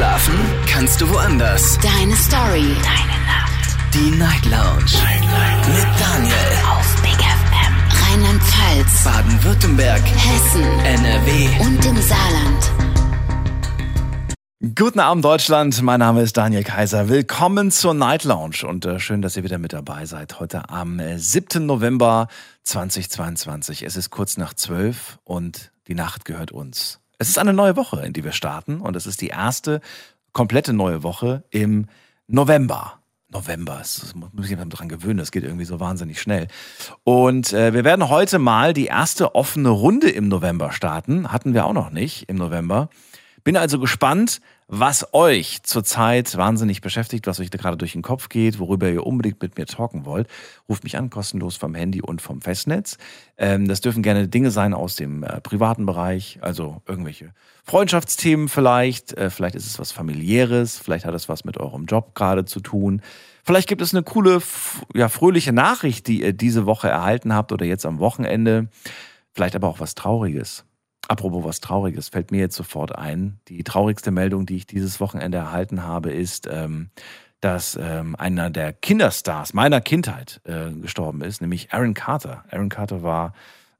Schlafen kannst du woanders. Deine Story. Deine Nacht. Die Night Lounge. Night, Night. Mit Daniel. Auf Big FM. Rheinland-Pfalz. Baden-Württemberg. Hessen. NRW. Und im Saarland. Guten Abend Deutschland, mein Name ist Daniel Kaiser. Willkommen zur Night Lounge und äh, schön, dass ihr wieder mit dabei seid. Heute am äh, 7. November 2022. Es ist kurz nach 12 und die Nacht gehört uns. Es ist eine neue Woche, in die wir starten und es ist die erste komplette neue Woche im November. November, das muss ich mich dran gewöhnen, das geht irgendwie so wahnsinnig schnell. Und äh, wir werden heute mal die erste offene Runde im November starten. Hatten wir auch noch nicht im November. Bin also gespannt, was euch zurzeit wahnsinnig beschäftigt, was euch da gerade durch den Kopf geht, worüber ihr unbedingt mit mir talken wollt. Ruft mich an, kostenlos vom Handy und vom Festnetz. Ähm, das dürfen gerne Dinge sein aus dem äh, privaten Bereich, also irgendwelche Freundschaftsthemen vielleicht. Äh, vielleicht ist es was familiäres, vielleicht hat es was mit eurem Job gerade zu tun. Vielleicht gibt es eine coole, ja, fröhliche Nachricht, die ihr diese Woche erhalten habt oder jetzt am Wochenende. Vielleicht aber auch was Trauriges. Apropos was Trauriges, fällt mir jetzt sofort ein. Die traurigste Meldung, die ich dieses Wochenende erhalten habe, ist, ähm, dass ähm, einer der Kinderstars meiner Kindheit äh, gestorben ist, nämlich Aaron Carter. Aaron Carter war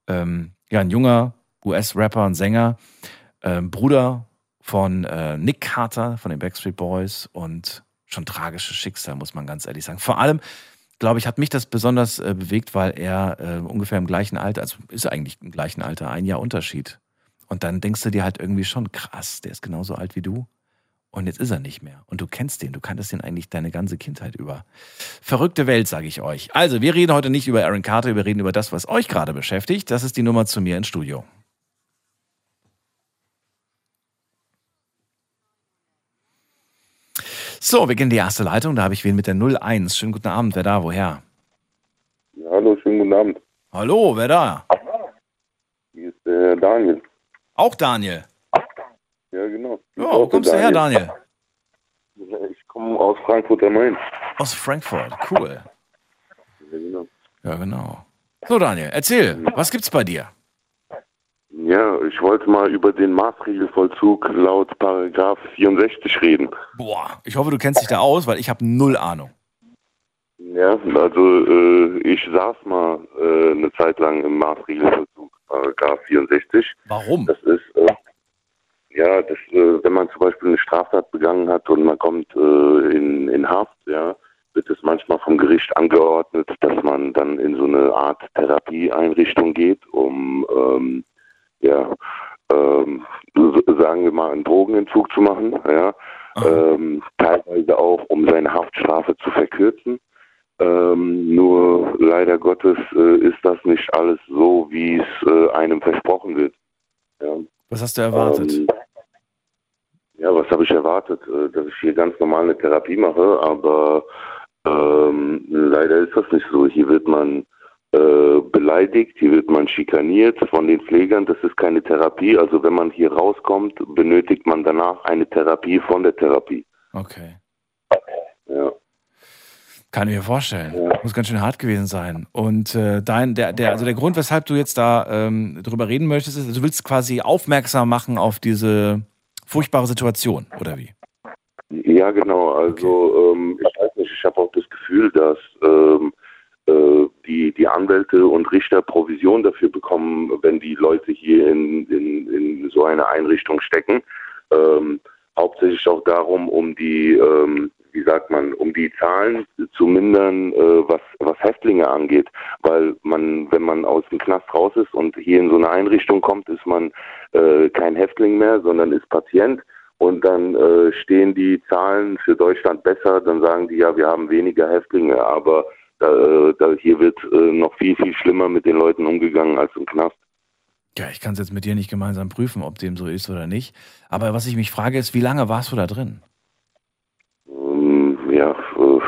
ähm, ja ein junger US-Rapper und Sänger, ähm, Bruder von äh, Nick Carter von den Backstreet Boys und schon tragisches Schicksal, muss man ganz ehrlich sagen. Vor allem, glaube ich, hat mich das besonders äh, bewegt, weil er äh, ungefähr im gleichen Alter, also ist eigentlich im gleichen Alter, ein Jahr Unterschied und dann denkst du dir halt irgendwie schon, krass, der ist genauso alt wie du. Und jetzt ist er nicht mehr. Und du kennst den, du kanntest den eigentlich deine ganze Kindheit über. Verrückte Welt, sage ich euch. Also, wir reden heute nicht über Aaron Carter, wir reden über das, was euch gerade beschäftigt. Das ist die Nummer zu mir ins Studio. So, wir gehen in die erste Leitung. Da habe ich wen mit der 01. Schönen guten Abend. Wer da? Woher? Ja, hallo, schönen guten Abend. Hallo, wer da? Hier ist der Daniel. Auch Daniel. Ja, genau. Ja, wo kommst du her, Daniel? Ich komme aus Frankfurt am Main. Aus Frankfurt, cool. Ja, genau. Ja, genau. So, Daniel, erzähl, was gibt's bei dir? Ja, ich wollte mal über den Maßregelvollzug laut Paragraph 64 reden. Boah, ich hoffe, du kennst dich da aus, weil ich habe null Ahnung. Ja, also äh, ich saß mal äh, eine Zeit lang im Maßregelvollzug, Paragraph 64. Warum? Das ist, äh, ja, das, äh, wenn man zum Beispiel eine Straftat begangen hat und man kommt äh, in, in Haft, ja, wird es manchmal vom Gericht angeordnet, dass man dann in so eine Art Therapieeinrichtung geht, um, ähm, ja, ähm, sagen wir mal, einen Drogenentzug zu machen, ja, ähm, teilweise auch, um seine Haftstrafe zu verkürzen. Ähm, nur leider Gottes äh, ist das nicht alles so, wie es äh, einem versprochen wird. Ja. Was hast du erwartet? Ähm, ja, was habe ich erwartet? Äh, Dass ich hier ganz normal eine Therapie mache, aber ähm, leider ist das nicht so. Hier wird man äh, beleidigt, hier wird man schikaniert von den Pflegern. Das ist keine Therapie. Also wenn man hier rauskommt, benötigt man danach eine Therapie von der Therapie. Okay. Ja. Kann ich mir vorstellen. Muss ganz schön hart gewesen sein. Und äh, dein, der, der, also der Grund, weshalb du jetzt da ähm, drüber reden möchtest, ist, du willst quasi aufmerksam machen auf diese furchtbare Situation, oder wie? Ja, genau. Also ähm, ich weiß nicht, ich habe auch das Gefühl, dass ähm, äh, die, die Anwälte und Richter Provision dafür bekommen, wenn die Leute hier in, in, in so eine Einrichtung stecken. Ähm, hauptsächlich auch darum, um die, ähm, wie sagt man, um die Zahlen zu mindern, äh, was, was Häftlinge angeht. Weil man, wenn man aus dem Knast raus ist und hier in so eine Einrichtung kommt, ist man äh, kein Häftling mehr, sondern ist Patient. Und dann äh, stehen die Zahlen für Deutschland besser, dann sagen die ja, wir haben weniger Häftlinge, aber äh, da, hier wird äh, noch viel, viel schlimmer mit den Leuten umgegangen als im Knast. Ja, ich kann es jetzt mit dir nicht gemeinsam prüfen, ob dem so ist oder nicht. Aber was ich mich frage, ist, wie lange warst du da drin? Ja, äh,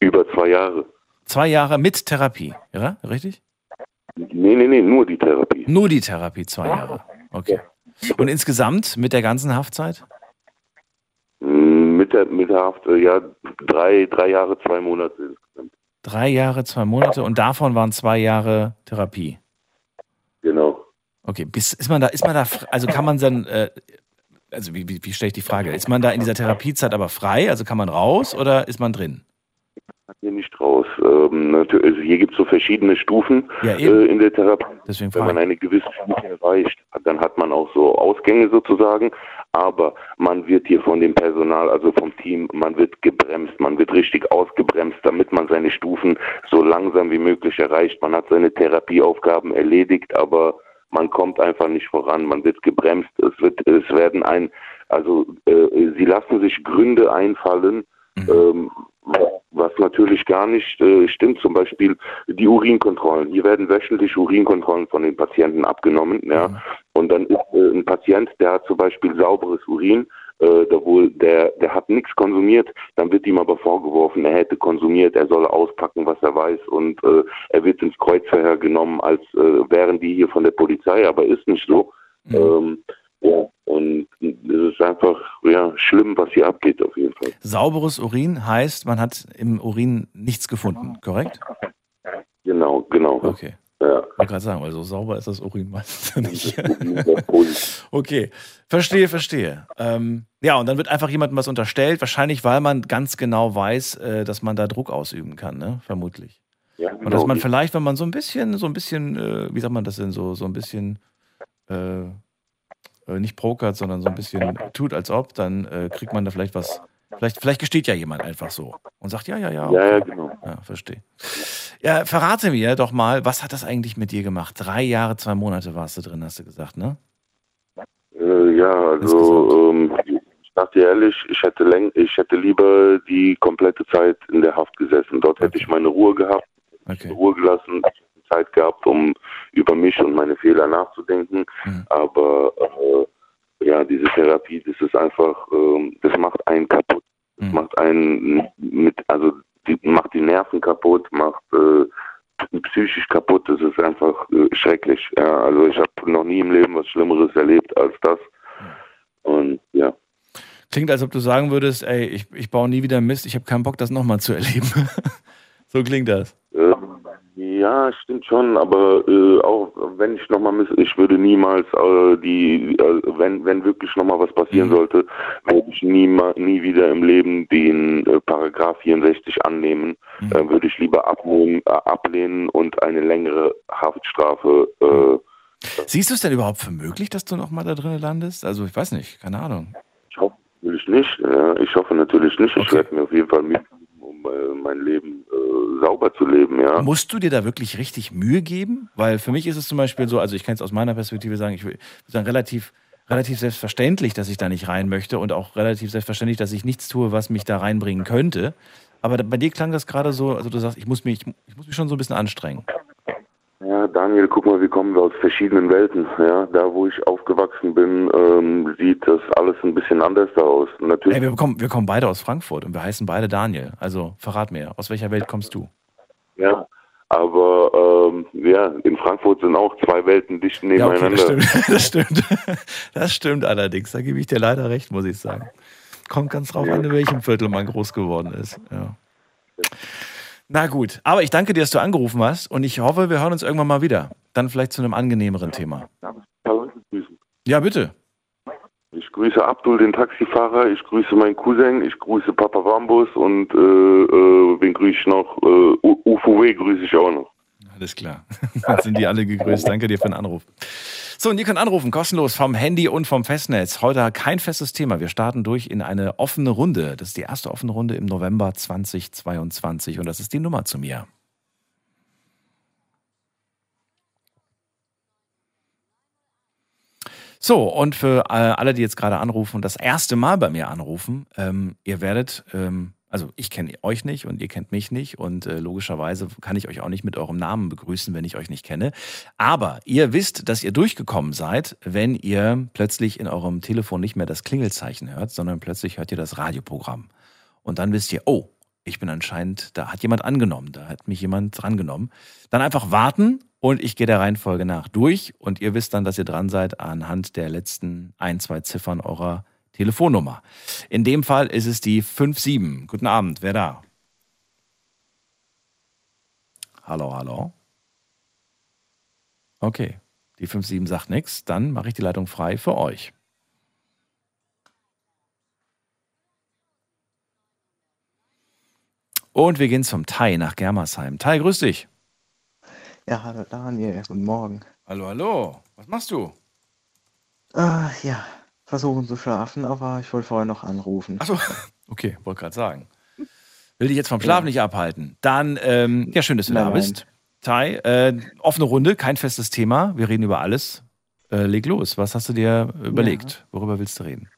über zwei Jahre. Zwei Jahre mit Therapie, ja? Richtig? Nee, nee, nee, nur die Therapie. Nur die Therapie, zwei Jahre. Okay. Und insgesamt mit der ganzen Haftzeit? Mm, Mit der, mit der Haft, äh, ja, drei, drei Jahre, zwei Monate insgesamt. Drei Jahre, zwei Monate und davon waren zwei Jahre Therapie. Genau. Okay, bis, ist man da, ist man da, also kann man dann, äh, also wie, wie, wie stelle ich die Frage? Ist man da in dieser Therapiezeit aber frei? Also kann man raus oder ist man drin? Hier nicht raus. Ähm, also hier gibt es so verschiedene Stufen Ja, äh, in der Therapie. Deswegen Wenn man eine gewisse Stufe erreicht, dann hat man auch so Ausgänge sozusagen. Aber man wird hier von dem Personal, also vom Team, man wird gebremst, man wird richtig ausgebremst, damit man seine Stufen so langsam wie möglich erreicht. Man hat seine Therapieaufgaben erledigt, aber man kommt einfach nicht voran. Man wird gebremst. Es wird, es werden ein, also äh, sie lassen sich Gründe einfallen, ähm, was natürlich gar nicht äh, stimmt. Zum Beispiel die Urinkontrollen. Hier werden wöchentlich Urinkontrollen von den Patienten abgenommen. Ja? Und dann ist äh, ein Patient, der hat zum Beispiel sauberes Urin, äh, da wohl, der, der hat nichts konsumiert, dann wird ihm aber vorgeworfen, er hätte konsumiert, er solle auspacken, was er weiß und äh, er wird ins Kreuzverhör genommen, als äh, wären die hier von der Polizei, aber ist nicht so. Ähm, ja, und es ist einfach ja, schlimm, was hier abgeht auf jeden Fall. Sauberes Urin heißt, man hat im Urin nichts gefunden, korrekt? Genau, genau. Okay. Ja. Ich gerade sagen, weil so sauber ist das Urin meistens nicht. Okay, verstehe, verstehe. Ähm, ja, und dann wird einfach jemandem was unterstellt, wahrscheinlich weil man ganz genau weiß, äh, dass man da Druck ausüben kann, ne? Vermutlich. Ja, Und dass genau. man vielleicht, wenn man so ein bisschen, so ein bisschen, äh, wie sagt man das denn, so, so ein bisschen äh, äh, nicht pokert, sondern so ein bisschen tut, als ob, dann äh, kriegt man da vielleicht was. Vielleicht, vielleicht gesteht ja jemand einfach so und sagt, ja, ja, ja. ja, ja, okay. genau. Ja, verstehe. Ja, verrate mir doch mal, was hat das eigentlich mit dir gemacht? Drei Jahre, zwei Monate warst du drin, hast du gesagt, ne? Äh, ja, also ähm, ich dachte ehrlich, ich hätte läng ich hätte lieber die komplette Zeit in der Haft gesessen. Dort hätte ich meine Ruhe gehabt, Okay. Ruhe gelassen, Zeit gehabt, um über mich und meine Fehler nachzudenken. Mhm. Aber äh, ja, diese Therapie, das ist einfach, ähm, das macht einen kaputt. Das Mhm. macht einen mit, also die, macht die Nerven kaputt, macht äh, psychisch kaputt. Das ist einfach äh, schrecklich. Ja, also ich habe noch nie im Leben was Schlimmeres erlebt als das. Und ja. Klingt, als ob du sagen würdest, ey, ich, ich baue nie wieder Mist, ich habe keinen Bock, das nochmal zu erleben. so klingt das. Ähm, ja, stimmt schon, aber äh, auch wenn ich nochmal miss, ich würde niemals äh, die, äh, wenn wenn wirklich nochmal was passieren Mhm. sollte, würde ich nie, nie wieder im Leben den äh, Paragraph 64 annehmen. Mhm. Äh, würde ich lieber abnehmen, äh, ablehnen und eine längere Haftstrafe. Äh, Siehst du es denn überhaupt für möglich, dass du nochmal da drin landest? Also, ich weiß nicht, keine Ahnung. ich hoffe natürlich nicht. Ja, ich hoffe natürlich nicht. Ich Okay. werde mir auf jeden Fall Mühe mein Leben äh, sauber zu leben. Ja. Musst du dir da wirklich richtig Mühe geben? Weil für mich ist es zum Beispiel so, also ich kann es aus meiner Perspektive sagen, ich würde sagen, relativ, relativ selbstverständlich, dass ich da nicht rein möchte und auch relativ selbstverständlich, dass ich nichts tue, was mich da reinbringen könnte. Aber bei dir klang das gerade so, also du sagst, ich muss mich, ich muss mich schon so ein bisschen anstrengen. Ja, Daniel, guck mal, wir kommen aus verschiedenen Welten. Ja, da wo ich aufgewachsen bin, ähm, sieht das alles ein bisschen anders aus. Natürlich, Ey, wir kommen, wir kommen beide aus Frankfurt und wir heißen beide Daniel. Also verrat mir, aus welcher Welt kommst du? ja. Aber ähm, ja, in Frankfurt sind auch zwei Welten dicht Ja, okay, nebeneinander. das stimmt. Das stimmt. Das stimmt allerdings. Da gebe ich dir leider recht, muss ich sagen. Kommt ganz drauf an, in welchem Viertel man groß geworden ist. Ja. Na gut, aber ich danke dir, dass du angerufen hast und ich hoffe, wir hören uns irgendwann mal wieder. Dann vielleicht zu einem angenehmeren Thema. Ja, bitte. Ich grüße Abdul, den Taxifahrer. Ich grüße meinen Cousin. Ich grüße Papa Bambus und äh, äh, wen grüße ich noch? Äh, U- Ufuwe grüße ich auch noch. Alles klar. Dann sind die alle gegrüßt. Danke dir für den Anruf. So, und ihr könnt anrufen, kostenlos vom Handy und vom Festnetz. Heute kein festes Thema. Wir starten durch in eine offene Runde. Das ist die erste offene Runde im November 2022 und das ist die Nummer zu mir. So, und für äh, alle, die jetzt gerade anrufen und das erste Mal bei mir anrufen, ähm, ihr werdet, ähm, also ich kenne euch nicht und ihr kennt mich nicht und äh, logischerweise kann ich euch auch nicht mit eurem Namen begrüßen, wenn ich euch nicht kenne. Aber ihr wisst, dass ihr durchgekommen seid, wenn ihr plötzlich in eurem Telefon nicht mehr das Klingelzeichen hört, sondern plötzlich hört ihr das Radioprogramm. Und dann wisst ihr, oh, ich bin anscheinend, da hat jemand angenommen, da hat mich jemand drangenommen. Dann einfach warten und ich gehe der Reihenfolge nach durch und ihr wisst dann, dass ihr dran seid anhand der letzten ein, zwei Ziffern eurer Telefonnummer. In dem Fall ist es die 57. Guten Abend, wer da? Hallo, hallo. Okay, die 57 sagt nichts, dann mache ich die Leitung frei für euch. Und wir gehen zum Tai nach Germersheim. Tai, grüß dich. Ja, hallo Daniel, guten Morgen. Hallo, hallo. Was machst du? Ah, ja, versuchen zu schlafen, aber ich wollte vorher noch anrufen. Achso, okay, wollte gerade sagen. Will dich jetzt vom Schlaf nicht abhalten. Dann, ähm, ja, schön, dass du Nein, da bist. Tai, äh, offene Runde, kein festes Thema. Wir reden über alles. Äh, leg los. Was hast du dir überlegt? Worüber willst du reden?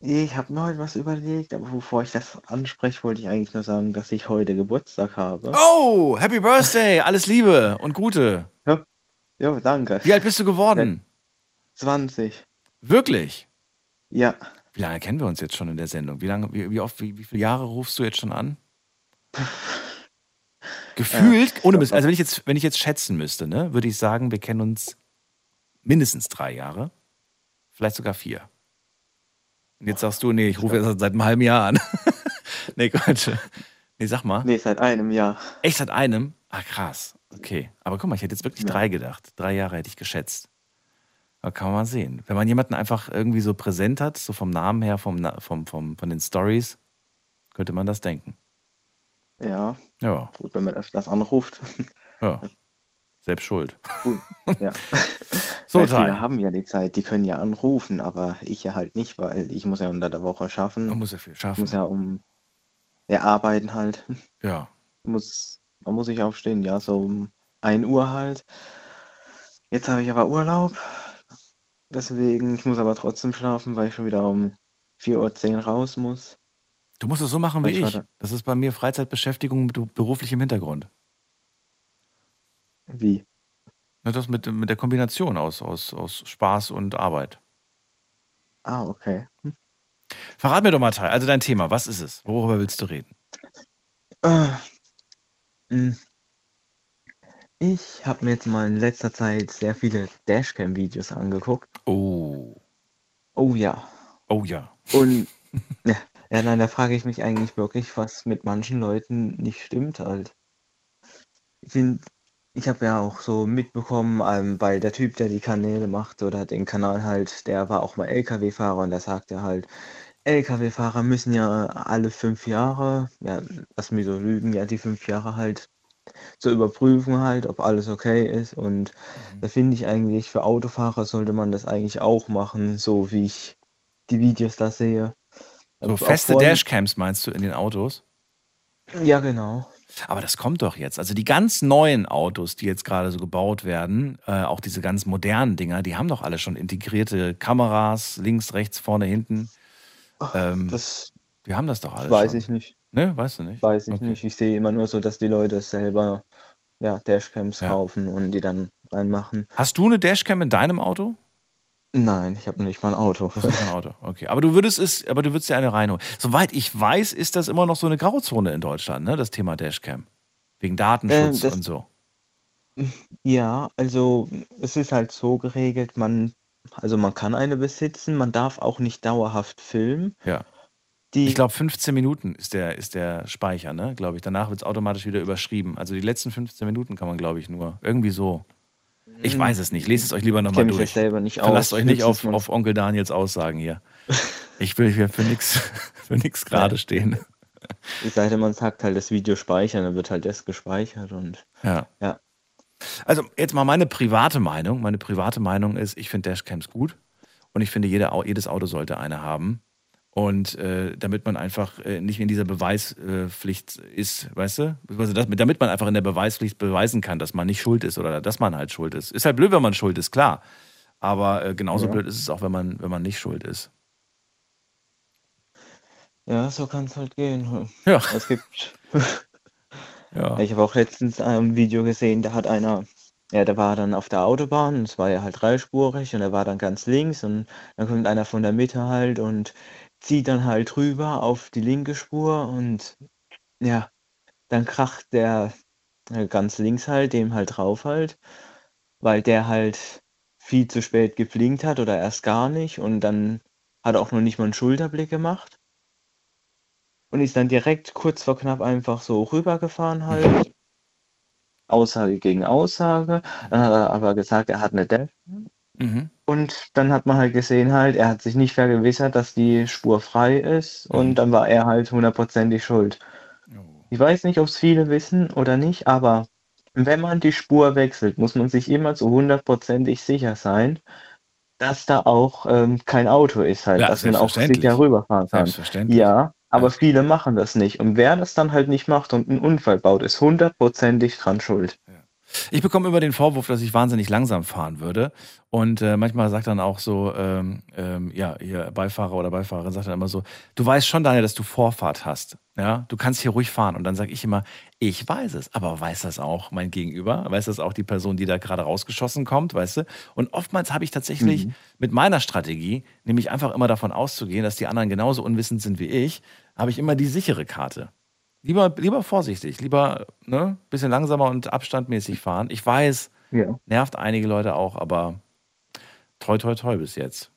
Ich habe mir heute was überlegt, aber bevor ich das anspreche, wollte ich eigentlich nur sagen, dass ich heute Geburtstag habe. Oh, Happy Birthday! Alles Liebe und Gute. Ja, danke. Wie alt bist du geworden? 20. Wirklich? Ja, Wie lange kennen wir uns jetzt schon in der Sendung? Wie lange, wie, wie oft, wie, wie viele Jahre rufst du jetzt schon an? Gefühlt, ohne Mist, also wenn ich jetzt, wenn ich jetzt schätzen müsste, ne, würde ich sagen, wir kennen uns mindestens drei Jahre, vielleicht sogar vier. Und jetzt sagst du, nee, ich rufe erst seit einem halben Jahr an. nee, Quatsch. Nee, sag mal. nee, seit einem Jahr. Echt seit einem? Ah, krass. Okay. Aber guck mal, ich hätte jetzt wirklich Ja. drei gedacht. Drei Jahre hätte ich geschätzt. Da kann man mal sehen. Wenn man jemanden einfach irgendwie so präsent hat, so vom Namen her, vom, vom, vom, von den Stories, könnte man das denken. Ja, Ja, gut, wenn man öfters anruft. ja. Selbst schuld. Gut, ja. So, Weil viele haben ja die Zeit, die können ja anrufen, aber ich ja halt nicht, weil ich muss ja unter der Woche schaffen. Man muss ja viel Ich schaffen. muss ja um, ja, arbeiten halt. Ja. muss, man muss sich aufstehen, ja, so um 1 Uhr halt. Jetzt habe ich aber Urlaub. Deswegen, ich muss aber trotzdem schlafen, weil ich schon wieder um 4.10 Uhr raus muss. Du musst es so machen wie Ich ich. Das ist bei mir Freizeitbeschäftigung mit beruflichem Hintergrund. Wie? Na, Das mit, mit der Kombination aus, aus, aus Spaß und Arbeit. Ah, okay. Verrat mir doch mal, Tai. Also dein Thema, was ist es? Worüber willst du reden? Äh, mh. Ich habe mir jetzt mal in letzter Zeit sehr viele Dashcam-Videos angeguckt. Oh. Oh ja. Oh ja. Und ja, ja, nein, da frage ich mich eigentlich wirklich, was mit manchen Leuten nicht stimmt halt. Ich finde, ich habe ja auch so mitbekommen, ähm, weil der Typ, der die Kanäle macht oder den Kanal halt, der war auch mal LKW-Fahrer und der sagte halt, LKW-Fahrer müssen ja alle fünf Jahre, ja, lass mich so lügen, ja, die fünf Jahre halt zur Überprüfung halt, ob alles okay ist. Und da finde ich eigentlich, für Autofahrer sollte man das eigentlich auch machen, so wie ich die Videos da sehe. So Auch feste vorhin- Dashcams meinst du in den Autos? Ja, genau. Aber das kommt doch jetzt. Also die ganz neuen Autos, die jetzt gerade so gebaut werden, äh, auch diese ganz modernen Dinger, die haben doch alle schon integrierte Kameras, links, rechts, vorne, hinten. Ähm, Das die haben das doch alles weiß schon. ich nicht. Ne, weißt du nicht? Weiß ich Okay. nicht. Ich sehe immer nur so, dass die Leute selber ja, Dashcams Ja. kaufen und die dann reinmachen. Hast du eine Dashcam in deinem Auto? Nein, ich habe nicht mal ein Auto. Hast nicht ein Auto. Okay. Aber du würdest es, aber du würdest dir eine reinholen. Soweit ich weiß, ist das immer noch so eine Grauzone in Deutschland, ne? Das Thema Dashcam. Wegen Datenschutz das- und so. Ja, also es ist halt so geregelt, man, also man kann eine besitzen, man darf auch nicht dauerhaft filmen. Ja. Die, Ich glaube, 15 Minuten ist der, ist der Speicher, ne? Glaube ich. Danach wird es automatisch wieder überschrieben. Also die letzten 15 Minuten kann man, glaube ich, nur. Irgendwie so. Ich weiß es nicht. Lest es euch lieber ich nochmal durch. selber nicht aus. Verlasst euch nicht auf, auf Onkel Daniels Aussagen hier. Ich will hier für nichts für nix gerade stehen. Es sei denn, man sagt halt das Video speichern, dann wird halt das gespeichert und Ja. Ja. Also jetzt mal meine private Meinung. Meine private Meinung ist, ich finde Dashcams gut und ich finde, jeder, jedes Auto sollte eine haben. Und äh, damit man einfach äh, nicht in dieser Beweispflicht ist, weißt du? Also das, damit man einfach in der Beweispflicht beweisen kann, dass man nicht schuld ist oder dass man halt schuld ist. Ist halt blöd, wenn man schuld ist, klar. Aber äh, genauso Ja. blöd ist es auch, wenn man, wenn man nicht schuld ist. ja, so kann es halt gehen. Ja. Es gibt Ja. Ich habe auch letztens ein Video gesehen, da hat einer, ja, der war dann auf der Autobahn, es war ja halt dreispurig und er war dann ganz links und dann kommt einer von der Mitte halt und zieht dann halt rüber auf die linke Spur und ja, dann kracht der äh, ganz links halt, dem halt drauf halt, weil der halt viel zu spät geblinkt hat oder erst gar nicht und dann hat auch noch nicht mal einen Schulterblick gemacht und ist dann direkt kurz vor knapp einfach so rübergefahren halt. Aussage gegen Aussage. Dann hat er aber gesagt, er hat eine Dash. Mhm. Und dann hat man halt gesehen halt, er hat sich nicht vergewissert, dass die Spur frei ist und dann war er halt hundertprozentig schuld. Oh. Ich weiß nicht, ob es viele wissen oder nicht, aber wenn man die Spur wechselt, muss man sich immer zu hundertprozentig sicher sein, dass da auch ähm, kein Auto ist halt, Ja, dass man auch sicher rüberfahren kann. Selbstverständlich. Ja, aber Ja. viele machen das nicht. Und wer das dann halt nicht macht und einen Unfall baut, ist hundertprozentig dran schuld. Ich bekomme immer den Vorwurf, dass ich wahnsinnig langsam fahren würde. Und äh, manchmal sagt dann auch so, ähm, ähm, ja, ihr Beifahrer oder Beifahrerin sagt dann immer so, du weißt schon, Daniel, dass du Vorfahrt hast. Ja, du kannst hier ruhig fahren. Und dann sage ich immer, ich weiß es, aber weiß das auch mein Gegenüber? Weiß das auch die Person, die da gerade rausgeschossen kommt, weißt du? Und oftmals habe ich tatsächlich mit meiner Strategie, nämlich einfach immer davon auszugehen, dass die anderen genauso unwissend sind wie ich, habe ich immer die sichere Karte. Lieber, lieber vorsichtig, lieber ne, bisschen langsamer und abstandmäßig fahren. Ich weiß, Ja. nervt einige Leute auch, aber toi, toi, toi bis jetzt.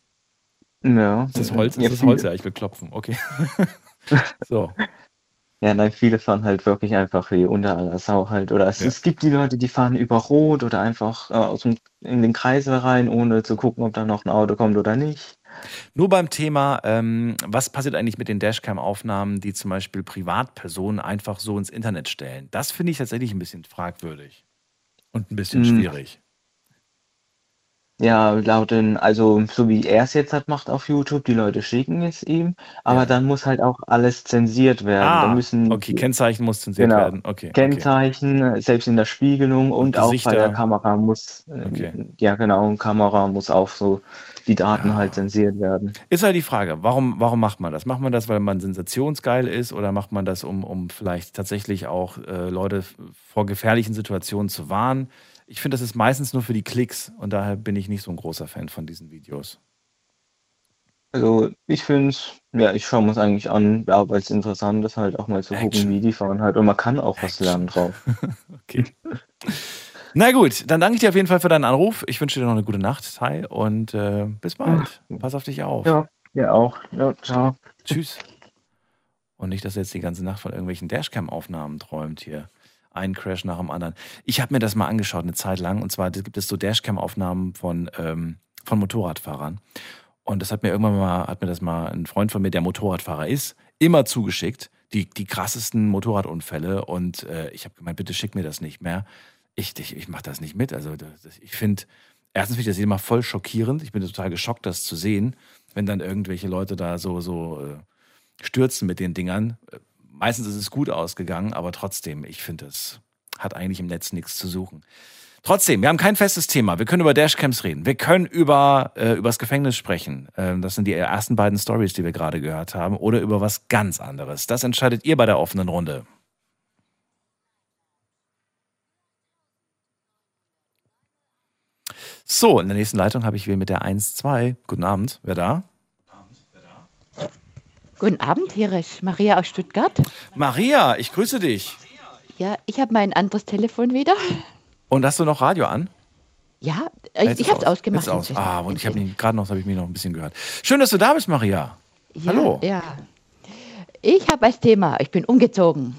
Ja. Ist das Holz? Ja, Ist das Holz? Ja, ich will klopfen. Okay. so. Ja, nein, viele fahren halt wirklich einfach wie unter aller Sau halt. Oder es, Ja. es gibt die Leute, die fahren über Rot oder einfach äh, aus dem, in den Kreisel rein, ohne zu gucken, ob da noch ein Auto kommt oder nicht. Nur beim Thema, ähm, was passiert eigentlich mit den Dashcam-Aufnahmen, die zum Beispiel Privatpersonen einfach so ins Internet stellen? Das finde ich tatsächlich ein bisschen fragwürdig und ein bisschen Hm. schwierig. Ja, laut den, also so wie er es jetzt hat macht auf YouTube, die Leute schicken es ihm, aber Ja. dann muss halt auch alles zensiert werden. Da Ah, müssen okay, Kennzeichen muss zensiert Genau. werden. Okay, okay. Kennzeichen, äh, selbst in der Spiegelung und auch bei der Kamera muss, äh, Okay. ja genau, Kamera muss auch so die Daten Ja. halt zensiert werden. Ist halt die Frage, warum, warum macht man das? Macht man das, weil man sensationsgeil ist oder macht man das, um, um vielleicht tatsächlich auch äh, Leute vor gefährlichen Situationen zu warnen? Ich finde, das ist meistens nur für die Klicks und daher bin ich nicht so ein großer Fan von diesen Videos. Also ich finde es, ja, ich schaue mir es eigentlich an, ja, weil es interessant ist, halt auch mal zu Action. gucken, wie die fahren halt. Und man kann auch was lernen drauf. Okay. Na gut, dann danke ich dir auf jeden Fall für deinen Anruf. Ich wünsche dir noch eine gute Nacht, Tai, und äh, bis bald. Pass auf dich auf. Ja, ja auch. Ja, ciao. Tschüss. Und nicht, dass er jetzt die ganze Nacht von irgendwelchen Dashcam-Aufnahmen träumt hier. Ein Crash nach dem anderen. Ich habe mir das mal angeschaut eine Zeit lang. Und zwar gibt es so Dashcam-Aufnahmen von, ähm, von Motorradfahrern. Und das hat mir irgendwann mal, hat mir das mal ein Freund von mir, der Motorradfahrer ist, immer zugeschickt. Die, die krassesten Motorradunfälle. Und äh, ich habe gemeint, bitte schick mir das nicht mehr. Ich, ich, ich mache das nicht mit. Also ich finde, erstens finde ich das immer voll schockierend. Ich bin total geschockt, das zu sehen, wenn dann irgendwelche Leute da so, so äh, stürzen mit den Dingern. Meistens ist es gut ausgegangen, aber trotzdem, ich finde, es hat eigentlich im Netz nichts zu suchen. Trotzdem, wir haben kein festes Thema. Wir können über Dashcams reden. Wir können über äh, übers Gefängnis sprechen. Ähm, das sind die ersten beiden Stories, die wir gerade gehört haben. Oder über was ganz anderes. Das entscheidet ihr bei der offenen Runde. So, in der nächsten Leitung habe ich wen mit der 1-2. Guten Abend. Wer da? Guten Abend, hier ist Maria aus Stuttgart. Maria, ich grüße dich. Ja, ich habe mein anderes Telefon wieder. Und hast du noch Radio an? Ja, ich ist habe es aus. ausgemacht. Jetzt aus. Ah, und ich habe mich gerade noch, habe ich mich noch ein bisschen gehört. Schön, dass du da bist, Maria. ja, hallo. Ja. Ich habe als Thema, ich bin umgezogen.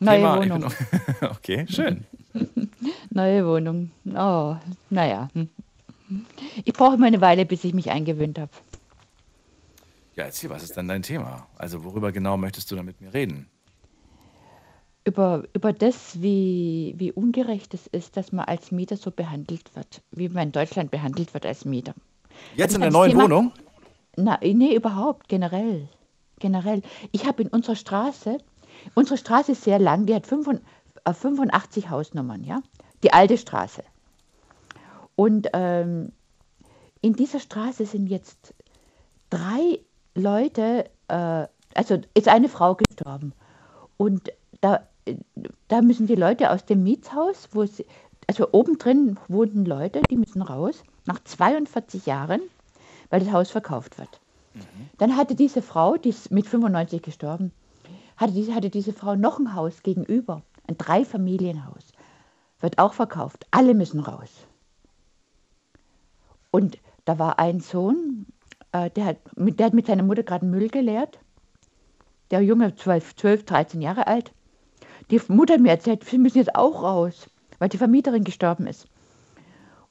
Neue Thema- ich Wohnung. bin- okay, schön. Neue Wohnung. Oh, naja. Ich brauche mal eine Weile, bis ich mich eingewöhnt habe. Ja, erzähl, was ist denn dein Thema? Also, worüber genau möchtest du da mit mir reden? Über, über das, wie, wie ungerecht es ist, dass man als Mieter so behandelt wird, wie man in Deutschland behandelt wird als Mieter. Jetzt in Das der neuen Thema- Wohnung? Na, nee, überhaupt, generell. Generell. Ich habe in unserer Straße, unsere Straße ist sehr lang, die hat 85, äh, 85 Hausnummern, ja? Die alte Straße. Und ähm, in dieser Straße sind jetzt drei Leute, äh, also ist eine Frau gestorben. Und da, äh, da müssen die Leute aus dem Mietshaus, wo sie, also oben drin wohnten Leute, die müssen raus, nach 42 Jahren, weil das Haus verkauft wird. Dann hatte diese Frau, die ist mit 95 gestorben, hatte diese, hatte diese Frau noch ein Haus gegenüber, ein Dreifamilienhaus, wird auch verkauft. Alle müssen raus. Und da war ein Sohn, äh, der, hat, mit, der hat mit seiner Mutter gerade Müll geleert. Der Junge, 12, 12, 13 Jahre alt. Die Mutter hat mir erzählt, wir müssen jetzt auch raus, weil die Vermieterin gestorben ist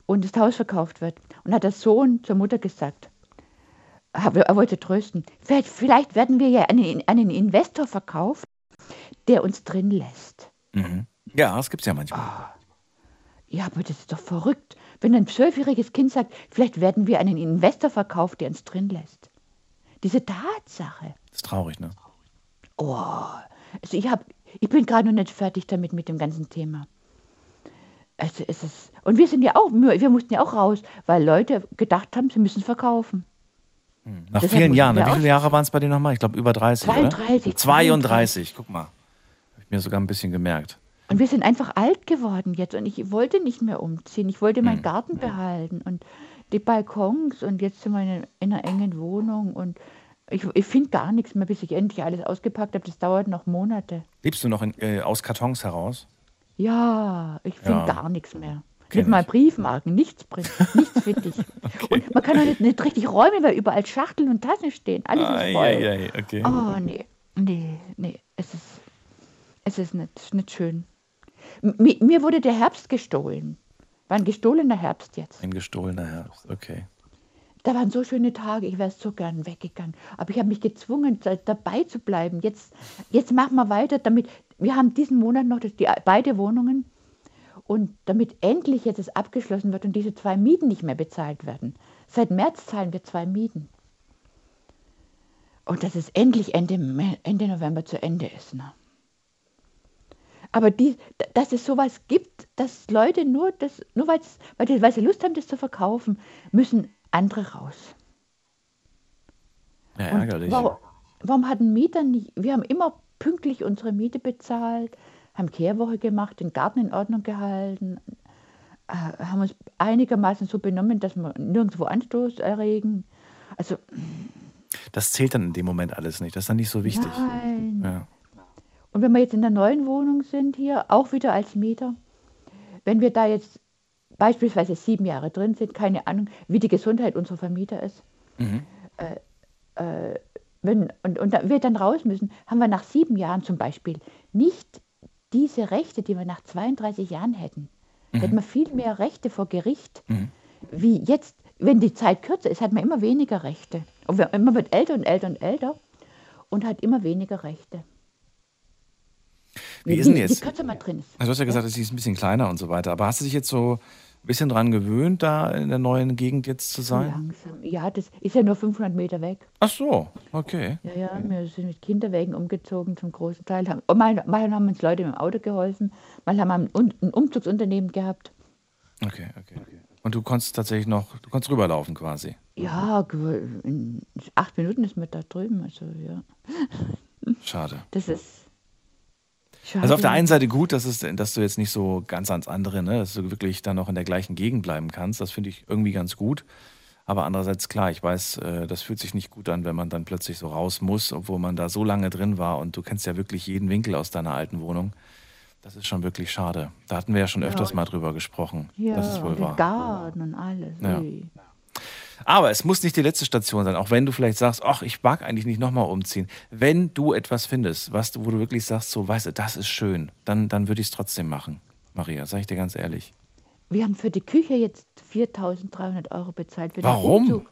und das Haus verkauft wird. Und hat der Sohn zur Mutter gesagt, er wollte trösten, vielleicht, vielleicht werden wir ja einen, einen Investor verkaufen, der uns drin lässt. Mhm. Ja, das gibt's ja manchmal. Ja, aber das ist doch verrückt. Wenn ein zwölfjähriges Kind sagt, vielleicht werden wir einen Investor verkauft, der uns drin lässt. Diese Tatsache. Das ist traurig, ne? Oh, also ich, hab, ich bin gerade noch nicht fertig damit mit dem ganzen Thema. Also es ist, und wir sind ja auch, wir mussten ja auch raus, weil Leute gedacht haben, sie müssen verkaufen. Nach Deshalb vielen Jahren. Ne? Wie viele Jahre waren es bei dir nochmal? Ich glaube über 30, 32, oder? 32, guck mal. Mir sogar ein bisschen gemerkt. Und wir sind einfach alt geworden jetzt und ich wollte nicht mehr umziehen. Ich wollte meinen Garten behalten und die Balkons und jetzt sind wir in, in einer engen Wohnung und ich, ich finde gar nichts mehr, bis ich endlich alles ausgepackt habe. Das dauert noch Monate. Lebst du noch in, äh, aus Kartons heraus? Ja, ich finde Ja. gar nichts mehr. Kenn Nicht mal. Briefmarken, nichts bringt. Nichts finde ich. Und man kann auch nicht, nicht richtig räumen, weil überall Schachteln und Tassen stehen. Alles ist voll. Eieiei, okay. Oh, nee. Nee, nee. Es ist, es ist nicht, nicht schön. M mi- mir wurde der Herbst gestohlen. War ein gestohlener Herbst jetzt. Ein gestohlener Herbst, okay. Da waren so schöne Tage, ich wäre so gern weggegangen. Aber ich habe mich gezwungen, da, dabei zu bleiben. Jetzt, jetzt machen wir weiter, damit. Wir haben diesen Monat noch die, beide Wohnungen. Und damit endlich jetzt es abgeschlossen wird und diese zwei Mieten nicht mehr bezahlt werden. Seit März zahlen wir zwei Mieten. Und dass es endlich Ende, Ende November zu Ende ist. Ne? Aber die, dass es sowas gibt, dass Leute nur, das, nur weil, weil sie Lust haben, das zu verkaufen, müssen andere raus. Ja, ärgerlich. Warum, warum hat ein Mieter nicht? Wir haben immer pünktlich unsere Miete bezahlt, haben Kehrwoche gemacht, den Garten in Ordnung gehalten, äh, haben uns einigermaßen so benommen, dass wir nirgendwo Anstoß erregen. Also Das zählt dann in dem Moment alles nicht. Das ist dann nicht so wichtig. nein. Ja. Und wenn wir jetzt in der neuen Wohnung sind hier, auch wieder als Mieter, wenn wir da jetzt beispielsweise sieben Jahre drin sind, keine Ahnung, wie die Gesundheit unserer Vermieter ist, äh, äh, wenn, und, und wir dann raus müssen, haben wir nach sieben Jahren zum Beispiel nicht diese Rechte, die wir nach 32 Jahren hätten. Da hätten wir viel mehr Rechte vor Gericht, wie jetzt, wenn die Zeit kürzer ist, hat man immer weniger Rechte. Und man wird älter und älter und älter und hat immer weniger Rechte. Wie ist denn Je- jetzt? Je kürzer man drin ist. Also du hast ja gesagt, sie ist ein bisschen kleiner und so weiter. Aber hast du dich jetzt so ein bisschen dran gewöhnt, da in der neuen Gegend jetzt zu sein? Langsam. Ja, das ist ja nur 500 Meter weg. Ach so, okay. Ja, ja, wir sind mit Kinderwegen umgezogen zum großen Teil. Und Mal, mal haben uns Leute mit dem Auto geholfen, mal haben wir ein, Un- ein Umzugsunternehmen gehabt. Okay, okay, okay. Und du konntest tatsächlich noch, du konntest rüberlaufen quasi. Ja, in acht Minuten ist man da drüben. Also ja, Schade. das ist. Also auf der einen Seite gut, dass, es, dass du jetzt nicht so ganz ans andere, ne, dass du wirklich dann noch in der gleichen Gegend bleiben kannst. Das finde ich irgendwie ganz gut. Aber andererseits klar, ich weiß, äh, das fühlt sich nicht gut an, wenn man dann plötzlich so raus muss, obwohl man da so lange drin war und du kennst ja wirklich jeden Winkel aus deiner alten Wohnung. Das ist schon wirklich schade. Da hatten wir ja schon öfters mal drüber gesprochen. ja, das ist wohl wahr. Garten und alles. Ja. Aber es muss nicht die letzte Station sein, auch wenn du vielleicht sagst, ach, ich mag eigentlich nicht nochmal umziehen. Wenn du etwas findest, was wo du wirklich sagst, so, weißt du, das ist schön, dann, dann würde ich es trotzdem machen. Maria, sag ich dir ganz ehrlich. Wir haben für die Küche jetzt 4.300 Euro bezahlt. Für den Warum?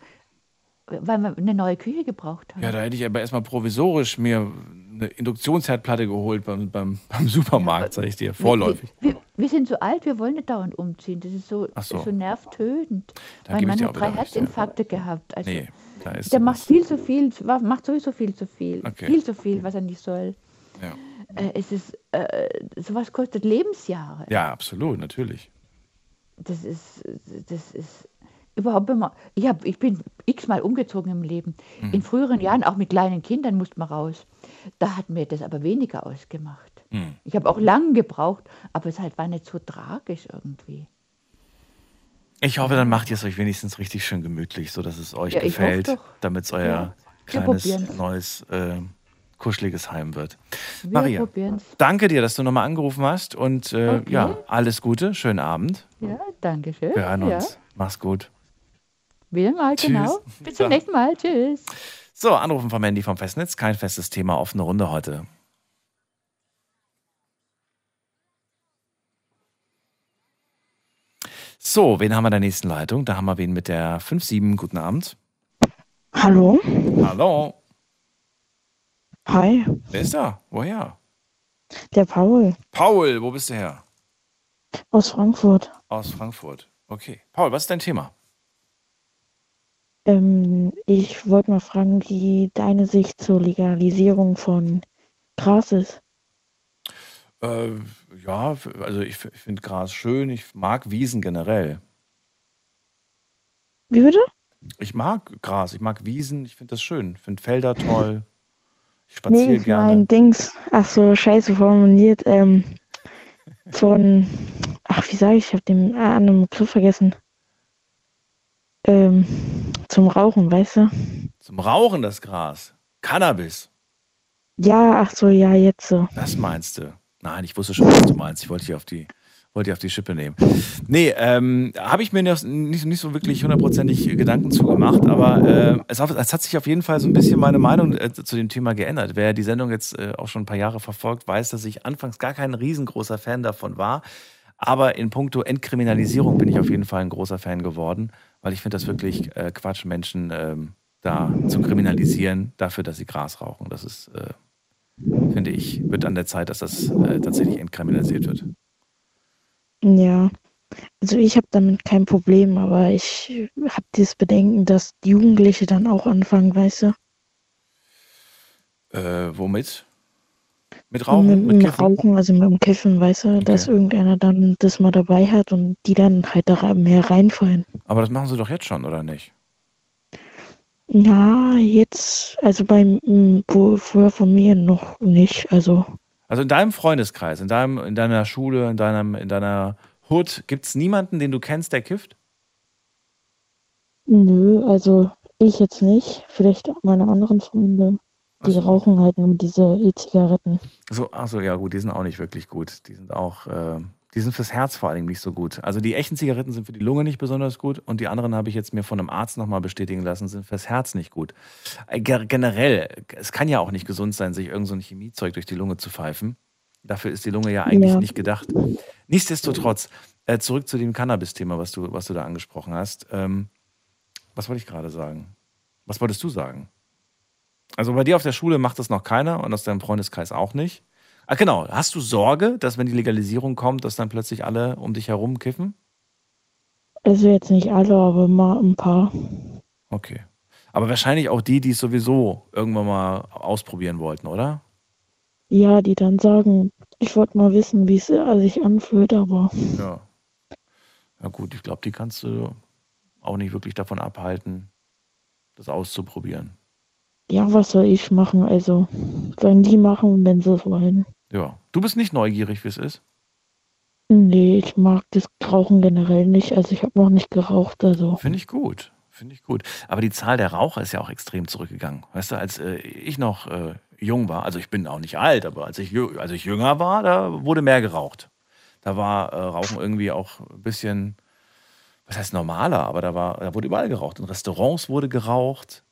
Weil wir eine neue Küche gebraucht haben. Ja, da hätte ich aber erstmal provisorisch mir eine Induktionsherdplatte geholt beim, beim, beim Supermarkt, sag ich dir, vorläufig. Wir, wir, wir sind so alt, wir wollen nicht dauernd umziehen. Das ist so, so. so nervtötend. Da mein Mann hat drei recht, ja. Herzinfarkte gehabt. Also Nee, da ist der macht viel zu viel, macht sowieso viel zu viel. Okay. Viel zu viel, was er nicht soll. Ja. Äh, es ist, äh, sowas kostet Lebensjahre. ja, absolut, natürlich. Das ist, das ist überhaupt immer. Ich, hab, ich bin x-mal umgezogen im Leben. Mhm. In früheren Jahren, auch mit kleinen Kindern, musste man raus. Da hat mir das aber weniger ausgemacht. Mhm. Ich habe auch lang gebraucht, aber es halt war nicht so tragisch irgendwie. Ich hoffe, dann macht ihr es euch wenigstens richtig schön gemütlich, sodass es euch Ja, gefällt, damit es euer Ja, kleines, neues, äh, kuscheliges Heim wird. Wir Maria, probieren's. danke dir, dass du nochmal angerufen hast und äh, Okay. ja, alles Gute, schönen Abend. Ja, danke schön. Wir hören ja. uns. Mach's gut. Wieder mal, Tschüss. genau. Bis zum Ja. nächsten Mal. Tschüss. So, Anrufen vom Handy vom Festnetz, kein festes Thema, offene Runde heute. So, wen haben wir in der nächsten Leitung? Da haben wir wen mit der 5-7. Guten Abend. Hallo? Hallo. Hi. Wer ist da? Woher? Der Paul Paul, wo bist du her? aus Frankfurt. Aus Frankfurt. Okay. Paul, was ist dein Thema? Ähm, ich wollte mal fragen, wie deine Sicht zur Legalisierung von Gras ist. Äh, ja, f- also ich, f- ich finde Gras schön. Ich mag Wiesen generell. Wie bitte? Ich mag Gras, ich mag Wiesen, ich finde das schön. Ich finde Felder toll. Ich spaziere Nee, ich gerne. mein Dings. Ach so, scheiße formuliert. Ähm, von, ach, wie sage ich, ich habe den anderen Begriff vergessen. Ähm, zum Rauchen, weißt du? Zum Rauchen das Gras. Cannabis. Ja, ach so, ja, jetzt so. Das meinst du? Nein, ich wusste schon, was du meinst. Ich wollte dich auf die, wollte dich auf die Schippe nehmen. Nee, ähm, habe ich mir nicht, nicht so wirklich hundertprozentig Gedanken zugemacht, aber äh, es, hat- es hat sich auf jeden Fall so ein bisschen meine Meinung äh, zu dem Thema geändert. Wer die Sendung jetzt äh, auch schon ein paar Jahre verfolgt, weiß, dass ich anfangs gar kein riesengroßer Fan davon war. Aber in puncto Entkriminalisierung bin ich auf jeden Fall ein großer Fan geworden, weil ich finde das wirklich äh, Quatsch, Menschen ähm, da zu kriminalisieren dafür, dass sie Gras rauchen. Das ist, äh, finde ich, wird an der Zeit, dass das äh, tatsächlich entkriminalisiert wird. Ja. Also ich habe damit kein Problem, aber ich habe dieses Bedenken, dass die Jugendliche dann auch anfangen, weißt du? Äh, womit? Mit Rauchen? mit, Mit mit Kiffen? Rauchen, also mit dem Kiffen, weißt du, dass Okay. irgendeiner dann das mal dabei hat und die dann halt da mehr reinfallen. Aber das machen sie doch jetzt schon, oder nicht? Ja, jetzt, also beim wo, früher von mir noch nicht. Also, Also in deinem Freundeskreis, in, deinem, in deiner Schule, in, deinem, in deiner Hood, gibt es niemanden, den du kennst, der kifft? nö, also ich jetzt nicht. Vielleicht auch meine anderen Freunde, die so. rauchen halt nur diese E-Zigaretten. So, achso, ja gut, die sind auch nicht wirklich gut. Die sind auch, äh, die sind fürs Herz vor allem nicht so gut. Also die echten Zigaretten sind für die Lunge nicht besonders gut und die anderen habe ich jetzt mir von einem Arzt nochmal bestätigen lassen, sind fürs Herz nicht gut. Äh, ge- generell, es kann ja auch nicht gesund sein, sich irgend so ein Chemiezeug durch die Lunge zu pfeifen. Dafür ist die Lunge ja eigentlich Ja. nicht gedacht. Nichtsdestotrotz, äh, zurück zu dem Cannabis-Thema, was du, was du da angesprochen hast. Ähm, was wollte ich gerade sagen? Was wolltest du sagen? Also bei dir auf der Schule macht das noch keiner und aus deinem Freundeskreis auch nicht. Ah, genau. Hast du Sorge, dass wenn die Legalisierung kommt, dass dann plötzlich alle um dich herum kiffen? Also jetzt nicht alle, aber mal ein paar. Okay. Aber wahrscheinlich auch die, die es sowieso irgendwann mal ausprobieren wollten, oder? Ja, die dann sagen, ich wollte mal wissen, wie es äh, sich anfühlt, aber Ja. Ja gut, ich glaube, die kannst du auch nicht wirklich davon abhalten, das auszuprobieren. Ja, was soll ich machen? Also, sollen die machen, wenn sie es wollen. Ja. Du bist nicht neugierig, wie es ist? Nee, ich mag das Rauchen generell nicht. Also ich habe noch nicht geraucht, also. Finde ich gut. Finde ich gut. Aber die Zahl der Raucher ist ja auch extrem zurückgegangen. Weißt du, als äh, ich noch äh, jung war, also ich bin auch nicht alt, aber als ich, als ich jünger war, da wurde mehr geraucht. Da war äh, Rauchen irgendwie auch ein bisschen, was heißt normaler, aber da, war, da wurde überall geraucht. In Restaurants wurde geraucht.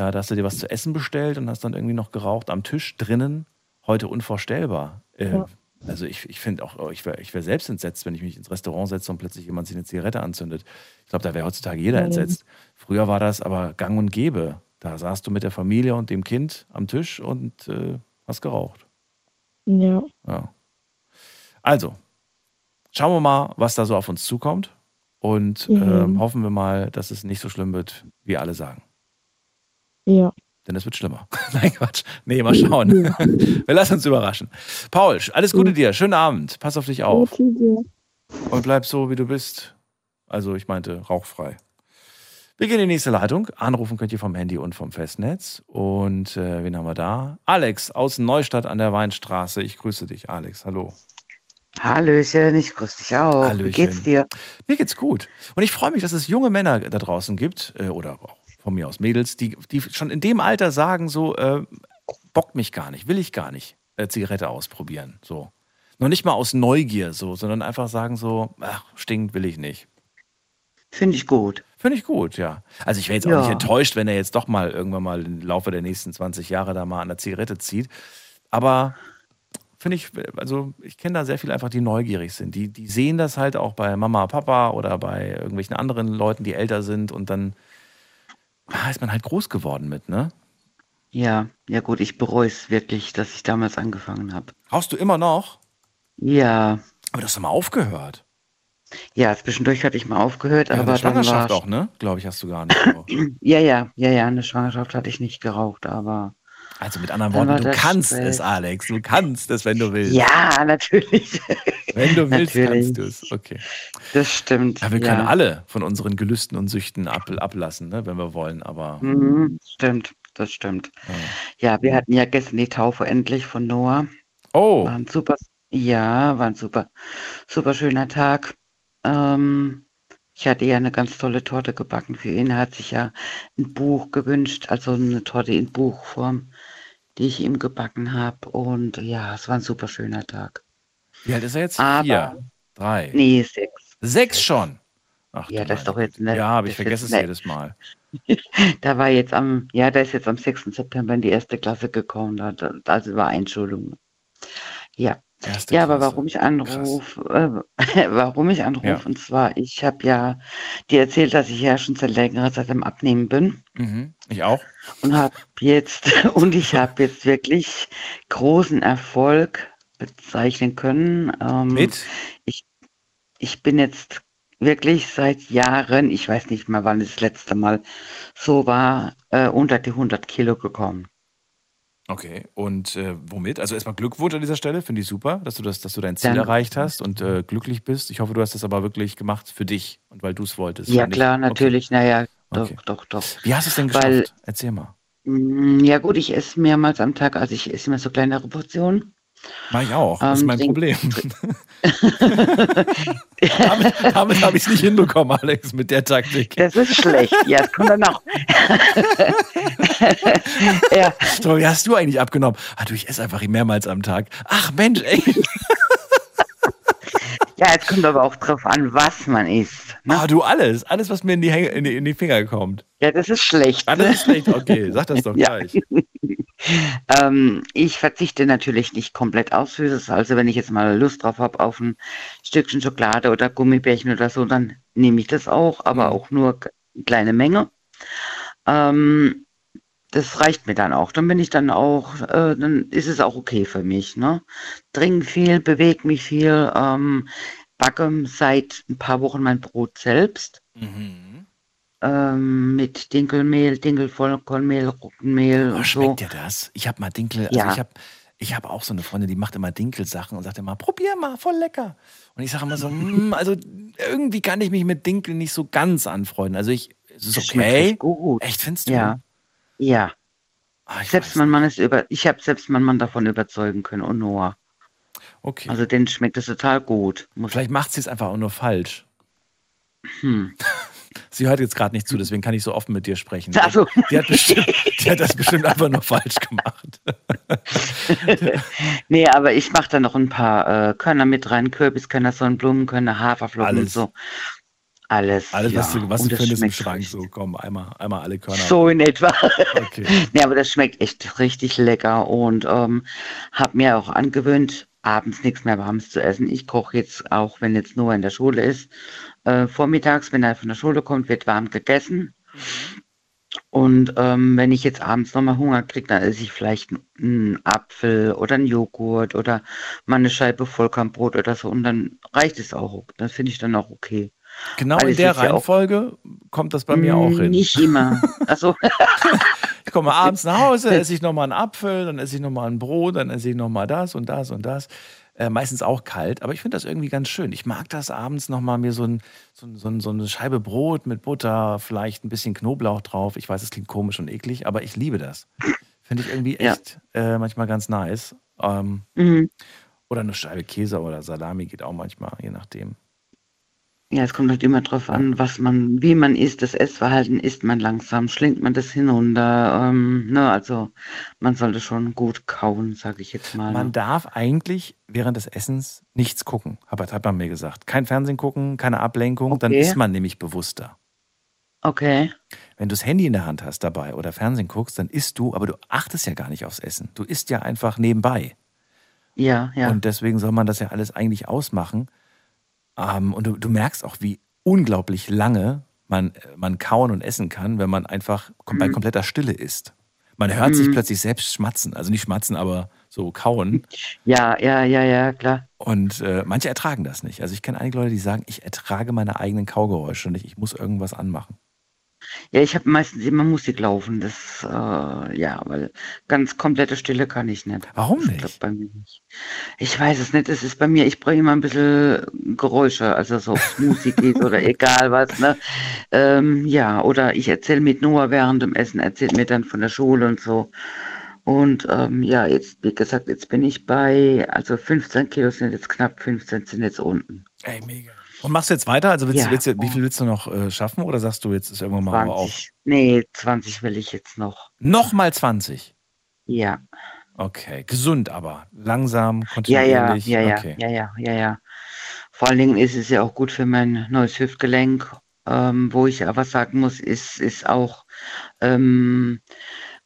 Ja, da hast du dir was zu essen bestellt und hast dann irgendwie noch geraucht am Tisch drinnen. Heute unvorstellbar. Äh, Ja. Also ich, ich finde auch, ich wäre ich wär selbst entsetzt, wenn ich mich ins Restaurant setze und plötzlich jemand sich eine Zigarette anzündet. Ich glaube, da wäre heutzutage jeder entsetzt. Früher war das aber gang und gäbe. Da saßt du mit der Familie und dem Kind am Tisch und äh, hast geraucht. Ja, Ja. Also, schauen wir mal, was da so auf uns zukommt. Und Mhm. ähm, hoffen wir mal, dass es nicht so schlimm wird, wie alle sagen. Ja. Denn es wird schlimmer. Nein, Quatsch. Nee, mal schauen. Wir lassen uns überraschen. Paul, alles Gute dir. Schönen Abend. Pass auf dich auf. Ja. Und bleib so, wie du bist. Also, ich meinte, rauchfrei. Wir gehen in die nächste Leitung. Anrufen könnt ihr vom Handy und vom Festnetz. Und äh, wen haben wir da? Alex aus Neustadt an der Weinstraße. Ich grüße dich, Alex. Hallo. Hallöchen, ich grüße dich auch. Hallöchen. Wie geht's dir? Mir geht's gut. Und ich freue mich, dass es junge Männer da draußen gibt, äh, oder auch von mir aus Mädels, die, die schon in dem Alter sagen, so, äh, bockt mich gar nicht, will ich gar nicht, äh, Zigarette ausprobieren. So. Noch nicht mal aus Neugier, so, sondern einfach sagen so, ach, stinkt, will ich nicht. Finde ich gut. Finde ich gut, ja. Also ich wäre jetzt auch Ja. nicht enttäuscht, wenn er jetzt doch mal irgendwann mal im Laufe der nächsten 20 Jahre da mal an der Zigarette zieht. Aber finde ich, also ich kenne da sehr viele einfach, die neugierig sind. Die, die sehen das halt auch bei Mama, Papa oder bei irgendwelchen anderen Leuten, die älter sind und dann ist man halt groß geworden mit, ne? Ja, ja gut, ich bereue es wirklich, dass ich damals angefangen habe. Rauchst du immer noch? Ja, Aber du hast doch mal aufgehört. ja, zwischendurch hatte ich mal aufgehört, Ja, aber dann Schwangerschaft war auch, ne? Glaube ich, hast du gar nicht. geraucht. Ja, ja, ja, ja, in der Schwangerschaft hatte ich nicht geraucht, aber Also mit anderen Worten, du kannst Stress. es, Alex. Du kannst es, wenn du willst. ja, natürlich. Wenn du willst, kannst du es. Okay. Das stimmt. Ja, wir können ja. alle von unseren Gelüsten und Süchten ab, ablassen, ne, wenn wir wollen, aber Mhm, stimmt, das stimmt. ja. Ja, wir hatten ja gestern die Taufe endlich von Noah. Oh, War ein super, ja, war ein super, super schöner Tag. Ähm, ich hatte ja eine ganz tolle Torte gebacken für ihn. Er hat sich ja ein Buch gewünscht, also eine Torte in Buchform, die ich ihm gebacken habe. Und ja, es war ein super schöner Tag. wie alt ist er jetzt? Aber- Vier, drei, Nee, sechs. sechs schon. Ach, Ja, das ist doch jetzt nett. Ja, aber ich vergesse es jedes Mal. Da war jetzt am, ja, da ist jetzt am 6. September in die erste Klasse gekommen, also war Einschulung. Ja. Erste Ja, aber Klasse. warum ich anrufe, äh, warum ich anrufe, Ja. und zwar, ich habe ja dir erzählt, dass ich ja schon seit längerer Zeit am Abnehmen bin Mhm. Ich auch. und habe jetzt, und ich habe jetzt wirklich großen Erfolg bezeichnen können. Ähm, Mit? ich bin jetzt wirklich seit Jahren, ich weiß nicht mal, wann es das letzte Mal so war, äh, unter die 100 Kilo gekommen. Okay. Und äh, womit? Also erstmal Glückwunsch an dieser Stelle, finde ich super, dass du das, dass du dein Ziel Danke. erreicht hast und äh, glücklich bist. Ich hoffe, du hast das aber wirklich gemacht für dich und weil du es wolltest. Ja, klar, natürlich, naja, doch, Okay. doch, doch. Wie hast du es denn geschafft? Weil- Erzähl mal. Mm, Ja gut, ich esse mehrmals am Tag, also ich esse immer so kleinere Portionen. Mach ich auch. Das ist Ähm, mein Problem. damit damit habe ich es nicht hinbekommen, Alex, mit der Taktik. Das ist schlecht. Ja, es kommt dann auch. ja, So, wie hast du eigentlich abgenommen? Ah, du, ich esse einfach mehrmals am Tag. Ach Mensch, ey. Ja, es kommt aber auch drauf an, was man isst. Ne? Ah, du alles. Alles, was mir in die, in die, in die Finger kommt. Ja, das ist schlecht. Ah, das ist schlecht. Okay, sag das doch Ja. gleich. Ähm, ich verzichte natürlich nicht komplett auf Süßes. Also wenn ich jetzt mal Lust drauf habe auf ein Stückchen Schokolade oder Gummibärchen oder so, dann nehme ich das auch, aber Mhm. auch nur eine kleine Menge. Ähm, das reicht mir dann auch. Dann bin ich dann auch, äh, dann ist es auch okay für mich. Ne? Trinke viel, bewege mich viel, ähm, backe seit ein paar Wochen mein Brot selbst Mhm. ähm, mit Dinkelmehl, Dinkelvollkornmehl, Roggenmehl Oh, und so. schmeckt dir das? Ich habe mal Dinkel, also Ja. ich habe ich hab auch so eine Freundin, die macht immer Dinkelsachen und sagt immer, probier mal, voll lecker. Und ich sage immer so, mm, also irgendwie kann ich mich mit Dinkel nicht so ganz anfreunden. Also ich, es ist schmeckt okay. Echt, findest du? Ja. Ja. Ah, ich Selbst mein Mann ist über, ich habe selbst meinen Mann davon überzeugen können und Noah. Okay. Also den schmeckt es total gut. Muss Vielleicht macht sie es einfach auch nur falsch. Hm. Sie hört jetzt gerade nicht zu, deswegen kann ich so offen mit dir sprechen. Also, Die, hat bestimmt, die hat das bestimmt einfach nur falsch gemacht. nee, aber ich mache da noch ein paar äh, Körner mit rein, Kürbiskörner, Sonnenblumenkörner, Haferflocken Alles. und so. Alles. Alles, was ja. du, was Und du das findest im schmeckt Schrank, richtig. so komm, einmal, einmal alle Körner. So in etwa. Okay. nee, aber das schmeckt echt richtig lecker und ähm, habe mir auch angewöhnt, abends nichts mehr Warmes zu essen. Ich koche jetzt auch, wenn jetzt Noah in der Schule ist, äh, vormittags, wenn er von der Schule kommt, wird warm gegessen. Und ähm, wenn ich jetzt abends nochmal Hunger kriege, dann esse ich vielleicht einen Apfel oder einen Joghurt oder mal eine Scheibe Vollkornbrot oder so und dann reicht es auch. Das finde ich dann auch okay. Genau Weil in der ist ja Reihenfolge kommt das bei mir auch hin. Nicht immer. Also, Ich komme abends nach Hause, esse ich nochmal einen Apfel, dann esse ich nochmal ein Brot, dann esse ich nochmal das und das und das. Äh, meistens auch kalt, aber ich finde das irgendwie ganz schön. Ich mag das abends nochmal mir so, ein, so, ein, so, ein, so eine Scheibe Brot mit Butter, vielleicht ein bisschen Knoblauch drauf. Ich weiß, es klingt komisch und eklig, aber ich liebe das. Finde ich irgendwie Ja. echt äh, manchmal ganz nice. Ähm, mhm. oder eine Scheibe Käse oder Salami geht auch manchmal, je nachdem. Ja, es kommt halt immer drauf an, was man, wie man isst. Das Essverhalten isst man langsam, schlingt man das hinunter. Ähm, ne, also man sollte schon gut kauen, sage ich jetzt mal. Man darf eigentlich während des Essens nichts gucken, hat, hat man mir gesagt. Kein Fernsehen gucken, keine Ablenkung, dann Okay. ist man nämlich bewusster. Okay. Wenn du das Handy in der Hand hast dabei oder Fernsehen guckst, dann isst du, aber du achtest ja gar nicht aufs Essen. Du isst ja einfach nebenbei. Ja, ja. Und deswegen soll man das ja alles eigentlich ausmachen. Ähm, und du, du merkst auch, wie unglaublich lange man, man kauen und essen kann, wenn man einfach kom- bei Mhm. kompletter Stille isst. Man hört sich Mhm. plötzlich selbst schmatzen. Also nicht schmatzen, aber so kauen. Ja, ja, ja, ja, klar. Und äh, manche ertragen das nicht. Also ich kenne einige Leute, die sagen, ich ertrage meine eigenen Kaugeräusche nicht. Ich muss irgendwas anmachen. Ja, ich habe meistens immer Musik laufen. Das, äh, ja, weil ganz komplette Stille kann ich nicht. Warum nicht? klappt bei mir nicht. Ich weiß es nicht. Es ist bei mir, ich brauche immer ein bisschen Geräusche, also so Musik geht oder egal was, ne? Ähm, ja, oder ich erzähle mit Noah während dem Essen, erzählt mir dann von der Schule und so. Und ähm, ja, jetzt, wie gesagt, jetzt bin ich bei, also 15 Kilo sind jetzt knapp, 15 sind jetzt unten. Ey, mega. Und machst du jetzt weiter? Also willst, Ja. willst wie viel willst du noch äh, schaffen? Oder sagst du, jetzt ist irgendwann mal aber auch 20. Nee, 20 will ich jetzt noch. nochmal 20? Ja. Okay, gesund aber. Langsam, Ja, ja, kontinuierlich. ja, ja, okay. ja, ja, ja, ja. Vor allen Dingen ist es ja auch gut für mein neues Hüftgelenk. Ähm, wo ich aber sagen muss, ist, ist auch ähm,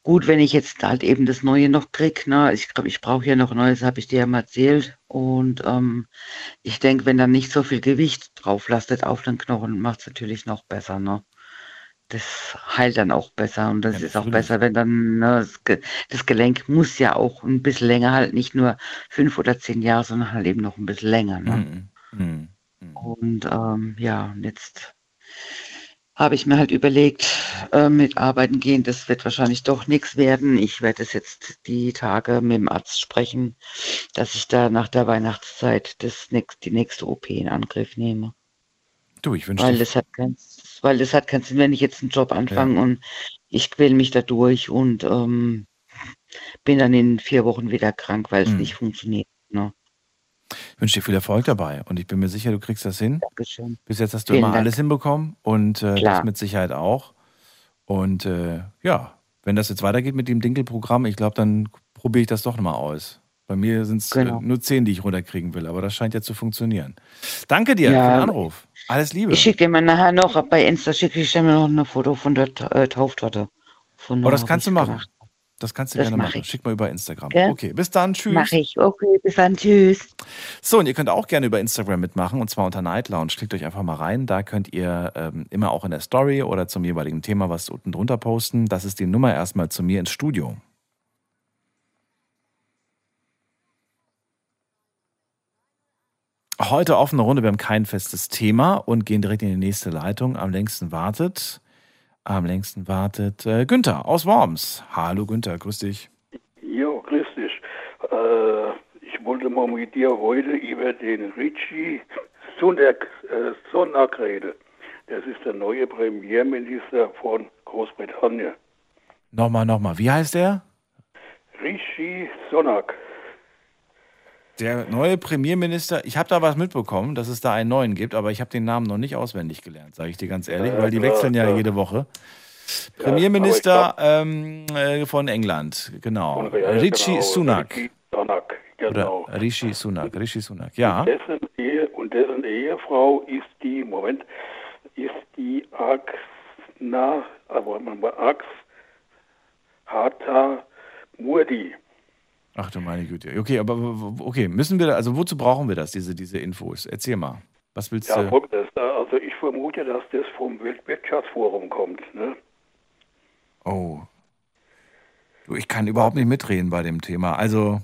gut, wenn ich jetzt halt eben das Neue noch krieg. Ne? Ich glaube, ich brauche ja noch Neues, habe ich dir ja mal erzählt. Und ähm, ich denke, wenn dann nicht so viel Gewicht drauf lastet auf den Knochen, macht es natürlich noch besser. Ne? Das heilt dann auch besser und das Ja, ist auch besser, wenn dann ne, das, Ge das Gelenk muss ja auch ein bisschen länger halten, nicht nur fünf oder zehn Jahre, sondern halt eben noch ein bisschen länger. Ne? Mhm. Mhm. Und ähm, ja, und jetzt habe ich mir halt überlegt, äh, mit Arbeiten gehen, das wird wahrscheinlich doch nichts werden. Ich werde es jetzt die Tage mit dem Arzt sprechen, dass ich da nach der Weihnachtszeit das nächst, die nächste OP in Angriff nehme. Du, ich wünsche Weil hat kein, weil das hat keinen Sinn, wenn ich jetzt einen Job anfange und ich quäle mich da durch und ähm, bin dann in vier Wochen wieder krank, weil es Mhm. nicht funktioniert. Ne? Ich wünsche dir viel Erfolg dabei und ich bin mir sicher, du kriegst das hin. Dankeschön. Bis jetzt hast du Vielen immer Dank. alles hinbekommen und äh, das mit Sicherheit auch. Und äh, ja, wenn das jetzt weitergeht mit dem Dinkelprogramm, ich glaube, dann probiere ich das doch nochmal aus. Bei mir sind es Genau. äh, nur zehn, die ich runterkriegen will, aber das scheint ja zu funktionieren. Danke dir Ja. für den Anruf. Alles Liebe. Ich schicke dir mal nachher noch, bei Insta schicke ich dir mal noch ein Foto von der äh, Tauftorte. Oh, das kannst du machen. gemacht Das kannst du Das gerne mach machen. ich. Schick mal über Instagram. Gell? Okay, bis dann. Tschüss. Mach ich. Okay, bis dann. Tschüss. So, und ihr könnt auch gerne über Instagram mitmachen und zwar unter Night Lounge. Klickt euch einfach mal rein. Da könnt ihr ähm, immer auch in der Story oder zum jeweiligen Thema was unten drunter posten. Das ist die Nummer erstmal zu mir ins Studio. Heute offene Runde. Wir haben kein festes Thema und gehen direkt in die nächste Leitung. Am längsten wartet, am längsten wartet äh, Günther aus Worms. Hallo Günther, grüß dich. Jo, grüß dich. Äh, ich wollte mal mit dir heute über den Richie Sunak, äh, Sunak reden. Das ist der neue Premierminister von Großbritannien. Nochmal, nochmal. Wie heißt der? Rishi Sunak. Der neue Premierminister, ich habe da was mitbekommen, dass es da einen neuen gibt, aber ich habe den Namen noch nicht auswendig gelernt, sage ich dir ganz ehrlich, Ja, weil die klar, wechseln ja klar. jede Woche. Ja, Premierminister ähm, äh, von England, genau. ich glaub, Rishi genau, Sunak. Rishi Sunak, genau. Oder Rishi Sunak, Rishi Sunak, ja. Dessen Ehe, und dessen Ehefrau ist die, Moment, ist die Aksna, aber man war Aks Hata Murdi. Ach du meine Güte. Okay, aber okay, müssen wir, also wozu brauchen wir das, diese, diese Infos? Erzähl mal. Was willst Ja, du? folgendes. Also ich vermute, dass das vom Weltwirtschaftsforum kommt. Ne? Oh. Du, ich kann überhaupt nicht mitreden bei dem Thema. Also,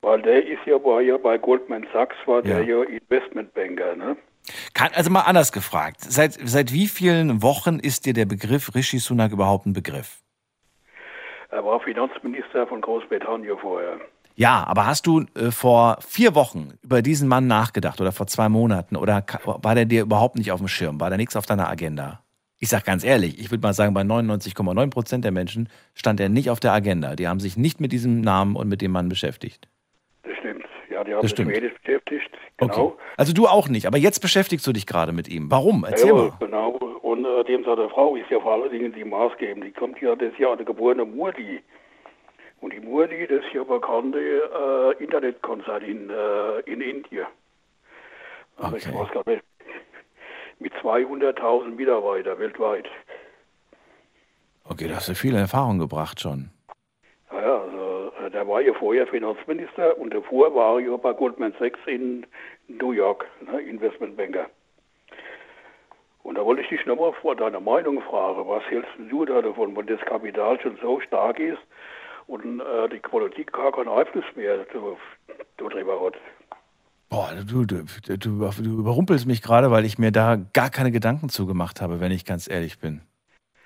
Weil der ist ja, war ja bei Goldman Sachs, war der Ja. ja Investmentbanker. Ne? kann, also mal anders gefragt. Seit, seit wie vielen Wochen ist dir der Begriff Rishi Sunak überhaupt ein Begriff? Er war Finanzminister von Großbritannien vorher. Ja, aber hast du äh, vor vier Wochen über diesen Mann nachgedacht oder vor zwei Monaten oder war der dir überhaupt nicht auf dem Schirm? War da nichts auf deiner Agenda? Ich sag ganz ehrlich, ich würde mal sagen, bei 99,9 Prozent der Menschen stand er nicht auf der Agenda. Die haben sich nicht mit diesem Namen und mit dem Mann beschäftigt. Das stimmt. Ja, die haben Das sich stimmt. wenig beschäftigt. Genau. Okay. Also du auch nicht, aber jetzt beschäftigst du dich gerade mit ihm. Warum? Erzähl ja, mal. genau. Und äh, dem seine Frau ist ja vor allen Dingen die maßgebend. Die kommt ja, das ist ja eine geborene Murdi. Und die Murdi, das ist ja bekannte äh, Internetkonzern in, äh, in Indien. Also ich Okay. weiß gar nicht, mit 200.000 Mitarbeitern weltweit. Okay, da hast du viel Erfahrung gebracht schon. Ja, ja, also äh, der war ja vorher Finanzminister und davor war er ja bei Goldman Sachs in New York, ne, Investmentbanker. Und da wollte ich dich nochmal vor deiner Meinung fragen. Was hältst du da davon, wenn das Kapital schon so stark ist und äh, die Politik gar keinen Einfluss mehr darüber hat? Boah, du, du, du, du überrumpelst mich gerade, weil ich mir da gar keine Gedanken zugemacht habe, wenn ich ganz ehrlich bin.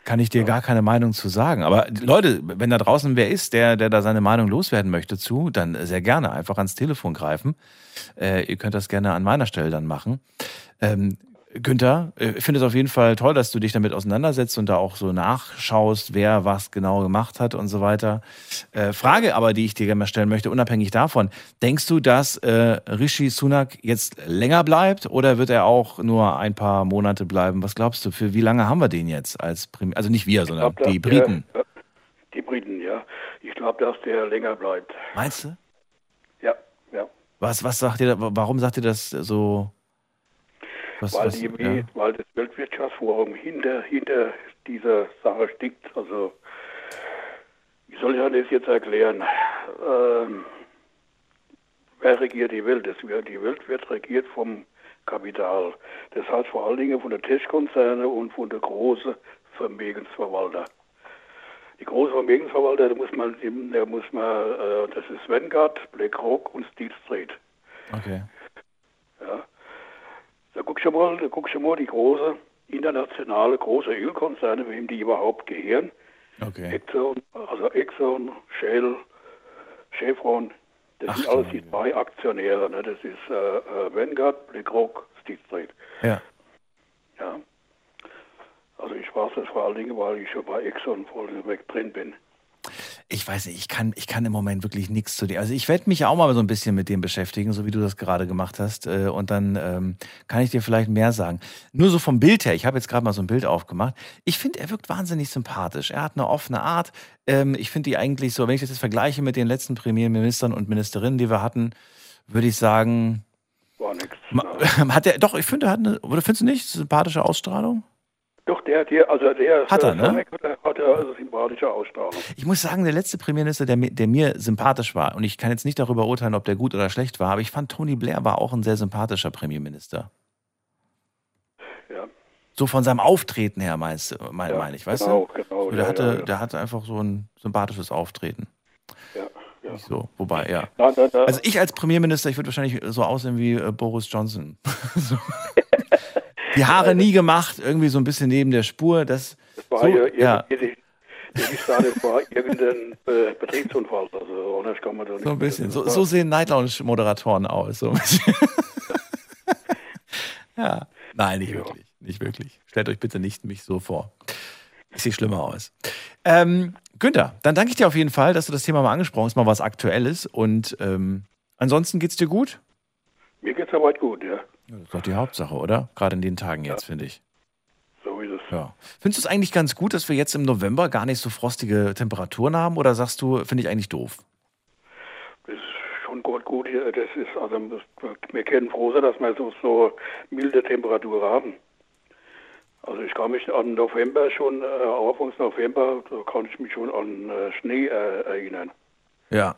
Kann ich dir gar keine Meinung zu sagen. Aber Leute, wenn da draußen wer ist, der, der da seine Meinung loswerden möchte zu, dann sehr gerne einfach ans Telefon greifen. Äh, ihr könnt das gerne an meiner Stelle dann machen. Ähm, Günther, äh, ich finde es auf jeden Fall toll, dass du dich damit auseinandersetzt und da auch so nachschaust, wer was genau gemacht hat und so weiter. Äh, Frage aber, die ich dir gerne mal stellen möchte, unabhängig davon, denkst du, dass äh, Rishi Sunak jetzt länger bleibt oder wird er auch nur ein paar Monate bleiben? Was glaubst du, für wie lange haben wir den jetzt als Prim Also nicht wir, sondern glaub, die Briten. Der, die Briten, ja. Ich glaube, dass der länger bleibt. Meinst du? Ja, ja. Was, was sagt ihr, warum sagt ihr das so? Was, weil, was, die, ja. weil das Weltwirtschaftsforum hinter, hinter dieser Sache steckt. Also, wie soll ich das jetzt erklären? Ähm, wer regiert die Welt? Das, die Welt wird regiert vom Kapital. Das heißt vor allen Dingen von den Tech-Konzernen und von den großen Vermögensverwalter. Die großen Vermögensverwalter, da muss man, da muss man, äh, das ist Vanguard, BlackRock und Steel Street. Okay. Guckst du mal, da guckst du mal die große internationale große Ölkonzerne, wem die überhaupt gehören. Okay. Exxon, also Exxon, Shell, Chevron, das Ach, sind alles die zwei Aktionäre. Ne? Das ist äh, äh Vanguard, BlackRock, Steve Street. Ja. Ja. Also ich weiß das vor allen Dingen, weil ich schon bei Exxon voll weg drin bin weiß nicht, ich kann, ich kann im Moment wirklich nichts zu dir. Also ich werde mich ja auch mal so ein bisschen mit dem beschäftigen, so wie du das gerade gemacht hast. Äh, und dann ähm, kann ich dir vielleicht mehr sagen. Nur so vom Bild her, ich habe jetzt gerade mal so ein Bild aufgemacht. Ich finde, er wirkt wahnsinnig sympathisch. Er hat eine offene Art. Ähm, ich finde die eigentlich so, wenn ich das jetzt vergleiche mit den letzten Premierministern und Ministerinnen, die wir hatten, würde ich sagen. War nichts. Hat er, doch, ich finde, er hat eine, oder findest du nicht, sympathische Ausstrahlung? Doch, der, der, also der hat er, ne? hat er also sympathische Ausstrahlung. Ich muss sagen, der letzte Premierminister, der, der mir sympathisch war, und ich kann jetzt nicht darüber urteilen, ob der gut oder schlecht war, aber ich fand Tony Blair war auch ein sehr sympathischer Premierminister. Ja. So von seinem Auftreten her, meinst, mein, ja, meine ich, weißt genau, du? Genau, der, ja, hatte, ja, der hatte einfach so ein sympathisches Auftreten. Ja, ja. Nicht so, wobei, ja. Na, na, na. Also ich als Premierminister, ich würde wahrscheinlich so aussehen wie äh, Boris Johnson. so. Die Haare nie gemacht, irgendwie so ein bisschen neben der Spur. Das, das war so, ja, ja. das war irgendein äh, Betriebsunfall. Also anders kann man da nicht so ein bisschen. So, so sehen Night Lounge-Moderatoren aus. So ja. Nein, nicht ja. wirklich. Nicht wirklich. Stellt euch bitte nicht mich so vor. Ich sehe schlimmer aus. Ähm, Günther, dann danke ich dir auf jeden Fall, dass du das Thema mal angesprochen hast, mal was Aktuelles. Und ähm, ansonsten geht's dir gut? Mir geht's soweit gut, ja. Das ist doch die Hauptsache, oder? Gerade in den Tagen jetzt, finde ich. So ist es. Ja. Findest du es eigentlich ganz gut, dass wir jetzt im November gar nicht so frostige Temperaturen haben? Oder sagst du, finde ich eigentlich doof? Das ist schon gut, gut. Das ist, also, wir können froh sein, dass wir so, so milde Temperaturen haben. Also ich kann mich an November schon, äh, Anfangs November, da kann ich mich schon an äh, Schnee äh, erinnern. Ja.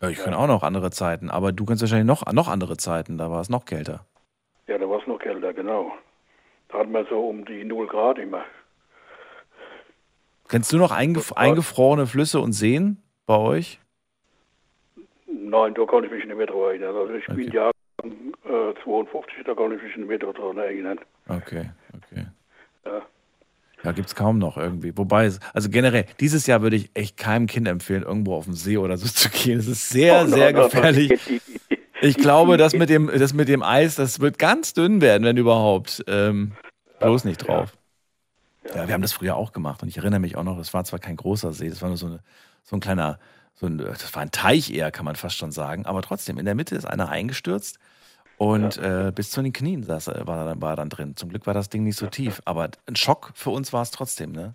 ja ich ja. kenne auch noch andere Zeiten, aber du kennst wahrscheinlich noch, noch andere Zeiten, da war es noch kälter. Ja, da war es noch kälter, genau. Da hat man so um die 0 Grad immer. Kennst du noch eingef eingefrorene Flüsse und Seen bei euch? Nein, da kann ich mich nicht mehr dran erinnern. Also ich okay. bin ja äh, 52, da kann ich mich nicht mehr daran erinnern. Okay, okay. Ja. Ja, gibt es kaum noch irgendwie. Wobei, also generell, dieses Jahr würde ich echt keinem Kind empfehlen, irgendwo auf den See oder so zu gehen. Es ist sehr, oh, sehr gefährlich. Ich glaube, das mit dem, das mit dem Eis, das wird ganz dünn werden, wenn überhaupt. Ähm, bloß nicht drauf. Ja. wir haben das früher auch gemacht und ich erinnere mich auch noch, das war zwar kein großer See, das war nur so, eine, so ein kleiner, so ein, das war ein Teich eher, kann man fast schon sagen, aber trotzdem, in der Mitte ist einer eingestürzt und ja. äh, bis zu den Knien saß, war, dann, war dann drin. Zum Glück war das Ding nicht so ja, tief, aber ein Schock für uns war es trotzdem, ne?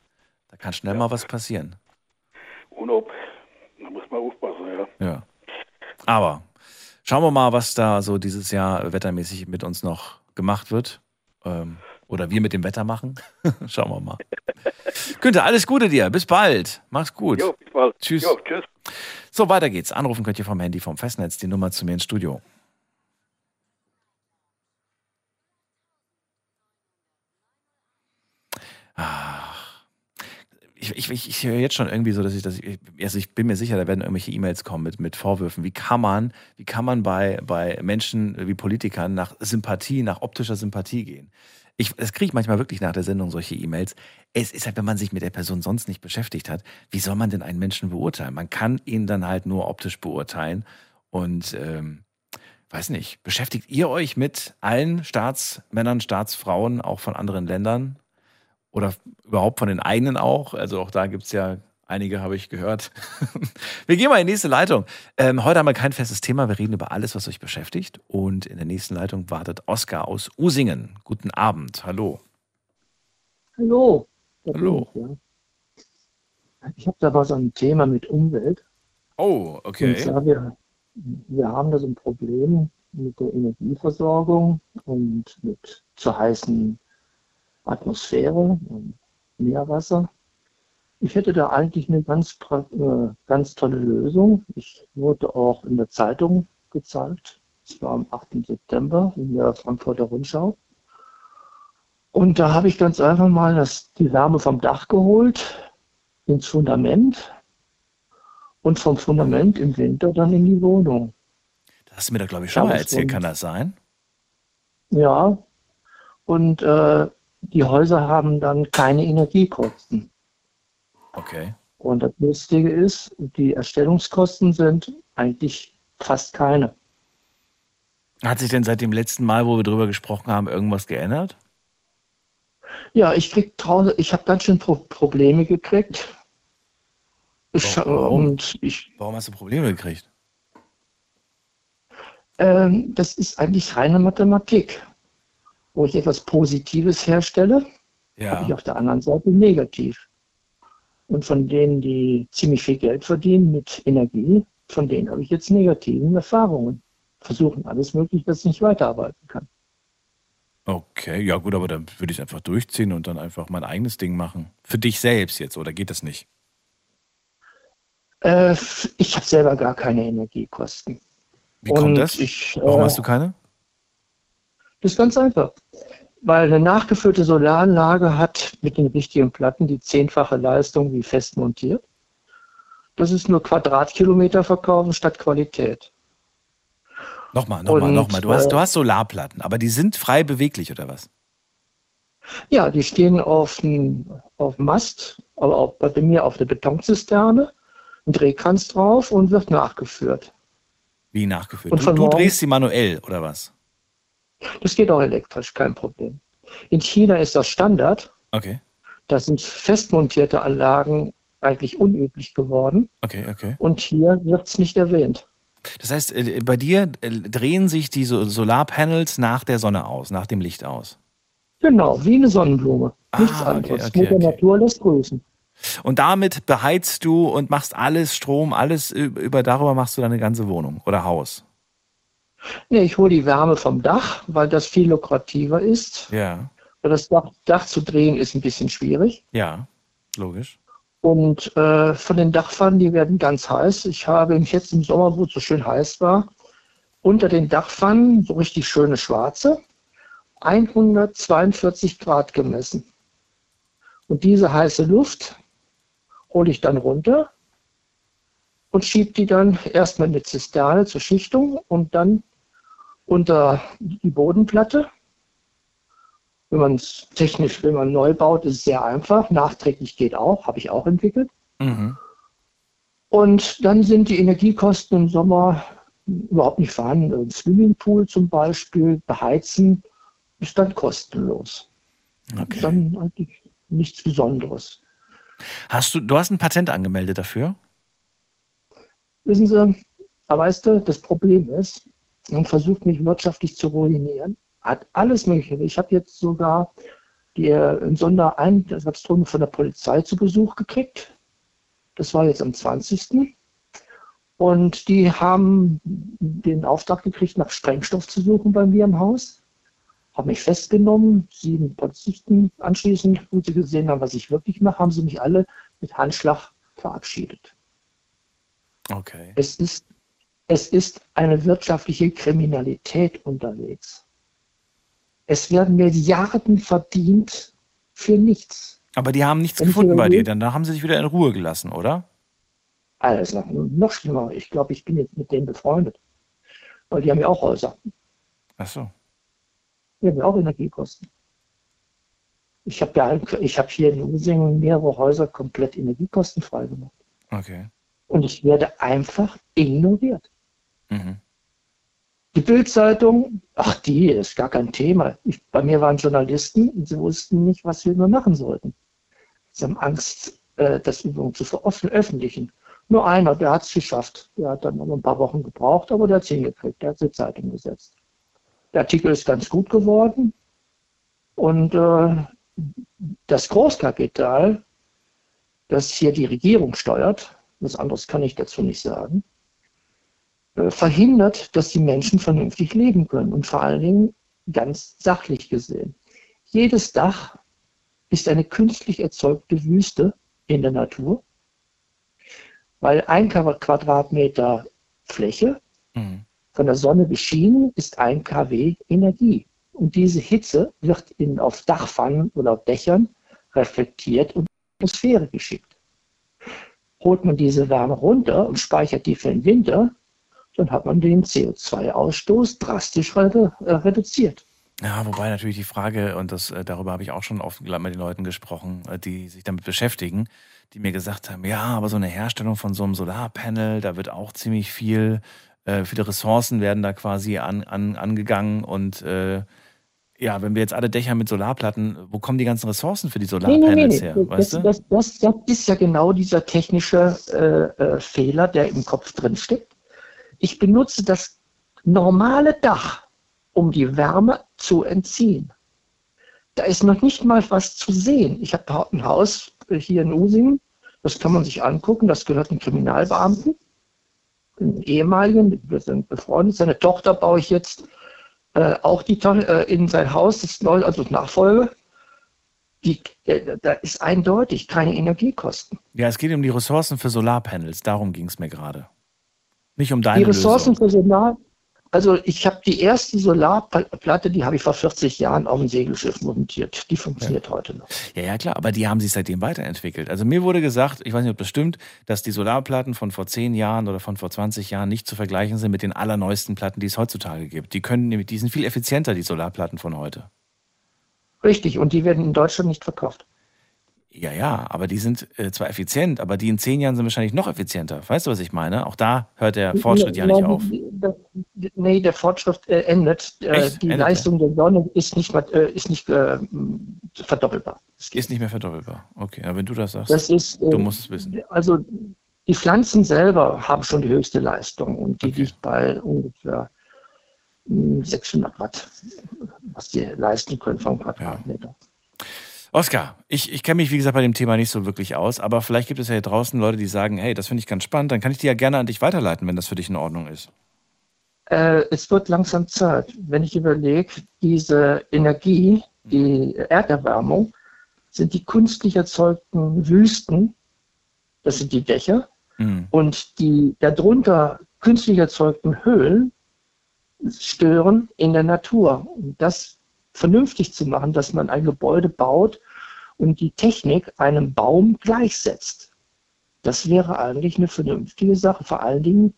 Da kann schnell mal was passieren. Und ob, da muss man aufpassen, ja. Ja. Aber Schauen wir mal, was da so dieses Jahr wettermäßig mit uns noch gemacht wird. Ähm, oder wir mit dem Wetter machen. Schauen wir mal. Günther, alles Gute dir. Bis bald. Mach's gut. Jo, bis bald. Tschüss. Jo, tschüss. So, weiter geht's. Anrufen könnt ihr vom Handy, vom Festnetz, die Nummer zu mir ins Studio. Ich, ich, ich, ich höre jetzt schon irgendwie so, dass ich, ich, also ich bin mir sicher, da werden irgendwelche E-Mails kommen mit, mit Vorwürfen. Wie kann man, wie kann man bei, bei Menschen wie Politikern nach Sympathie, nach optischer Sympathie gehen? Ich, das kriege ich manchmal wirklich nach der Sendung solche E-Mails. Es ist halt, wenn man sich mit der Person sonst nicht beschäftigt hat, wie soll man denn einen Menschen beurteilen? Man kann ihn dann halt nur optisch beurteilen. Und ähm, weiß nicht, beschäftigt ihr euch mit allen Staatsmännern, Staatsfrauen, auch von anderen Ländern? Oder überhaupt von den eigenen auch? Also auch da gibt es ja einige, habe ich gehört. wir gehen mal in die nächste Leitung. Ähm, heute haben wir kein festes Thema. Wir reden über alles, was euch beschäftigt. Und in der nächsten Leitung wartet Oskar aus Usingen. Guten Abend. Hallo. Hallo. Hallo. Ich, ja. ich habe da so ein Thema mit Umwelt. Oh, Und okay. zwar, wir, wir haben da so ein Problem mit der Energieversorgung und mit zu heißen Atmosphäre Meerwasser. Ich hätte da eigentlich eine ganz, äh, ganz tolle Lösung. Ich wurde auch in der Zeitung gezeigt. Es war am 8. September in der Frankfurter Rundschau. Und da habe ich ganz einfach mal das, die Wärme vom Dach geholt ins Fundament und vom Fundament im Winter dann in die Wohnung. Das hast du mir da, glaube ich, schon mal erzählt. Kann das sein? Ja, und äh, die Häuser haben dann keine Energiekosten. Okay. Und das Lustige ist, die Erstellungskosten sind eigentlich fast keine. Hat sich denn seit dem letzten Mal, wo wir drüber gesprochen haben, irgendwas geändert? Ja, ich krieg ich habe ganz schön Pro Probleme gekriegt. Ich, Warum? und ich, Warum hast du Probleme gekriegt? ähm, das ist eigentlich reine Mathematik. Wo ich etwas Positives herstelle, habe ich Ja. auf der anderen Seite negativ. Und von denen, die ziemlich viel Geld verdienen mit Energie, von denen habe ich jetzt negativen Erfahrungen. Versuchen alles mögliche, dass ich nicht weiterarbeiten kann. Okay, ja gut, aber dann würde ich es einfach durchziehen und dann einfach mein eigenes Ding machen. Für dich selbst jetzt, oder geht das nicht? Äh, ich habe selber gar keine Energiekosten. Wie kommt Und das? Ich, Warum äh, hast du keine? Das ist ganz einfach. Weil eine nachgefüllte Solaranlage hat mit den richtigen Platten die zehnfache Leistung wie fest montiert. Das ist nur Quadratkilometer verkaufen statt Qualität. Nochmal, nochmal, und, nochmal. Du hast, äh, du hast Solarplatten, aber die sind frei beweglich, oder was? Ja, die stehen auf dem auf Mast, aber auch bei mir auf der Betonzisterne, ein Drehkranz drauf und wird nachgeführt. Wie nachgeführt? Und Du, du drehst sie manuell, oder was? Das geht auch elektrisch, kein Problem. In China ist das Standard. Okay, Da sind festmontierte Anlagen eigentlich unüblich geworden. okay, okay. Und hier wird es nicht erwähnt. Das heißt, äh, bei dir äh, drehen sich die So- Solarpanels nach der Sonne aus, nach dem Licht aus. Genau, wie eine Sonnenblume. Nichts Ah, okay, anderes. okay, Mutter okay. Natur lässt grüßen. Und damit beheizt du und machst alles Strom, alles über darüber machst du deine ganze Wohnung oder Haus. Nee, ich hole die Wärme vom Dach, weil das viel lukrativer ist. Ja, Das Dach, Dach zu drehen ist ein bisschen schwierig. ja, logisch. Und äh, von den Dachpfannen, die werden ganz heiß. Ich habe mich jetzt im Sommer, wo es so schön heiß war, unter den Dachpfannen so richtig schöne schwarze 142 Grad gemessen. Und diese heiße Luft hole ich dann runter und schiebe die dann erstmal in eine Zisterne zur Schichtung und dann unter die Bodenplatte. Wenn man es technisch, wenn man neu baut, ist es sehr einfach. Nachträglich geht auch, habe ich auch entwickelt. Mhm. Und dann sind die Energiekosten im Sommer überhaupt nicht vorhanden. Ein Swimmingpool zum Beispiel, beheizen, ist dann kostenlos. Okay. Dann eigentlich nichts Besonderes. Hast du, du hast ein Patent angemeldet dafür? Wissen Sie, aber weißt du, das Problem ist, man versucht mich wirtschaftlich zu ruinieren, hat alles Mögliche. Ich habe jetzt sogar die äh, Sondereinsatztruppe von der Polizei zu Besuch gekriegt. Das war jetzt am 20. Und die haben den Auftrag gekriegt, nach Sprengstoff zu suchen bei mir im Haus. Haben mich festgenommen, sieben Polizisten anschließend, wo sie gesehen haben, was ich wirklich mache, haben sie mich alle mit Handschlag verabschiedet. Okay. Es ist, es ist eine wirtschaftliche Kriminalität unterwegs. Es werden Milliarden verdient für nichts. Aber die haben nichts Wenn gefunden bei dir, dann da haben sie dich wieder in Ruhe gelassen, oder? Alles noch, noch schlimmer. Ich glaube, ich bin jetzt mit denen befreundet. Weil die haben ja auch Häuser. Ach so. Die haben ja auch Energiekosten. Ich habe ja, ich habe hier in Usingen mehrere Häuser komplett energiekostenfrei gemacht. Okay. Und ich werde einfach ignoriert. Mhm. Die Bildzeitung, ach, die ist gar kein Thema. Ich, bei mir waren Journalisten und sie wussten nicht, was wir nur machen sollten. Sie haben Angst, äh, das übrigens zu veröffentlichen. Nur einer, der hat es geschafft. Der hat dann noch ein paar Wochen gebraucht, aber der hat es hingekriegt. Der hat die Zeitung gesetzt. Der Artikel ist ganz gut geworden. Und äh, das Großkapital, das hier die Regierung steuert, was anderes kann ich dazu nicht sagen, verhindert, dass die Menschen vernünftig leben können und vor allen Dingen ganz sachlich gesehen. Jedes Dach ist eine künstlich erzeugte Wüste in der Natur, weil ein Quadratmeter Fläche Mhm. von der Sonne beschienen ist ein kW Energie. Und diese Hitze wird in, auf Dachpfannen oder auf Dächern reflektiert und in die Atmosphäre geschickt. Holt man diese Wärme runter und speichert die für den Winter, dann hat man den CO2-Ausstoß drastisch redu äh, reduziert. Ja, wobei natürlich die Frage, und das, äh, darüber habe ich auch schon oft mit den Leuten gesprochen, äh, die sich damit beschäftigen, die mir gesagt haben, ja, aber so eine Herstellung von so einem Solarpanel, da wird auch ziemlich viel, äh, viele Ressourcen werden da quasi an, an, angegangen und äh, ja, wenn wir jetzt alle Dächer mit Solarplatten, wo kommen die ganzen Ressourcen für die Solarpanels her, Das, weißt du? das, das, das ist ja genau dieser technische äh, Fehler, der im Kopf drin steckt. Ich benutze das normale Dach, um die Wärme zu entziehen. Da ist noch nicht mal was zu sehen. Ich habe ein Haus hier in Usingen, das kann man sich angucken, das gehört einem Kriminalbeamten, einem ehemaligen, wir sind befreundet. Seine Tochter baue ich jetzt äh, auch die, äh, in sein Haus, das neu, also Nachfolge. Die, äh, da ist eindeutig keine Energiekosten. Ja, es geht um die Ressourcen für Solarpanels, darum ging es mir gerade. Nicht um deine Die Ressourcen Lösung. für Solar, also ich habe die erste Solarplatte, die habe ich vor 40 Jahren auf dem Segelschiff montiert. Die funktioniert heute noch. Ja, ja, klar, aber die haben sich seitdem weiterentwickelt. Also mir wurde gesagt, ich weiß nicht, ob das stimmt, dass die Solarplatten von vor 10 Jahren oder von vor 20 Jahren nicht zu vergleichen sind mit den allerneuesten Platten, die es heutzutage gibt. Die können, nämlich- die sind viel effizienter, die Solarplatten von heute. Richtig, und die werden in Deutschland nicht verkauft. Ja, ja, aber die sind äh, zwar effizient, aber die in 10 Jahren sind wahrscheinlich noch effizienter. Weißt du, was ich meine? Auch da hört der Fortschritt ja nicht Nein, auf. Nee, der Fortschritt äh, endet. Äh, die Endet? Leistung der Sonne ist nicht, äh, ist nicht äh, verdoppelbar. Ist nicht mehr verdoppelbar. Okay, aber wenn du das sagst, Das ist, äh, du musst es wissen. Also die Pflanzen selber haben schon die höchste Leistung und die liegt bei ungefähr mh, 600 Watt, was die leisten können vom Quadratmeter. Oskar, ich, ich kenne mich, wie gesagt, bei dem Thema nicht so wirklich aus, aber vielleicht gibt es ja hier draußen Leute, die sagen, hey, das finde ich ganz spannend, dann kann ich die ja gerne an dich weiterleiten, wenn das für dich in Ordnung ist. Äh, es wird langsam Zeit, wenn ich überlege, diese Energie, die Erderwärmung, sind die künstlich erzeugten Wüsten, das sind die Dächer, Mhm. und die darunter künstlich erzeugten Höhlen stören in der Natur. Und das vernünftig zu machen, dass man ein Gebäude baut und die Technik einem Baum gleichsetzt. Das wäre eigentlich eine vernünftige Sache, vor allen Dingen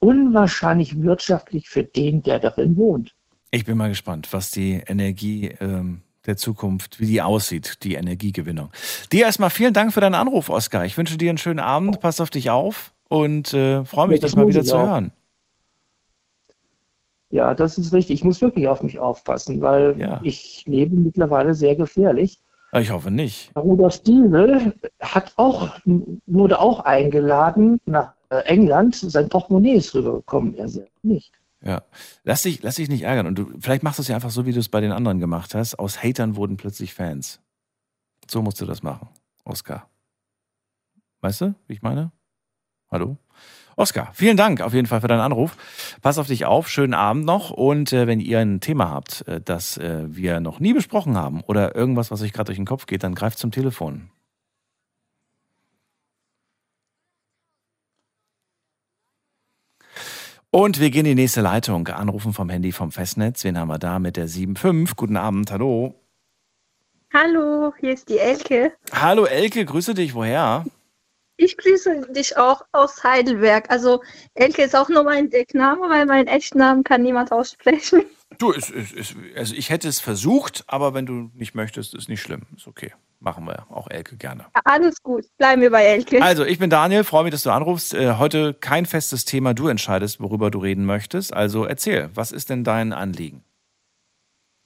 unwahrscheinlich wirtschaftlich für den, der darin wohnt. Ich bin mal gespannt, was die Energie ähm, der Zukunft, wie die aussieht, die Energiegewinnung. Dir erstmal vielen Dank für deinen Anruf, Oskar. Ich wünsche dir einen schönen Abend, pass auf dich auf und äh, freue mich, Ja, das dich mal wieder zu auch. Ja, das ist richtig. Ich muss wirklich auf mich aufpassen, weil ich lebe mittlerweile sehr gefährlich. Ich hoffe nicht. Rudolf Stiesel hat auch, wurde auch eingeladen nach äh, England. Sein Portemonnaie ist rübergekommen, er selber nicht. Ja, lass dich, lass dich nicht ärgern. Und du, vielleicht machst du es ja einfach so, wie du es bei den anderen gemacht hast. Aus Hatern wurden plötzlich Fans. So musst du das machen, Oskar. Weißt du, wie ich meine? Hallo? Oskar, vielen Dank auf jeden Fall für deinen Anruf. Pass auf dich auf, schönen Abend noch. Und äh, wenn ihr ein Thema habt, äh, das äh, wir noch nie besprochen haben oder irgendwas, was euch gerade durch den Kopf geht, dann greift zum Telefon. Und wir gehen in die nächste Leitung. Anrufen vom Handy vom Festnetz. Wen haben wir da mit der 7.5? Guten Abend, hallo. Hallo, hier ist die Elke. Hallo Elke, grüße dich. Woher? Ich grüße dich auch aus Heidelberg. Also Elke ist auch nur mein Deckname, weil meinen echten Namen kann niemand aussprechen. Du, es, es, also ich hätte es versucht, aber wenn du nicht möchtest, ist nicht schlimm. Ist okay. Machen wir auch Elke gerne. Ja, alles gut, bleiben wir bei Elke. Also, ich bin Daniel, freue mich, dass du anrufst. Äh, heute kein festes Thema, du entscheidest, worüber du reden möchtest. Also erzähl, was ist denn dein Anliegen?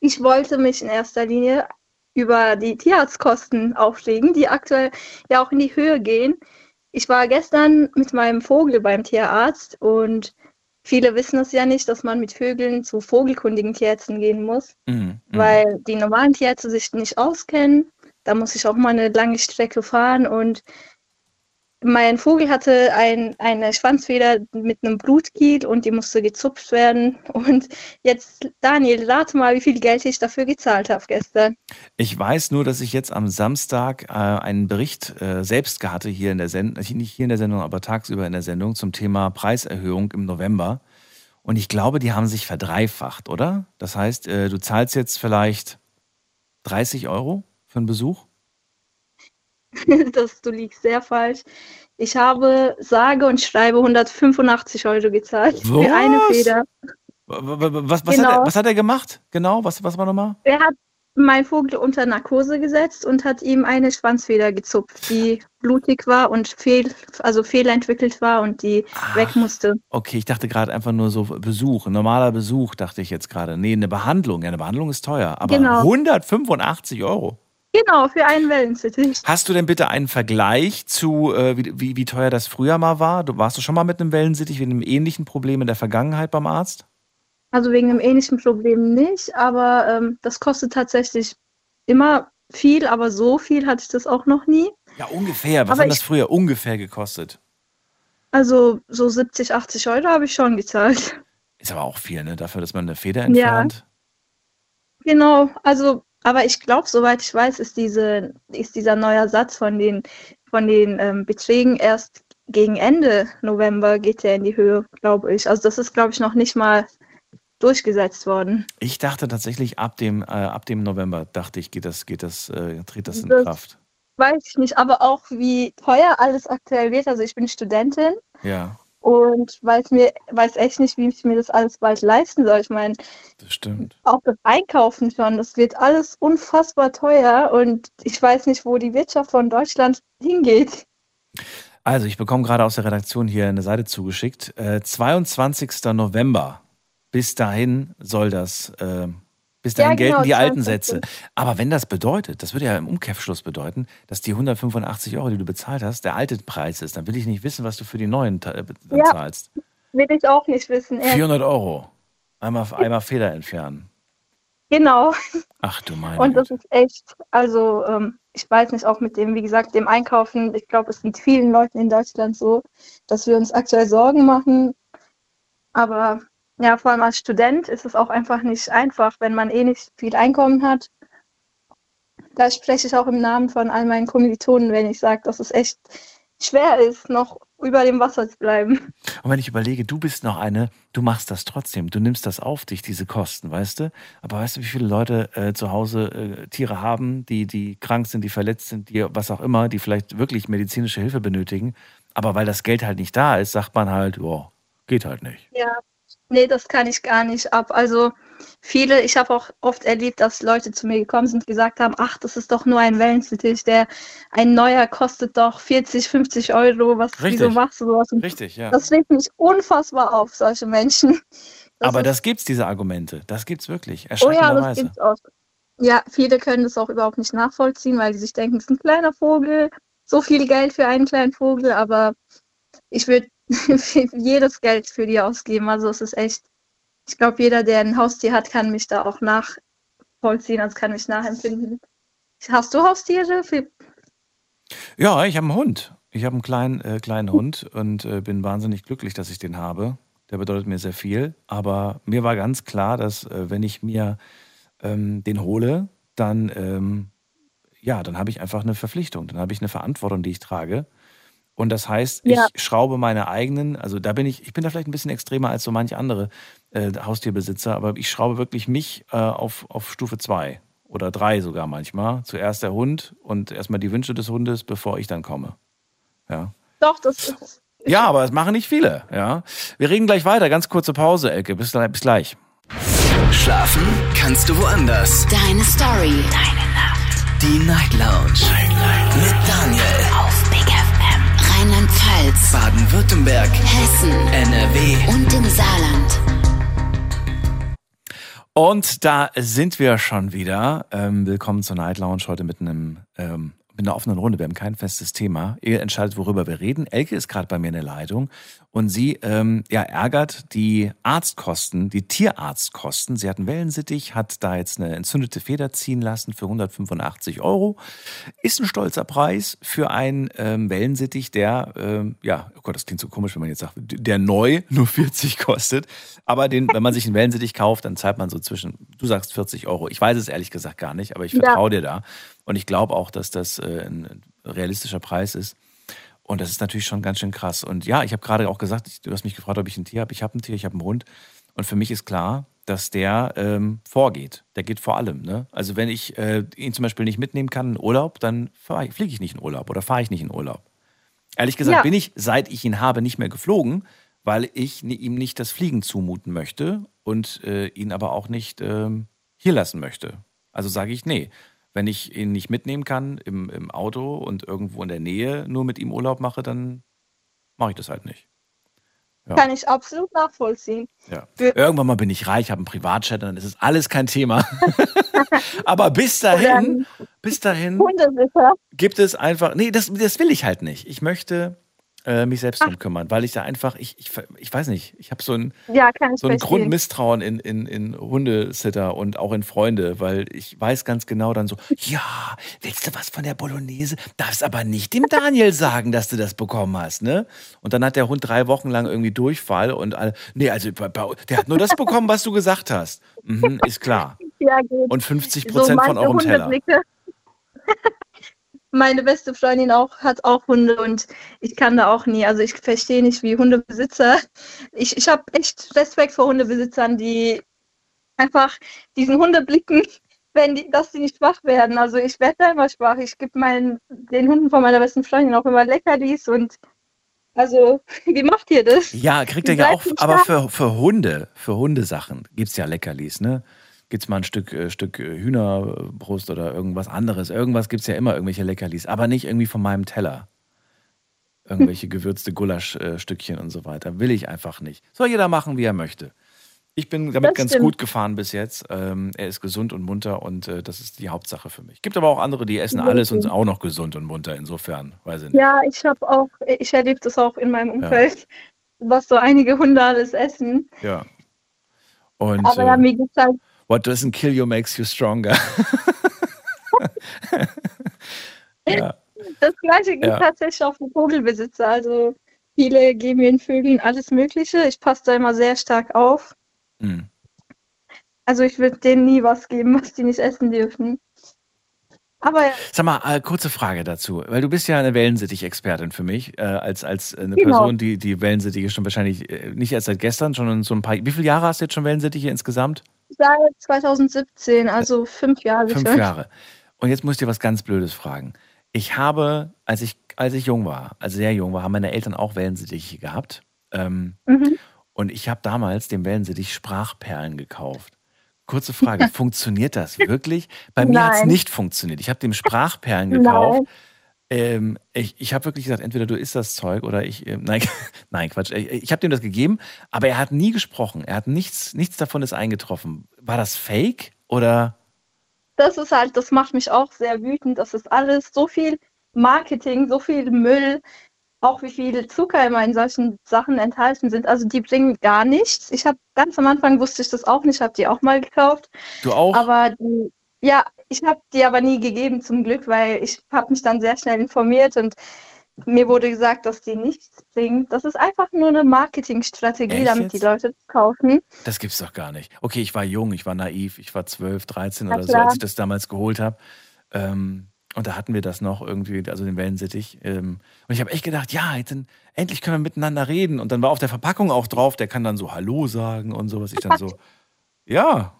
Ich wollte mich in erster Linie über die Tierarztkosten aufregen, die aktuell ja auch in die Höhe gehen. Ich war gestern mit meinem Vogel beim Tierarzt und viele wissen es ja nicht, dass man mit Vögeln zu vogelkundigen Tierärzten gehen muss, Mhm. weil die normalen Tierärzte sich nicht auskennen. Da muss ich auch mal eine lange Strecke fahren und mein Vogel hatte ein, eine Schwanzfeder mit einem Blutkiel und die musste gezupft werden. Und jetzt, Daniel, rate mal, wie viel Geld ich dafür gezahlt habe gestern. Ich weiß nur, dass ich jetzt am Samstag äh, einen Bericht äh, selbst hatte hier in der Sendung, nicht hier in der Sendung, aber tagsüber in der Sendung zum Thema Preiserhöhung im November. Und ich glaube, die haben sich verdreifacht, oder? Das heißt, äh, du zahlst jetzt vielleicht 30 Euro für einen Besuch? das, du liegst sehr falsch. Ich habe sage und schreibe 185 Euro gezahlt für eine Was? Feder. Was, was, was, Genau. hat, er, was hat er gemacht? Genau, was, was war nochmal? Er hat meinen Vogel unter Narkose gesetzt und hat ihm eine Schwanzfeder gezupft, die blutig war und fehl, also fehlentwickelt war und die weg musste. Okay, ich dachte gerade einfach nur so Besuch, normaler Besuch, dachte ich jetzt gerade. Nee, eine Behandlung. Ja, eine Behandlung ist teuer. Aber Genau. 185 Euro. Genau, für einen Wellensittich. Hast du denn bitte einen Vergleich zu, äh, wie, wie, wie teuer das früher mal war? Du, warst du schon mal mit einem Wellensittich, mit einem ähnlichen Problem in der Vergangenheit beim Arzt? Also wegen einem ähnlichen Problem nicht, aber ähm, das kostet tatsächlich immer viel, aber so viel hatte ich das auch noch nie. Ja, ungefähr. Was Aber hat das früher ungefähr gekostet? Also so 70, 80 Euro habe ich schon gezahlt. Ist aber auch viel, ne? Dafür, dass man eine Feder Ja. entfernt. Genau, also, aber ich glaube, soweit ich weiß, ist diese, ist dieser neue Satz von den, von den ähm, Beträgen erst gegen Ende November geht der in die Höhe, glaube ich. Also das ist, glaube ich, noch nicht mal durchgesetzt worden. Ich dachte tatsächlich, ab dem, äh, ab dem November, dachte ich, geht das, geht das, äh, tritt das in Das- Kraft. Weiß ich nicht, aber auch wie teuer alles aktuell wird. Also ich bin Studentin Ja, und weiß mir, weiß echt nicht, wie ich mir das alles bald leisten soll. Ich meine, das stimmt. auch das Einkaufen schon, das wird alles unfassbar teuer und ich weiß nicht, wo die Wirtschaft von Deutschland hingeht. Also, ich bekomme gerade aus der Redaktion hier eine Seite zugeschickt. Äh, 22. November. Bis dahin soll das, äh, bis Ja, dahin gelten genau, die alten 22.. Sätze. Aber wenn das bedeutet, das würde ja im Umkehrschluss bedeuten, dass die 185 Euro, die du bezahlt hast, der alte Preis ist, dann will ich nicht wissen, was du für die neuen äh, Ja. zahlst. Will ich auch nicht wissen. ehrlich. 400 Euro. Einmal, einmal Feder entfernen. Genau. Ach du meine Und das ist echt, also ähm, ich weiß nicht, auch mit dem, wie gesagt, dem Einkaufen, ich glaube, es geht vielen Leuten in Deutschland so, dass wir uns aktuell Sorgen machen. Aber ja, vor allem als Student ist es auch einfach nicht einfach, wenn man eh nicht viel Einkommen hat. Da spreche ich auch im Namen von all meinen Kommilitonen, wenn ich sage, dass es echt schwer ist, noch über dem Wasser zu bleiben. Und wenn ich überlege, du bist noch eine, du machst das trotzdem, du nimmst das auf dich, diese Kosten, weißt du? Aber weißt du, wie viele Leute äh, zu Hause äh, Tiere haben, die, die krank sind, die verletzt sind, die was auch immer, die vielleicht wirklich medizinische Hilfe benötigen. Aber weil das Geld halt nicht da ist, sagt man halt, ja, geht halt nicht. Ja, nee, das kann ich gar nicht ab. Also viele, ich habe auch oft erlebt, dass Leute zu mir gekommen sind und gesagt haben, ach, das ist doch nur ein Wellensittich, der ein neuer kostet doch 40, 50 Euro. Was, wieso Richtig. machst du sowas? Richtig, ja. Das regt mich unfassbar auf, solche Menschen. Das Aber ist- das gibt's, diese Argumente. Das gibt's wirklich. Oh ja, das gibt's auch. Ja, viele können das auch überhaupt nicht nachvollziehen, weil sie sich denken, es ist ein kleiner Vogel, so viel Geld für einen kleinen Vogel, aber ich würde jedes Geld für die ausgeben. Also es ist echt, ich glaube, jeder, der ein Haustier hat, kann mich da auch nachvollziehen, also kann mich nachempfinden. Hast du Haustiere? Ja, ich habe einen Hund. Ich habe einen kleinen, äh, kleinen Hund und äh, bin wahnsinnig glücklich, dass ich den habe. Der bedeutet mir sehr viel. Aber mir war ganz klar, dass äh, wenn ich mir ähm, den hole, dann, ähm, ja, dann habe ich einfach eine Verpflichtung. Dann habe ich eine Verantwortung, die ich trage. Und das heißt, Ja. ich schraube meine eigenen, also da bin ich, ich bin da vielleicht ein bisschen extremer als so manche andere äh, Haustierbesitzer, aber ich schraube wirklich mich äh, auf, auf Stufe 2 oder drei sogar manchmal. Zuerst der Hund und erstmal die Wünsche des Hundes, bevor ich dann komme. Ja. Doch, das ist. Ja, aber das machen nicht viele. Ja. Wir reden gleich weiter. Ganz kurze Pause, Elke. Bis, bis gleich. Schlafen kannst du woanders. Deine Story. Deine Nacht. Die Night Lounge. Night, Night. Mit Daniel. Rheinland-Pfalz. Baden-Württemberg. Hessen. NRW. Und im Saarland. Und da sind wir schon wieder. Ähm, willkommen zur Night Lounge heute mit einem ähm, mit einer offenen Runde. Wir haben kein festes Thema. Ihr entscheidet, worüber wir reden. Elke ist gerade bei mir in der Leitung und sie ähm, ja, ärgert die Arztkosten, die Tierarztkosten. Sie hat einen Wellensittich, hat da jetzt eine entzündete Feder ziehen lassen für 185 Euro. Ist ein stolzer Preis für einen ähm, Wellensittich, der, ähm, ja, oh Gott, das klingt so komisch, wenn man jetzt sagt, der neu nur 40 kostet. Aber den, wenn man sich einen Wellensittich kauft, dann zahlt man so zwischen, du sagst 40 Euro. Ich weiß es ehrlich gesagt gar nicht, aber ich vertraue dir da. Und ich glaube auch, dass das äh, ein realistischer Preis ist. Und das ist natürlich schon ganz schön krass. Und ja, ich habe gerade auch gesagt, ich, du hast mich gefragt, ob ich ein Tier habe. Ich habe ein Tier, ich habe einen Hund. Und für mich ist klar, dass der ähm, vorgeht. Der geht vor allem. Ne? Also wenn ich äh, ihn zum Beispiel nicht mitnehmen kann in Urlaub, dann fliege ich nicht in Urlaub oder fahre ich nicht in Urlaub. Ehrlich gesagt Ja. bin ich, seit ich ihn habe, nicht mehr geflogen, weil ich ihm nicht das Fliegen zumuten möchte und äh, ihn aber auch nicht ähm, hier lassen möchte. Also sage ich, nee, wenn ich ihn nicht mitnehmen kann im, im Auto und irgendwo in der Nähe nur mit ihm Urlaub mache, dann mache ich das halt nicht. Ja. Kann ich absolut nachvollziehen. Ja. Irgendwann mal bin ich reich, habe einen Privatchat, dann ist es alles kein Thema. Aber bis dahin, bis dahin gibt es einfach, nee, das, das will ich halt nicht. Ich möchte äh, mich selbst drum kümmern, weil ich da einfach, ich, ich, ich weiß nicht, ich habe so ein, Ja, so ein. Grundmisstrauen in, in, in Hundesitter und auch in Freunde, weil ich weiß ganz genau dann so, ja, willst du was von der Bolognese? Darfst aber nicht dem Daniel sagen, dass du das bekommen hast, ne? Und dann hat der Hund drei Wochen lang irgendwie Durchfall und alle, nee, also der hat nur das bekommen, was du gesagt hast. Mhm, ist klar. Ja. Und 50 Prozent von manche eurem Teller. Meine beste Freundin auch hat auch Hunde und ich kann da auch nie. Also ich verstehe nicht, wie Hundebesitzer. Ich, ich habe echt Respekt vor Hundebesitzern, die einfach diesen Hundeblicken, wenn die, dass die nicht schwach werden. Also ich werde da immer schwach. Ich gebe meinen den Hunden von meiner besten Freundin auch immer Leckerlis und also wie macht ihr das? Ja, kriegt Wie ja auch, aber für, für Hunde, für Hundesachen gibt's ja Leckerlis, ne? Gibt's mal ein Stück, äh, Stück äh, Hühnerbrust oder irgendwas anderes. Irgendwas gibt's ja immer, irgendwelche Leckerlis, aber nicht irgendwie von meinem Teller. Irgendwelche gewürzte Gulaschstückchen und so weiter. Will ich einfach nicht. Soll jeder machen, wie er möchte. Ich bin damit Das ganz stimmt. gut gefahren bis jetzt. Ähm, er ist gesund und munter und äh, das ist die Hauptsache für mich. Gibt aber auch andere, die essen alles und sind auch noch gesund und munter. Insofern, weiß ich nicht. Ja, ich habe auch, ich erlebe das auch in meinem Umfeld, was so einige Hunde alles essen. Ja. Und Aber ja, äh, mir geht's halt, What doesn't kill you makes you stronger. ja. das Gleiche gilt Ja. tatsächlich auch für Vogelbesitzer. Also viele geben ihren Vögeln alles Mögliche. Ich passe da immer sehr stark auf. Hm. Also ich würde denen nie was geben, was die nicht essen dürfen. Aber Sag mal, äh, kurze Frage dazu, weil du bist ja eine Wellensittich-Expertin für mich, äh, als, als eine Genau. Person, die die Wellensittiche schon wahrscheinlich äh, nicht erst seit gestern, sondern so ein paar. Wie viele Jahre hast du jetzt schon Wellensittiche insgesamt? Seit 2017, also fünf Jahre Fünf schon. Jahre. Und jetzt muss ich dir was ganz Blödes fragen. Ich habe, als ich, als ich jung war, also sehr jung war, haben meine Eltern auch Wellensittiche gehabt. Ähm, Mhm. Und ich habe damals dem Wellensittich Sprachperlen gekauft. Kurze Frage, funktioniert das wirklich? Bei mir hat es nicht funktioniert. Ich habe dem Sprachperlen Nein. Ähm, ich ich habe wirklich gesagt, entweder du isst das Zeug oder ich. ähm, nein, nein, Quatsch. Ich, ich habe dem das gegeben, aber er hat nie gesprochen. Er hat nichts, nichts davon ist eingetroffen. War das fake oder? Das ist halt, das macht mich auch sehr wütend. Das ist alles so viel Marketing, so viel Müll, auch wie viel Zucker immer in solchen Sachen enthalten sind. Also die bringen gar nichts. Ich habe ganz am Anfang wusste ich das auch nicht, habe die auch mal gekauft. Du auch? Aber die, ja, ich habe die aber nie gegeben zum Glück, weil ich habe mich dann sehr schnell informiert und mir wurde gesagt, dass die nichts bringen. Das ist einfach nur eine Marketingstrategie, Echt damit die jetzt? Leute das kaufen. Das gibt's doch gar nicht. Okay, ich war jung, ich war naiv, ich war 12, 13 Na oder so, klar. als ich das damals geholt habe. Ähm, und da hatten wir das noch irgendwie, also den Wellensittich. Ähm, und ich habe echt gedacht, ja, jetzt, endlich können wir miteinander reden. Und dann war auf der Verpackung auch drauf, der kann dann so Hallo sagen und sowas. Ich dann so, ja,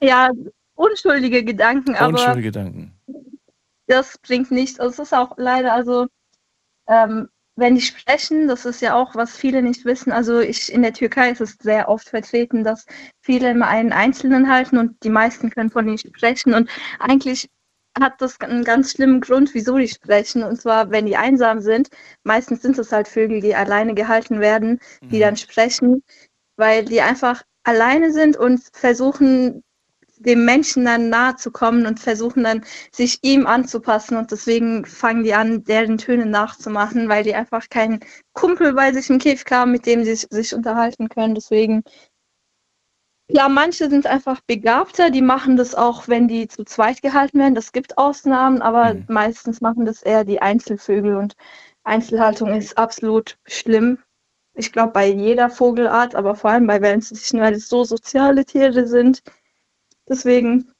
Ja, unschuldige Gedanken, aber Unschuldige Gedanken. das bringt nichts. Also es ist auch leider, also ähm, wenn die sprechen, das ist ja auch, was viele nicht wissen. Also ich in der Türkei ist es sehr oft vertreten, dass viele immer einen Einzelnen halten und die meisten können von ihnen sprechen. Und eigentlich hat das einen ganz schlimmen Grund, wieso die sprechen. Und zwar, wenn die einsam sind, meistens sind es halt Vögel, die alleine gehalten werden, die Mhm. dann sprechen, weil die einfach alleine sind und versuchen, dem Menschen dann nahe zu kommen und versuchen dann, sich ihm anzupassen. Und deswegen fangen die an, deren Töne nachzumachen, weil die einfach keinen Kumpel bei sich im Käfig haben, mit dem sie sich, unterhalten können. Deswegen Klar, manche sind einfach begabter, die machen das auch, wenn die zu zweit gehalten werden. Das gibt Ausnahmen, aber Mhm. meistens machen das eher die Einzelvögel und Einzelhaltung ist absolut schlimm. Ich glaube, bei jeder Vogelart, aber vor allem bei Wellensittichen, weil es so soziale Tiere sind. Deswegen,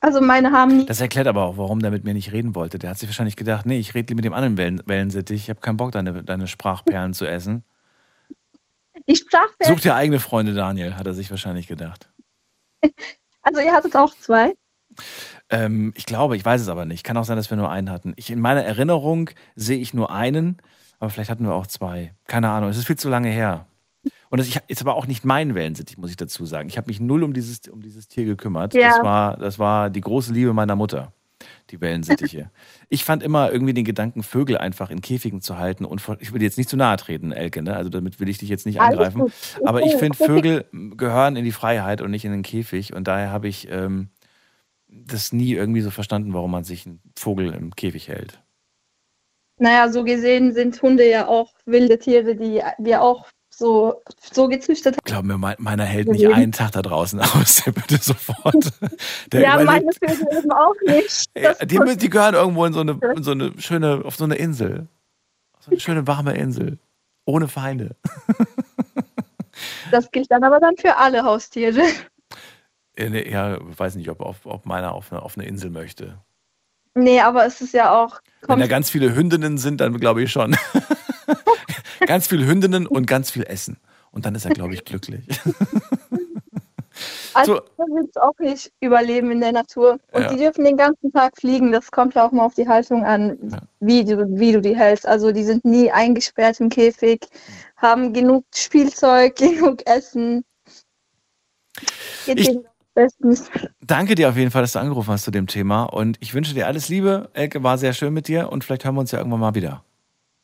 also meine haben nie. Das erklärt aber auch, warum der mit mir nicht reden wollte. Der hat sich wahrscheinlich gedacht, nee, ich rede mit dem anderen Wellen Wellensittich. Ich habe keinen Bock, deine, deine Sprachperlen zu essen. Die Sprachwelt, Such dir eigene Freunde, Daniel, hat er sich wahrscheinlich gedacht. also ihr hattet auch zwei. Ähm, ich glaube, ich weiß es aber nicht. Kann auch sein, dass wir nur einen hatten. Ich, in meiner Erinnerung sehe ich nur einen, aber vielleicht hatten wir auch zwei. Keine Ahnung, es ist viel zu lange her. Und das ist aber auch nicht mein Wellensittich, muss ich dazu sagen. Ich habe mich null um dieses, um dieses Tier gekümmert. Ja. Das, war, das war die große Liebe meiner Mutter, die Wellensittiche. ich fand immer irgendwie den Gedanken, Vögel einfach in Käfigen zu halten. Und ich will jetzt nicht zu nahe treten, Elke, ne? also damit will ich dich jetzt nicht angreifen. Aber ich finde, Vögel gehören in die Freiheit und nicht in den Käfig. Und daher habe ich ähm, das nie irgendwie so verstanden, warum man sich einen Vogel im Käfig hält. Naja, so gesehen sind Hunde ja auch wilde Tiere, die wir auch so, so gezüchtet haben. Glaub mir, mein, meiner hält nicht Gesehen. einen Tag da draußen aus, der bitte sofort. Der ja, meine. Vögel eben auch nicht. Ja, die, die gehören irgendwo in so eine, in so eine schöne, auf so eine Insel. So eine schöne warme Insel. Ohne Feinde. Das gilt dann aber dann für alle Haustiere. Äh, Ja, ich weiß nicht, ob, ob, ob meiner auf eine, auf eine Insel möchte. Nee, aber es ist ja auch. Wenn da ganz viele Hündinnen sind, dann glaube ich schon. ganz viele Hündinnen und ganz viel Essen. Und dann ist er, glaube ich, glücklich. also so. willst auch nicht überleben in der Natur. Und Ja. die dürfen den ganzen Tag fliegen. Das kommt ja auch mal auf die Haltung an, Ja. wie, du, wie du die hältst. Also die sind nie eingesperrt im Käfig, haben genug Spielzeug, genug Essen. Geht Ich- bestens. Danke dir auf jeden Fall, dass du angerufen hast zu dem Thema. Und ich wünsche dir alles Liebe. Elke, war sehr schön mit dir. Und vielleicht hören wir uns ja irgendwann mal wieder.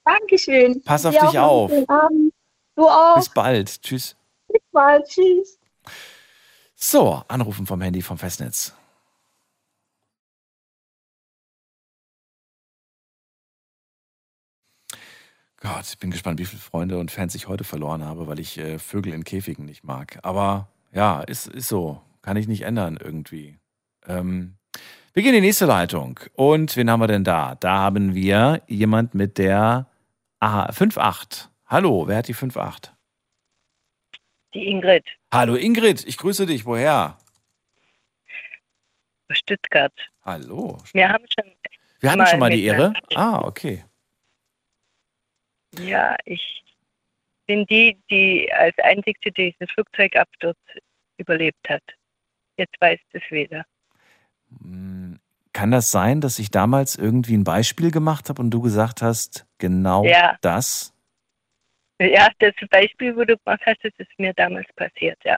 Dankeschön. Pass auf Dir dich auf. Du auch. Bis bald. Tschüss. Bis bald. Tschüss. So, Anrufen vom Handy vom Festnetz. Gott, ich bin gespannt, wie viele Freunde und Fans ich heute verloren habe, weil ich äh, Vögel in Käfigen nicht mag. Aber ja, ist, ist so. Kann ich nicht ändern irgendwie. Ähm, wir gehen in die nächste Leitung. Und wen haben wir denn da? Da haben wir jemand mit der aha, 5.8. Hallo, wer hat die 5.8? Die Ingrid Hallo Ingrid, ich grüße dich. Woher? Stuttgart. Hallo. Wir haben schon, Wir hatten Mal schon mal die Ehre. Ah, okay. ja, ich bin die, die als einzigste diesen Flugzeugabsturz überlebt hat. Jetzt weiß das wieder. Hm, Kann das sein, dass ich damals irgendwie ein Beispiel gemacht habe und du gesagt hast, genau Ja. das? Ja, das Beispiel, wo du gemacht hast, das ist mir damals passiert, ja.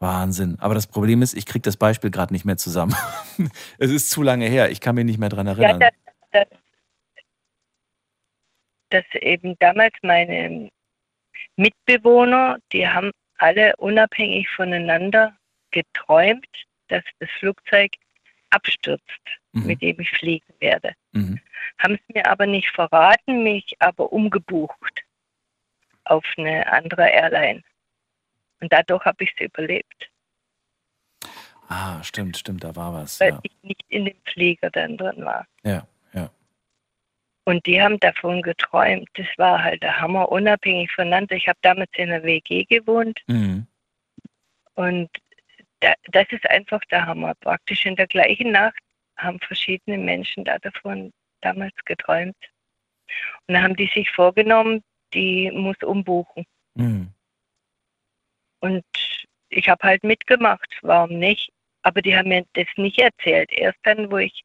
Wahnsinn. Aber das Problem ist, ich kriege das Beispiel gerade nicht mehr zusammen. es ist zu lange her. Ich kann mich nicht mehr dran Ja, erinnern. dass, dass, dass eben damals meine Mitbewohner, die haben alle unabhängig voneinander geträumt, dass das Flugzeug abstürzt, Mhm. mit dem ich fliegen werde. Mhm. Haben es mir aber nicht verraten, mich aber umgebucht auf eine andere Airline. Und dadurch habe ich es überlebt, Ah, stimmt, stimmt, da war was. weil Ja, ich nicht in dem Flieger dann drin war. ja. ja. Und die haben davon geträumt. Das war halt der Hammer, unabhängig voneinander. Ich habe damals in einer WG gewohnt Mhm. und das ist einfach der Hammer. Praktisch in der gleichen Nacht haben verschiedene Menschen da davon damals geträumt. Und dann haben die sich vorgenommen, die muss umbuchen. Mhm. Und ich habe halt mitgemacht, warum nicht? Aber die haben mir das nicht erzählt. Erst dann, wo ich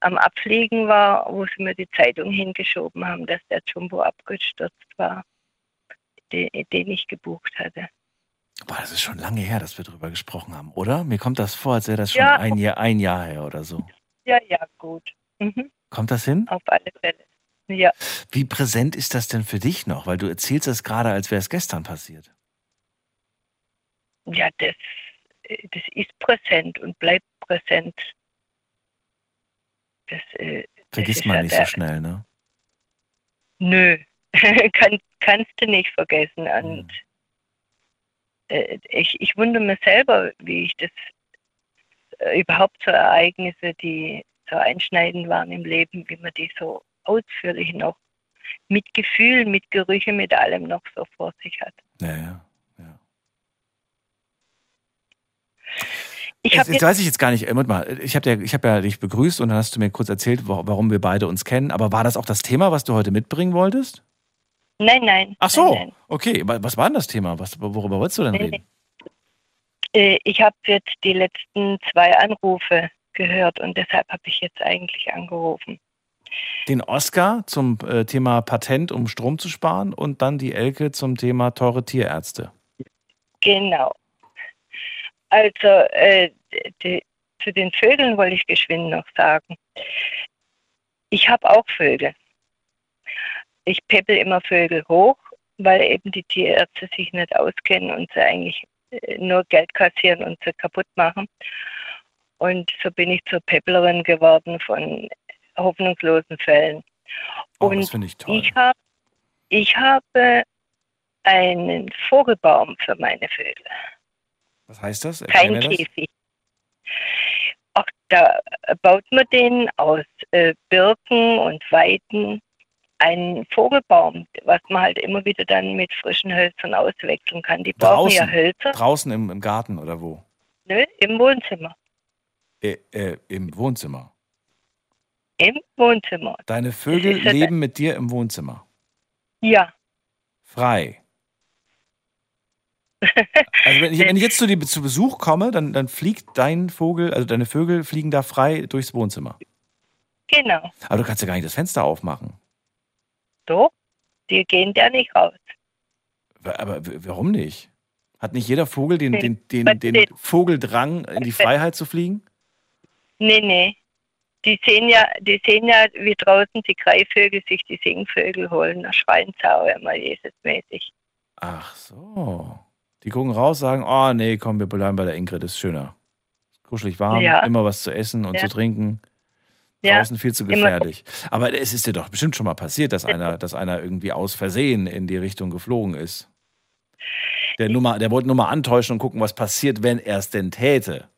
am Abfliegen war, wo sie mir die Zeitung hingeschoben haben, dass der Jumbo abgestürzt war, den, den ich gebucht hatte. Boah, das ist schon lange her, dass wir darüber gesprochen haben, oder? Mir kommt das vor, als wäre das schon Ja. ein, Jahr, ein Jahr her oder so. Ja, ja, gut. Mhm. Kommt das hin? Auf alle Fälle. Ja. Wie präsent ist das denn für dich noch? Weil du erzählst das gerade, als wäre es gestern passiert. Ja, das, das ist präsent und bleibt präsent. Das, äh, Vergisst man ja nicht so schnell, ne? Nö, Kann, kannst du nicht vergessen. Und äh, ich, ich wundere mich selber, wie ich das äh, überhaupt so Ereignisse, die so einschneidend waren im Leben, wie man die so ausführlich noch mit Gefühl, mit Gerüche, mit allem noch so vor sich hat. Ja, ja. Ich Jetzt, jetzt weiß ich jetzt gar nicht, äh, Moment mal, ich habe ich hab ja dich begrüßt und dann hast du mir kurz erzählt, wa- warum wir beide uns kennen. Aber war das auch das Thema, was du heute mitbringen wolltest? Nein, nein. Ach so, Nein, okay. Wa- Was war denn das Thema? Was, worüber wolltest du denn nein. reden? Äh, Ich habe jetzt die letzten zwei Anrufe gehört und deshalb habe ich jetzt eigentlich angerufen. Den Oscar zum äh, Thema Patent, um Strom zu sparen und dann die Elke zum Thema teure Tierärzte. Genau. Also äh, die, zu den Vögeln wollte ich geschwind noch sagen. Ich habe auch Vögel. Ich peppel immer Vögel hoch, weil eben die Tierärzte sich nicht auskennen und sie eigentlich äh, nur Geld kassieren und sie kaputt machen. Und so bin ich zur Pepplerin geworden von hoffnungslosen Fällen. Oh, und das finde ich toll. ich, hab, ich habe einen Vogelbaum für meine Vögel. Was heißt das? Erklär Kein das. Käfig. Ach, da baut man den aus äh, Birken und Weiden einen Vogelbaum, was man halt immer wieder dann mit frischen Hölzern auswechseln kann. Die brauchen ja Hölzer draußen im, im Garten oder wo? ne, im Wohnzimmer. Äh, äh, Im Wohnzimmer. Im Wohnzimmer. Deine Vögel ja leben mit dir im Wohnzimmer. Ja. Frei. Also wenn ich, wenn ich jetzt zu dir zu Besuch komme, dann, dann fliegt dein Vogel, also deine Vögel fliegen da frei durchs Wohnzimmer. Genau. Aber du kannst ja gar nicht das Fenster aufmachen. So. Die gehen da nicht raus. Aber warum nicht? Hat nicht jeder Vogel den, den, den, den Vogeldrang, in die Freiheit zu fliegen? Nee, nee. Die sehen ja, die sehen ja, wie draußen die Greifvögel sich die Singvögel holen. Sie auch immer Jesusmäßig. Ach so. Die gucken raus, sagen, oh nee, komm, wir bleiben bei der Ingrid, ist schöner. Kuschelig warm, Ja. immer was zu essen und Ja. zu trinken. Ja, Draußen viel zu immer- gefährlich. Aber es ist dir doch bestimmt schon mal passiert, dass einer, dass einer irgendwie aus Versehen in die Richtung geflogen ist. Der, nur mal, der wollte nur mal antäuschen und gucken, was passiert, wenn er es denn täte.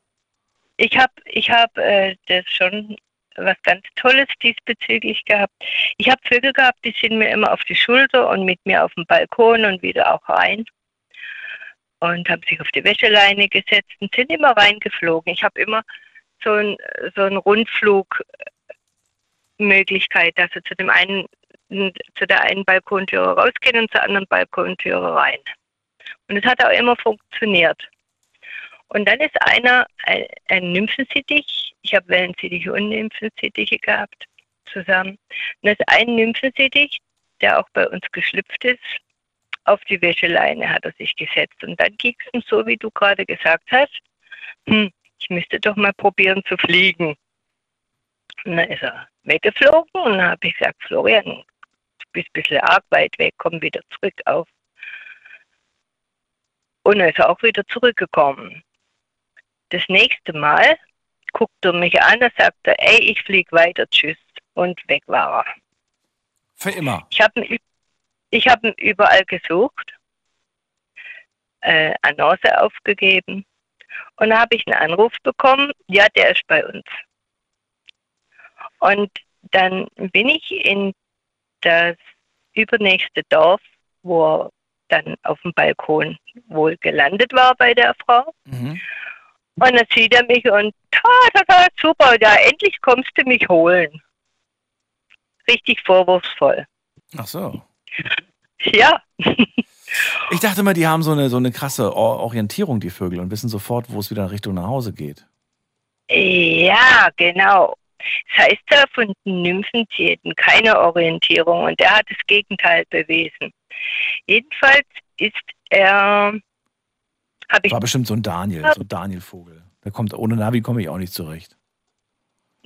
Ich habe ich hab, äh, das schon was ganz Tolles diesbezüglich gehabt. Ich habe Vögel gehabt, die sind mir immer auf die Schulter und mit mir auf den Balkon und wieder auch rein. Und haben sich auf die Wäscheleine gesetzt und sind immer reingeflogen. Ich habe immer so ein so ein Rundflugmöglichkeit, dass sie zu dem einen zu der einen Balkontüre rausgehen und zur anderen Balkontüre rein. Und es hat auch immer funktioniert. Und dann ist einer, ein, ein Nymphensittich, ich habe Wellensittiche und Nymphensittiche gehabt zusammen. Und das ist ein Nymphensittich, der auch bei uns geschlüpft ist, auf die Wäscheleine hat er sich gesetzt. Und dann ging es ihm so, wie du gerade gesagt hast, hm, ich müsste doch mal probieren zu fliegen. Und dann ist er weggeflogen und dann habe ich gesagt, Florian, du bist ein bisschen arg weit weg, komm wieder zurück auf. Und dann ist er auch wieder zurückgekommen. Das nächste Mal guckt er mich an und sagt er, ey, ich flieg weiter, tschüss. Und weg war er. Für immer. Ich habe ihn, ich hab ihn überall gesucht, äh, Annonce aufgegeben und da habe ich einen Anruf bekommen, ja, der ist bei uns. Und dann bin ich in das übernächste Dorf, wo er dann auf dem Balkon wohl gelandet war bei der Frau. Mhm. Und dann sieht er mich und, ta, ta, ta, super, ja, endlich kommst du mich holen. Richtig vorwurfsvoll. Ach so. Ja, Ich dachte immer, die haben so eine, so eine krasse Or- Orientierung, die Vögel, und wissen sofort, wo es wieder in Richtung nach Hause geht. Ja, genau. Das heißt ja, von den Nymphen, sie hätten keine Orientierung und er hat das Gegenteil bewiesen. Jedenfalls ist er, War bestimmt so ein Daniel, so ein Daniel-Vogel. Kommt, ohne Navi komme ich auch nicht zurecht.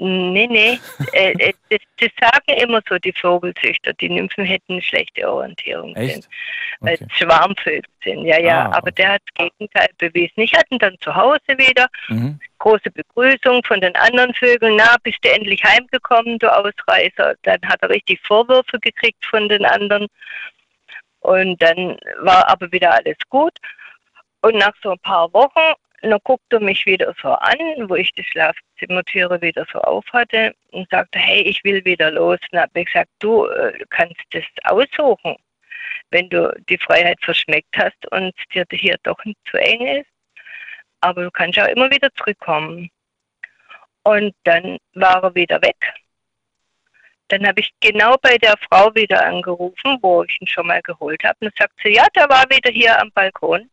Nee, nee. äh, äh, das, das sagen immer so die Vogelzüchter. Die Nymphen hätten eine schlechte Orientierung. Echt? Es Schwarmvögel sind. Ja, ja. Ah, aber der hat das Gegenteil bewiesen. Ich hatte ihn dann zu Hause wieder. Mhm. Große Begrüßung von den anderen Vögeln. Na, bist du endlich heimgekommen, du Ausreißer? Dann hat er richtig Vorwürfe gekriegt von den anderen. Und dann war aber wieder alles gut. Und nach so ein paar Wochen dann guckte er mich wieder so an, wo ich die Schlafzimmertüre wieder so auf hatte und sagte, hey, ich will wieder los. Und habe ich gesagt, du äh, kannst das aussuchen, wenn du die Freiheit verschmeckt hast und es dir hier doch nicht zu eng ist. Aber du kannst auch immer wieder zurückkommen. Und dann war er wieder weg. Dann habe ich genau bei der Frau wieder angerufen, wo ich ihn schon mal geholt habe. Und sagt sie, ja, der war wieder hier am Balkon.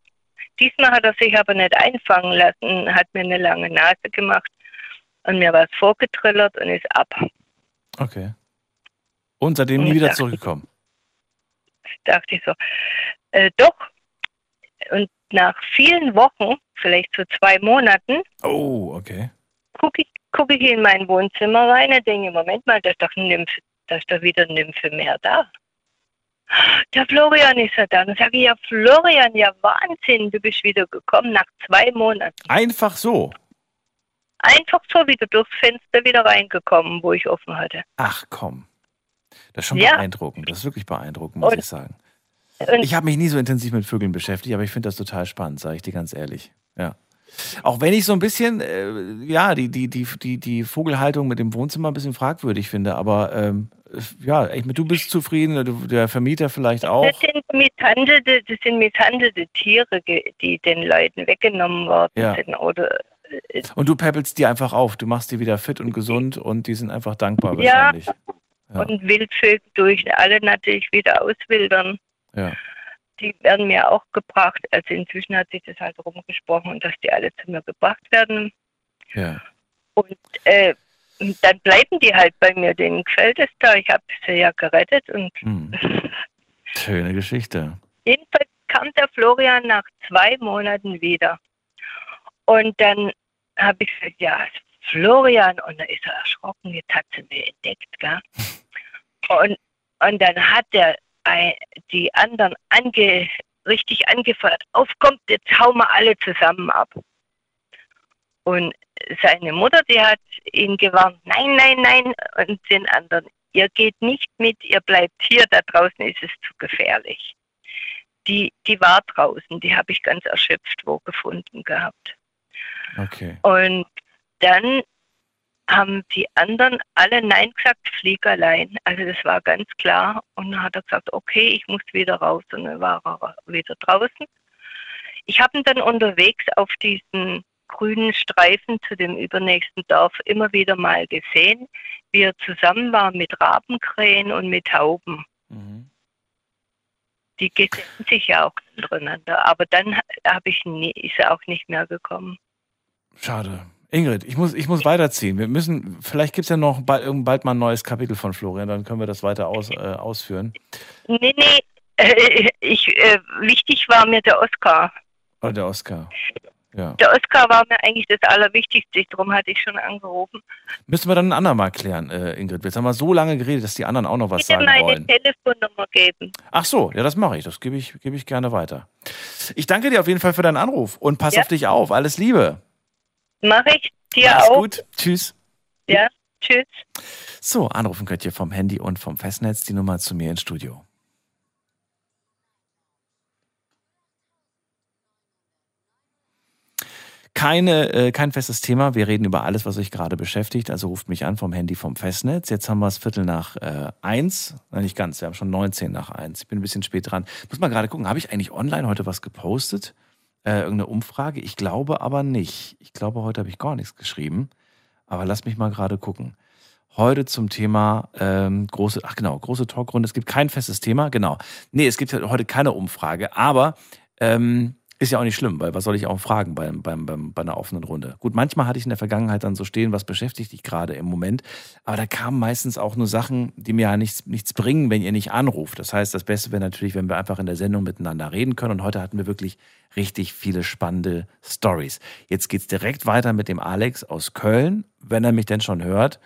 Diesmal hat er sich aber nicht einfangen lassen, hat mir eine lange Nase gemacht und mir was vorgetrillert und ist ab. Okay. Und seitdem nie wieder zurückgekommen. dachte ich so, äh, doch. Und nach vielen Wochen, vielleicht so zwei Monaten, Oh, okay. gucke ich, guck ich in mein Wohnzimmer rein und denke, Moment mal, da ist doch, ein Nymphe, da ist doch wieder ein Nymphe mehr da. Der Florian ist ja da. Dann sage ich, ja Florian, ja Wahnsinn, du bist wieder gekommen nach zwei Monaten. Einfach so. Einfach so wieder durchs Fenster wieder reingekommen, wo ich offen hatte. Ach komm. Das ist schon Ja. beeindruckend. Das ist wirklich beeindruckend, muss Und- ich sagen. Ich habe mich nie so intensiv mit Vögeln beschäftigt, aber ich finde das total spannend, sage ich dir ganz ehrlich. Ja. Auch wenn ich so ein bisschen, äh, ja, die, die, die, die, die Vogelhaltung mit dem Wohnzimmer ein bisschen fragwürdig finde, aber ähm, ja, ich, du bist zufrieden, du- der Vermieter vielleicht auch. Das sind misshandelte, das sind misshandelte Tiere, die den Leuten weggenommen worden Ja. sind. Oder äh, Und du peppelst die einfach auf, du machst die wieder fit und gesund und die sind einfach dankbar Ja. wahrscheinlich. Ja. und Wildvögel durch alle natürlich wieder auswildern. Ja. Die werden mir auch gebracht. Also inzwischen hat sich das halt rumgesprochen, dass die alle zu mir gebracht werden. Ja. Und äh, dann bleiben die halt bei mir. Denen gefällt es da. Ich habe sie ja gerettet. Und Hm. Schöne Geschichte. jedenfalls kam der Florian nach zwei Monaten wieder. Und dann habe ich gesagt, ja, Florian. Und dann ist er erschrocken. Jetzt hat sie mich entdeckt. Gell? Und, und dann hat er die anderen ange, richtig angefeuert. Auf kommt, jetzt hauen wir alle zusammen ab. Und seine Mutter, die hat ihn gewarnt, nein, nein, nein, und den anderen, ihr geht nicht mit, ihr bleibt hier, da draußen ist es zu gefährlich. Die, die war draußen, die habe ich ganz erschöpft wo gefunden gehabt. Okay. Und dann haben die anderen alle Nein gesagt, flieg allein. Also das war ganz klar. Und dann hat er gesagt, okay, ich muss wieder raus. Und dann war er wieder draußen. Ich habe ihn dann unterwegs auf diesen grünen Streifen zu dem übernächsten Dorf immer wieder mal gesehen, wie er zusammen war mit Rabenkrähen und mit Tauben. Die gesellen sich ja auch untereinander. Aber dann habe ich nie, ist er auch nicht mehr gekommen. Schade. Ingrid, ich muss, ich muss weiterziehen. Wir müssen, vielleicht gibt es ja noch bald, bald mal ein neues Kapitel von Florian, dann können wir das weiter aus, äh, ausführen. Nee, nee, äh, ich, äh, wichtig war mir der Oscar. Oder der Oscar. Ja. Der Oscar war mir eigentlich das Allerwichtigste, darum hatte ich schon angerufen. Müssen wir dann ein andermal klären, äh, Ingrid. Jetzt haben wir so lange geredet, dass die anderen auch noch was Bitte sagen meine wollen. Telefonnummer geben. Ach so, ja, das mache ich. Das gebe ich, gebe ich gerne weiter. Ich danke dir auf jeden Fall für deinen Anruf und pass Ja. auf dich auf. Alles Liebe. Mache ich dir Mach's auch. gut. Tschüss. Ja, tschüss. So, anrufen könnt ihr vom Handy und vom Festnetz die Nummer zu mir ins Studio. Keine, äh, kein festes Thema. Wir reden über alles, was euch gerade beschäftigt. Also ruft mich an vom Handy vom Festnetz. Jetzt haben wir es Viertel nach äh, eins. Nein, nicht ganz. Wir haben schon 19 nach eins. Ich bin ein bisschen spät dran. Muss mal gerade gucken. Habe ich eigentlich online heute was gepostet? Äh, irgendeine Umfrage? Ich glaube aber nicht. Ich glaube, heute habe ich gar nichts geschrieben. Aber lass mich mal gerade gucken. Heute zum Thema ähm, große, ach genau, große Talkrunde. Es gibt kein festes Thema, genau. Nee, es gibt heute keine Umfrage, aber ähm, Ist ja auch nicht schlimm, weil was soll ich auch fragen beim, beim, beim, bei einer offenen Runde? Gut, manchmal hatte ich in der Vergangenheit dann so stehen, was beschäftigt dich gerade im Moment. Aber da kamen meistens auch nur Sachen, die mir ja nichts, nichts bringen, wenn ihr nicht anruft. Das heißt, das Beste wäre natürlich, wenn wir einfach in der Sendung miteinander reden können. Und heute hatten wir wirklich richtig viele spannende Stories. Jetzt geht's direkt weiter mit dem Alex aus Köln, wenn er mich denn schon hört.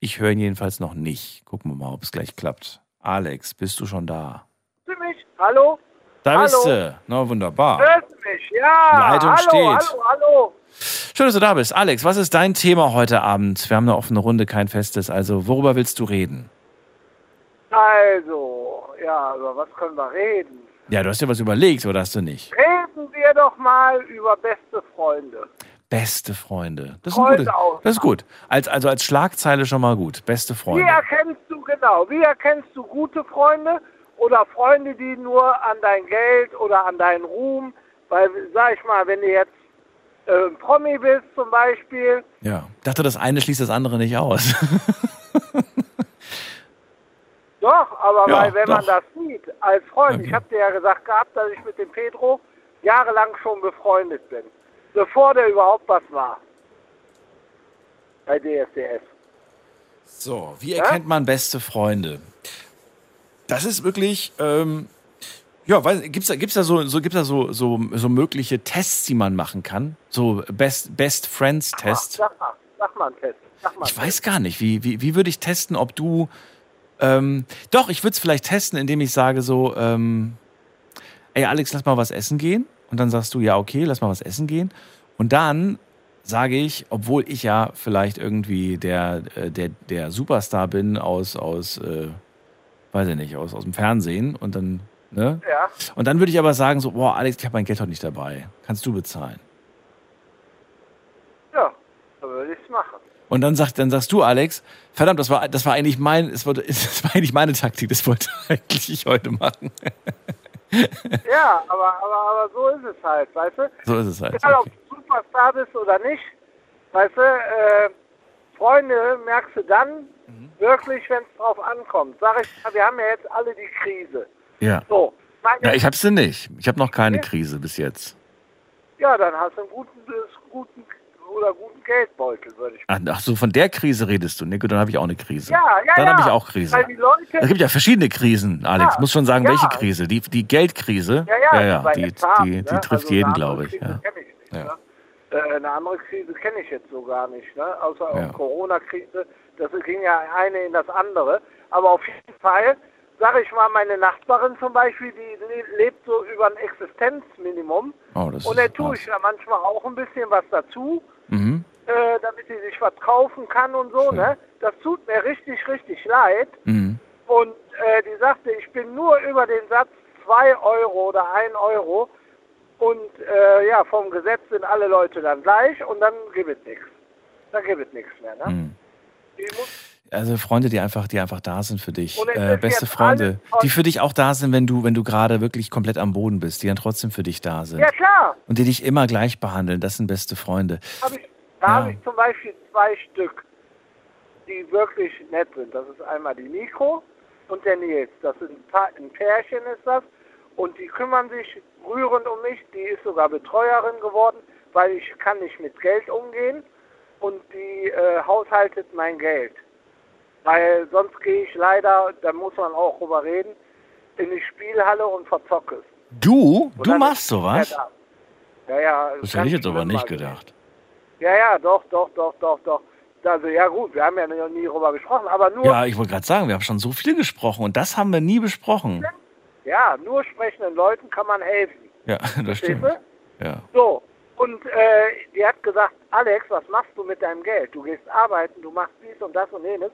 Ich höre ihn jedenfalls noch nicht. Gucken wir mal, ob es gleich klappt. Alex, bist du schon da? Du mich? Hallo? Da Hallo? bist du. Na, wunderbar. Hörst du mich? Ja. Leitung hallo, steht. hallo, hallo. Schön, dass du da bist. Alex, was ist dein Thema heute Abend? Wir haben eine offene Runde, kein festes. Also, worüber willst du reden? Also, ja, über was können wir reden? Ja, du hast dir was überlegt, oder hast du nicht? Reden wir doch mal über beste Freunde. Beste Freunde. Das ist, Freunde gutes, das ist gut. Als, also als Schlagzeile schon mal gut. Beste Wie Freunde. erkennst du, genau, wie erkennst du gute Freunde oder Freunde, die nur an dein Geld oder an deinen Ruhm, weil, sag ich mal, wenn du jetzt äh, Promi bist zum Beispiel, Ja. Ich dachte, das eine schließt das andere nicht aus. Doch, aber Ja, weil wenn man doch. das sieht als Freund, Okay. ich habe dir ja gesagt gehabt, dass ich mit dem Pedro jahrelang schon befreundet bin, bevor der überhaupt was war. Bei DSDS. So, wie erkennt man beste Freunde? Das ist wirklich, ähm, ja, gibt es da, gibt's da, so, so, gibt's da so, so, so mögliche Tests, die man machen kann? So Best, Best Friends Test? Sag mal, sag mal einen Test. Sag mal Ich weiß gar nicht, wie, wie, wie würde ich testen, ob du. Ähm, doch, ich würde es vielleicht testen, indem ich sage so, ähm, ey Alex, lass mal was essen gehen. Und dann sagst du, ja, okay, lass mal was essen gehen. Und dann sage ich, obwohl ich ja vielleicht irgendwie der, äh, der, der Superstar bin aus, aus äh, weiß ich nicht, aus, aus dem Fernsehen und dann, ne? Ja. Und dann würde ich aber sagen so, boah, Alex, ich habe mein Geld heute nicht dabei. Kannst du bezahlen? Ja, dann würde ich es machen. Und dann, sagt, dann sagst du, Alex, verdammt, das war, das war eigentlich mein, es wollte, das war eigentlich meine Taktik, das wollte eigentlich ich heute machen. Ja, aber, aber, aber so ist es halt, weißt du? So ist es halt. Egal, ob du Superstar bist oder nicht, weißt du, äh, Freunde merkst du dann Mhm. wirklich, wenn es drauf ankommt. Sag ich, wir haben ja jetzt alle die Krise. Ja. So, Ja, ich hab's denn nicht. Ich habe noch keine Krise bis jetzt. ja, dann hast du einen guten, guten oder guten Geldbeutel, würde ich Ach, ach so, von der Krise redest du. Ne, gut, dann habe ich auch eine Krise. Ja, ja, Dann ja. habe ich auch Krise. Die Es gibt ja verschiedene Krisen, Alex. Ja, Muss schon sagen, ja. welche Krise? Die, die Geldkrise, ja, ja, die, haben, die, ne? die trifft Also jeden, glaube ich. Ich nicht, Ja. Äh, eine andere Krise kenne ich jetzt so gar nicht, ne? außer Ja. Corona-Krise. Das ging ja eine in das andere. Aber auf jeden Fall, sage ich mal, meine Nachbarin zum Beispiel, die le- lebt so über ein Existenzminimum. Oh, Und da tue ich ja manchmal auch ein bisschen was dazu, Mhm. äh, damit sie sich was kaufen kann und so. Ne? Das tut mir richtig, richtig leid. Mhm. Und äh, die sagte, ich bin nur über den Satz 2 Euro oder 1 Euro. Und äh, ja, vom Gesetz sind alle Leute dann gleich und dann gibt es nichts. Dann gibt es nichts mehr. Ne? Mhm. Also Freunde, die einfach, die einfach da sind für dich. Äh, beste Freunde, die für dich auch da sind, wenn du, wenn du gerade wirklich komplett am Boden bist, die dann trotzdem für dich da sind. ja klar, Und die dich immer gleich behandeln. Das sind beste Freunde. hab ich, da Ja. habe ich zum Beispiel zwei Stück, die wirklich nett sind. Das ist einmal die Nico und der Nils. Das sind ein Pärchen ist das. Und die kümmern sich rührend um mich. Die ist sogar Betreuerin geworden, weil ich kann nicht mit Geld umgehen. Und die äh, haushaltet mein Geld. Weil sonst gehe ich leider, da muss man auch drüber reden, in die Spielhalle und verzocke es. Du? Und Du machst sowas? da. Ja, ja. Das hätte ich jetzt aber nicht gedacht. Ja, ja, doch, doch, doch, doch, doch. Also ja gut, wir haben ja noch nie drüber gesprochen, aber nur, Ja, ich wollte gerade sagen, wir haben schon so viel gesprochen und das haben wir nie besprochen. ja, nur sprechenden Leuten kann man helfen. Ja, das Verstehst stimmt. du? Ja. So, und äh, die hat gesagt, Alex, was machst du mit deinem Geld? Du gehst arbeiten, du machst dies und das und jenes.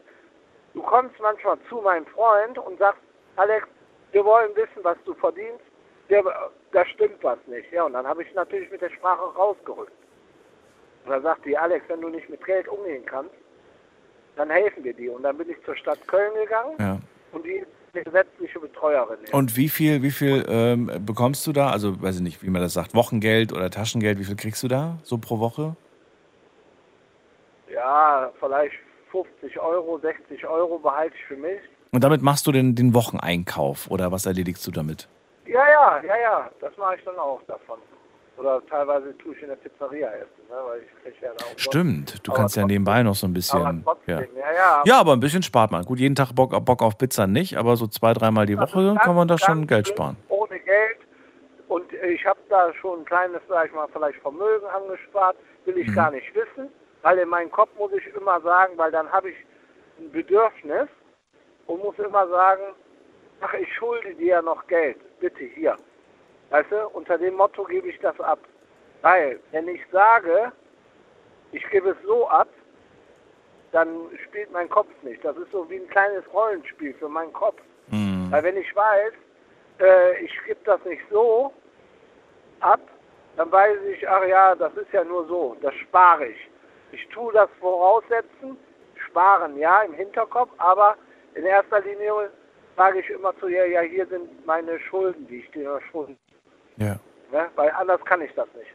Du kommst manchmal zu meinem Freund und sagst, Alex, wir wollen wissen, was du verdienst. Der, da stimmt was nicht. Ja, und dann habe ich natürlich mit der Sprache rausgerückt. Und dann sagt die, Alex, wenn du nicht mit Geld umgehen kannst, dann helfen wir dir. Und dann bin ich zur Stadt Köln gegangen ja. und die eine gesetzliche Betreuerin. Und wie viel, wie viel ähm, bekommst du da? Also weiß ich nicht, wie man das sagt, Wochengeld oder Taschengeld, wie viel kriegst du da so pro Woche? Ja, vielleicht 50 Euro, 60 Euro behalte ich für mich. Und damit machst du den, den Wocheneinkauf oder was erledigst du damit? Ja, ja, ja, ja, das mache ich dann auch davon. Oder teilweise tue ich in der Pizzeria essen, ne? weil ich kriege ja umsonst. Stimmt, du kannst ja nebenbei noch so ein bisschen. Trotzdem, ja. ja, ja. ja, aber ein bisschen spart man. Gut, jeden Tag Bock, Bock auf Pizza nicht, aber so zwei, dreimal die Das Woche ganz, kann man da schon Geld sparen. Ohne Geld. Und ich habe da schon ein kleines, sag ich mal, vielleicht Vermögen angespart, will ich Mhm. gar nicht wissen, weil in meinem Kopf muss ich immer sagen, weil dann habe ich ein Bedürfnis und muss immer sagen, ach, ich schulde dir ja noch Geld, bitte hier. Weißt du, unter dem Motto gebe ich das ab. Weil, wenn ich sage, ich gebe es so ab, dann spielt mein Kopf nicht. Das ist so wie ein kleines Rollenspiel für meinen Kopf. Mhm. Weil wenn ich weiß, äh, ich gebe das nicht so ab, dann weiß ich, ach ja, das ist ja nur so, das spare ich. Ich tue das voraussetzen, sparen, ja, im Hinterkopf, aber in erster Linie sage ich immer zu ihr, ja, hier sind meine Schulden, die ich dir schulden. Ja. Ne? Weil anders kann ich das nicht.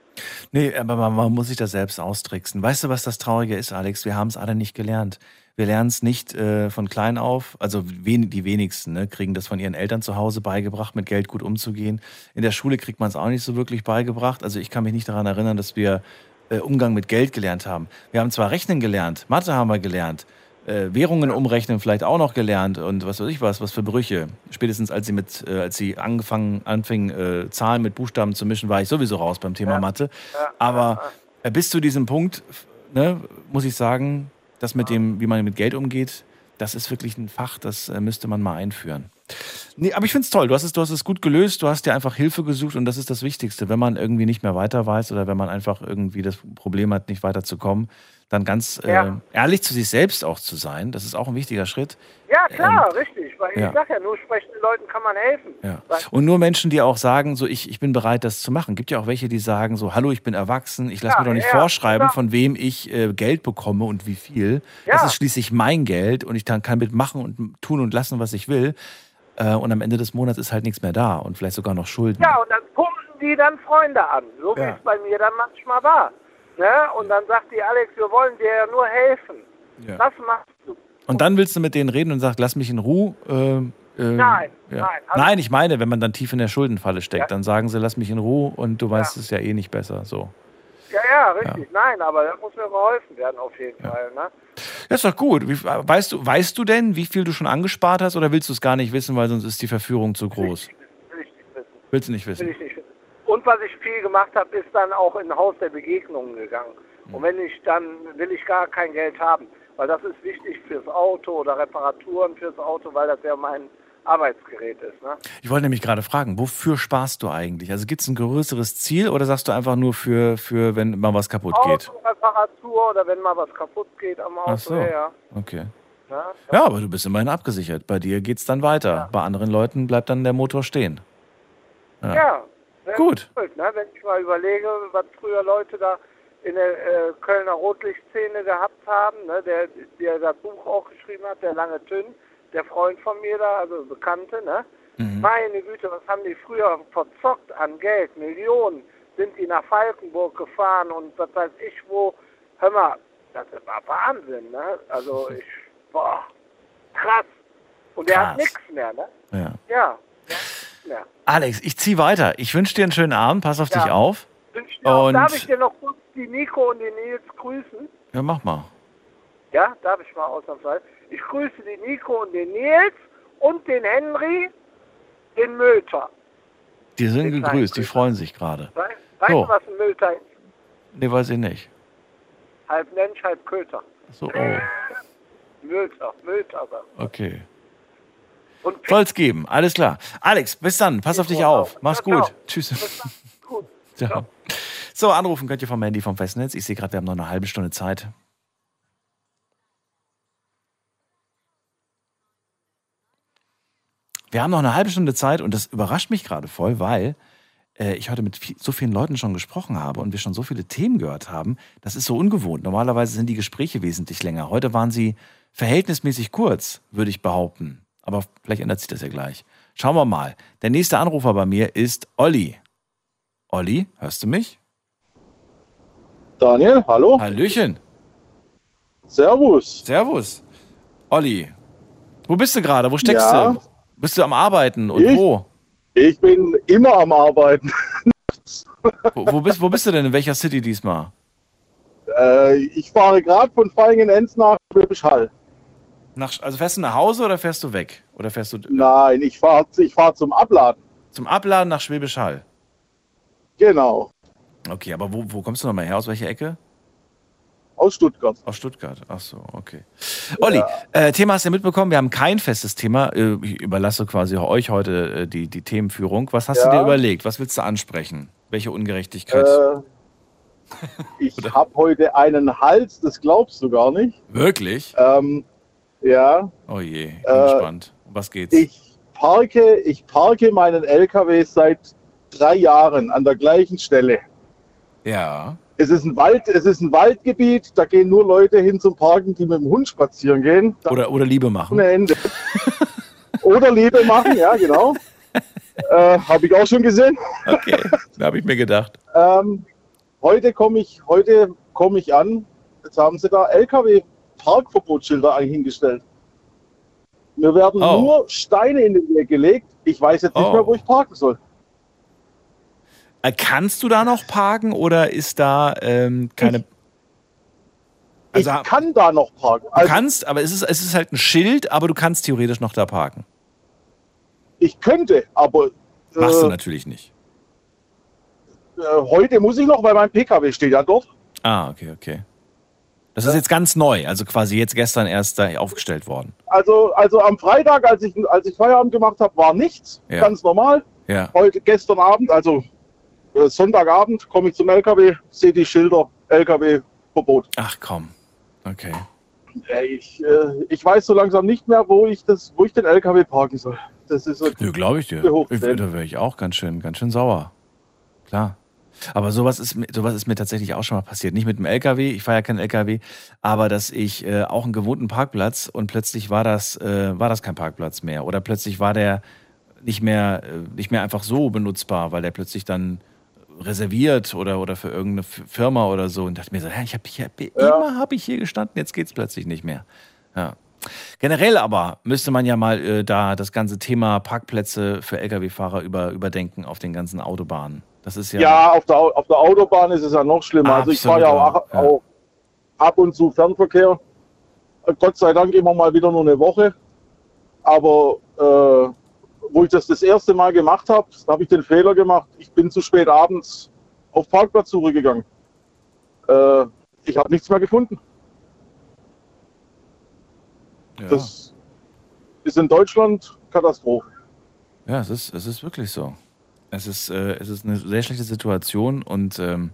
Nee, aber man, man muss sich das selbst austricksen. Weißt du, was das Traurige ist, Alex? Wir haben es alle nicht gelernt. Wir lernen es nicht äh, von klein auf. Also wen, die wenigsten ne, kriegen das von ihren Eltern zu Hause beigebracht, mit Geld gut umzugehen. In der Schule kriegt man es auch nicht so wirklich beigebracht. Also ich kann mich nicht daran erinnern, dass wir äh, Umgang mit Geld gelernt haben. Wir haben zwar Rechnen gelernt, Mathe haben wir gelernt, äh, Währungen umrechnen vielleicht auch noch gelernt und was weiß ich was, was für Brüche. Spätestens als sie mit, äh, als sie angefangen, anfing, äh, Zahlen mit Buchstaben zu mischen, war ich sowieso raus beim Thema Mathe. Aber äh, bis zu diesem Punkt, ne, muss ich sagen, das mit dem, wie man mit Geld umgeht, das ist wirklich ein Fach, das äh, müsste man mal einführen. Nee, aber ich finde es toll. Du hast es, du hast es gut gelöst. Du hast dir einfach Hilfe gesucht und das ist das Wichtigste. Wenn man irgendwie nicht mehr weiter weiß oder wenn man einfach irgendwie das Problem hat, nicht weiterzukommen, dann ganz äh, Ja. ehrlich zu sich selbst auch zu sein. Das ist auch ein wichtiger Schritt. Ja, klar, richtig. Weil ja. ich sag ja, nur sprechenden Leuten kann man helfen. Ja. Und nur Menschen, die auch sagen, so ich, ich bin bereit, das zu machen. Gibt ja auch welche, die sagen so, hallo, ich bin erwachsen, ich lasse mir doch nicht vorschreiben, von wem ich äh, Geld bekomme und wie viel. Das ist schließlich mein Geld und ich dann kann mitmachen und tun und lassen, was ich will. Äh, und am Ende des Monats ist halt nichts mehr da und vielleicht sogar noch Schulden. Ja, und dann pumpen die dann Freunde an, so wie es bei mir dann manchmal war. Ne? Und dann sagt die Alex, wir wollen dir ja nur helfen. Ja. Was machst du? Und dann willst du mit denen reden und sagst, lass mich in Ruhe. Äh, äh, Nein, ja. nein, also- Nein, ich meine, wenn man dann tief in der Schuldenfalle steckt, Ja. dann sagen sie, lass mich in Ruhe und du weißt es ja eh nicht besser. So. Ja, ja, richtig. Nein, aber da muss mir geholfen werden auf jeden Fall. Ne? Das ist doch gut. Wie, weißt, du, weißt du denn, wie viel du schon angespart hast oder willst du es gar nicht wissen, weil sonst ist die Verführung zu groß? Will ich nicht wissen. Willst du nicht Will wissen? ich nicht wissen. Und was ich viel gemacht habe, ist dann auch in ein Haus der Begegnungen gegangen. Und wenn ich dann, will ich gar kein Geld haben. Weil das ist wichtig fürs Auto oder Reparaturen fürs Auto, weil das ja mein Arbeitsgerät ist. Ne? Ich wollte nämlich gerade fragen, wofür sparst du eigentlich? Also gibt es ein größeres Ziel oder sagst du einfach nur für, für wenn mal was kaputt geht? Autoreparatur oder wenn mal was kaputt geht am Auto. Ach so. Ja, ja. Okay. Ja, Ja, aber du bist immerhin abgesichert. Bei dir geht's dann weiter. Bei anderen Leuten bleibt dann der Motor stehen. Ja. Gut. Gut, ne? Wenn ich mal überlege, was früher Leute da in der äh, Kölner Rotlichtszene gehabt haben, ne? der, der das Buch auch geschrieben hat, der Lange Tünn, der Freund von mir da, also Bekannte, ne? Mhm. Meine Güte, was haben die früher verzockt an Geld? Millionen sind die nach Falkenburg gefahren und was weiß ich wo. Hör mal, das war Wahnsinn, ne? Also ich, boah, krass. Und der hat nichts mehr, ne? Ja. Ja, mehr. Alex, ich zieh weiter. Ich wünsche dir einen schönen Abend. Pass auf Ja. dich auf. Und darf ich dir noch kurz die Nico und den Nils grüßen? ja, mach mal. Ja, darf ich mal ausnahmsweise. Ich grüße die Nico und den Nils und den Henry, den Mülter. Die sind Den gegrüßt. Die freuen sich gerade. Weißt, So. du, was ein Mülter ist? Nee, weiß ich nicht. Halb Mensch, halb Köter. So, oh, Mülter, Mülter. okay. Und Soll's geben. Alles klar. Alex, bis dann. Pass auf dich auf. Mach's gut. ciao. Tschüss. Gut. Ciao. So, anrufen könnt ihr vom Handy vom Festnetz. Ich sehe gerade, wir haben noch eine halbe Stunde Zeit. Wir haben noch eine halbe Stunde Zeit und das überrascht mich gerade voll, weil äh, ich heute mit viel, so vielen Leuten schon gesprochen habe und wir schon so viele Themen gehört haben. Das ist so ungewohnt. Normalerweise sind die Gespräche wesentlich länger. Heute waren sie verhältnismäßig kurz, würde ich behaupten. Aber vielleicht ändert sich das ja gleich. Schauen wir mal. Der nächste Anrufer bei mir ist Olli. Olli, hörst du mich? Daniel, hallo? Hallöchen. Servus. Servus. Olli, wo bist du gerade? Wo steckst Ja. du? Bist du am Arbeiten und Ich? wo? Ich bin immer am Arbeiten. Wo, wo, bist, wo bist du denn? In welcher City diesmal? Äh, ich fahre gerade von Feingen-Enz nach Schwäbisch Hall. Nach, also fährst du nach Hause oder fährst du weg? Oder fährst du Nein, ich fahre ich fahr zum Abladen. zum Abladen nach Schwäbisch Hall? Genau, Okay, aber wo, wo kommst du nochmal her? Aus welcher Ecke? aus Stuttgart. Aus Stuttgart. Ach so, okay. Olli, äh, Thema hast du ja mitbekommen. Wir haben kein festes Thema. Äh, Ich überlasse quasi euch heute äh, die, die Themenführung. Was hast du Ja. dir überlegt? Was willst du ansprechen? Welche Ungerechtigkeit? Äh, ich habe heute einen Hals, das glaubst du gar nicht. Wirklich? Ähm, ja, Oh je, bin äh, gespannt. Um Was geht's? ich parke, ich parke meinen LKW seit drei Jahren an der gleichen Stelle. Ja. Es ist ein Wald, es ist ein Waldgebiet, da gehen nur Leute hin zum Parken, die mit dem Hund spazieren gehen. Da Oder, oder Liebe machen. ohne Ende. Oder Liebe machen, ja, genau. äh, habe ich auch schon gesehen. Okay, da habe ich mir gedacht. Ähm, heute komme ich, heute komme ich an. Jetzt haben sie da LKW-Parkverbotsschilder hingestellt. Mir werden Oh. nur Steine in den Weg gelegt. Ich weiß jetzt nicht Oh. mehr, wo ich parken soll. Äh, Kannst du da noch parken oder ist da ähm, keine. Also, ich kann da noch parken. du Also, kannst, aber es ist, es ist halt ein Schild, aber du kannst theoretisch noch da parken. ich könnte, aber Machst du äh, natürlich nicht. äh, heute muss ich noch, weil mein PKW steht ja dort. Ah, okay, okay. Das ist jetzt ganz neu, also quasi jetzt gestern erst da aufgestellt worden. Also, also am Freitag, als ich, als ich Feierabend gemacht habe, war nichts. Ja. Ganz normal. Ja. Heute, gestern Abend, also äh, Sonntagabend, komme ich zum LKW, sehe die Schilder, LKW-Verbot. Ach komm. Okay. Ich, äh, ich weiß so langsam nicht mehr, wo ich, das, wo ich den LKW parken soll. Das ist so Nö, glaube ich dir. Ich, denn? da wäre ich auch ganz schön, ganz schön sauer. Klar. Aber sowas ist, mir- sowas ist mir tatsächlich auch schon mal passiert. Nicht mit dem LKW, ich fahre ja keinen LKW, aber dass ich äh, auch einen gewohnten Parkplatz und plötzlich war das, äh, war das kein Parkplatz mehr. Oder plötzlich war der nicht mehr, äh, nicht mehr einfach so benutzbar, weil der plötzlich dann reserviert oder, oder für irgendeine Firma oder so und dachte mir so, hä, ich habe hier, immer habe ich hier gestanden, jetzt geht's plötzlich nicht mehr. Ja. Generell aber müsste man ja mal äh, da das ganze Thema Parkplätze für Lkw-Fahrer über, überdenken auf den ganzen Autobahnen. Das ist ja, Ja, auf, der, Au- auf der Autobahn ist es ja noch schlimmer. Also ich fahre ja auch, Absolut, ja. auch ab und zu Fernverkehr. Gott sei Dank immer mal wieder nur eine Woche. Aber äh, wo ich das das erste Mal gemacht habe, habe ich den Fehler gemacht. Ich bin zu spät abends auf Parkplatzsuche gegangen. Äh, ich habe nichts mehr gefunden. ja. Das ist in Deutschland Katastrophe. ja es, ist, es ist wirklich so. Es ist, äh, es ist eine sehr schlechte Situation und ähm,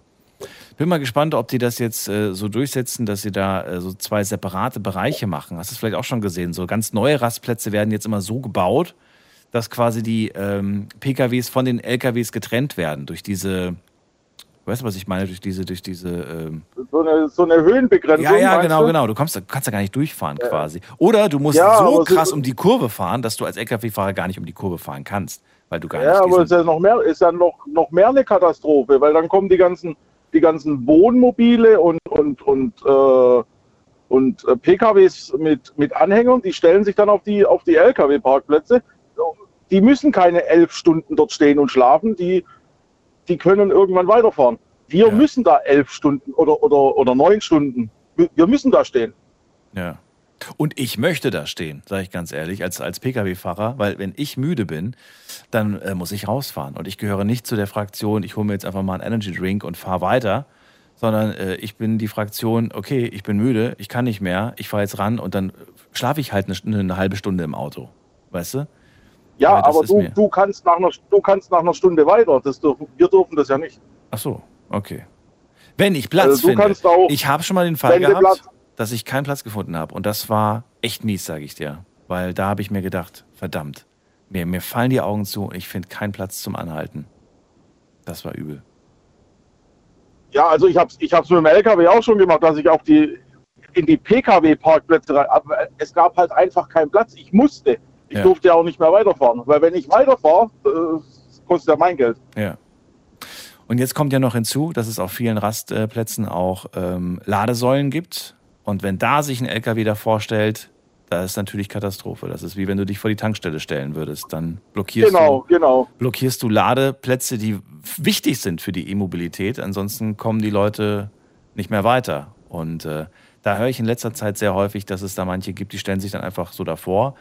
bin mal gespannt, ob die das jetzt äh, so durchsetzen, dass sie da äh, so zwei separate Bereiche machen. Hast du es vielleicht auch schon gesehen? So ganz neue Rastplätze werden jetzt immer so gebaut, dass quasi die ähm, PKWs von den LKWs getrennt werden durch diese, weißt du, was ich meine, durch diese, durch diese ähm, So eine, so eine Höhenbegrenzung. Ja, ja, genau, du? genau. Du kommst, kannst ja gar nicht durchfahren quasi. Oder du musst Ja, so aber krass um die Kurve fahren, dass du als LKW-Fahrer gar nicht um die Kurve fahren kannst, weil du gar Ja, nicht aber diesen, es ist ja noch mehr, ist ja noch, noch mehr eine Katastrophe, weil dann kommen die ganzen, die ganzen Wohnmobile und, und, und, äh, und äh, PKWs mit, mit Anhängern, die stellen sich dann auf die, auf die LKW-Parkplätze. Die müssen keine elf Stunden dort stehen und schlafen, die, die können irgendwann weiterfahren. Wir müssen da elf Stunden oder, oder, oder neun Stunden, wir wir müssen da stehen. Ja. Und ich möchte da stehen, sage ich ganz ehrlich, als, als Pkw-Fahrer, weil wenn ich müde bin, dann äh, muss ich rausfahren. Und ich gehöre nicht zu der Fraktion, ich hole mir jetzt einfach mal einen Energy Drink und fahre weiter, sondern äh, ich bin die Fraktion, okay, ich bin müde, ich kann nicht mehr, ich fahre jetzt ran und dann schlafe ich halt eine, eine halbe Stunde im Auto. Weißt du? Ja, Weil aber du, du, kannst nach einer, du kannst nach einer Stunde weiter. Das dürfen, wir dürfen das ja nicht. Ach so, okay. Wenn ich Platz Also du finde. kannst auch- ich habe schon mal den Fall gehabt, Platz- dass ich keinen Platz gefunden habe. Und das war echt mies, sage ich dir. Weil da habe ich mir gedacht, verdammt, mir, mir fallen die Augen zu und ich finde keinen Platz zum Anhalten. Das war übel. Ja, also ich habe es ich hab's mit dem LKW auch schon gemacht, dass ich auf die, in die Pkw-Parkplätze rein. Aber es gab halt einfach keinen Platz. Ich musste. Ich Ja. durfte ja auch nicht mehr weiterfahren. Weil wenn ich weiterfahre, äh, kostet ja mein Geld. Ja. Und jetzt kommt ja noch hinzu, dass es auf vielen Rastplätzen auch ähm, Ladesäulen gibt. Und wenn da sich ein LKW davor stellt, da ist natürlich Katastrophe. Das ist wie wenn du dich vor die Tankstelle stellen würdest. Dann blockierst Genau, du genau. blockierst du Ladeplätze, die wichtig sind für die E-Mobilität. Ansonsten kommen die Leute nicht mehr weiter. Und äh, da höre ich in letzter Zeit sehr häufig, dass es da manche gibt, die stellen sich dann einfach so davor.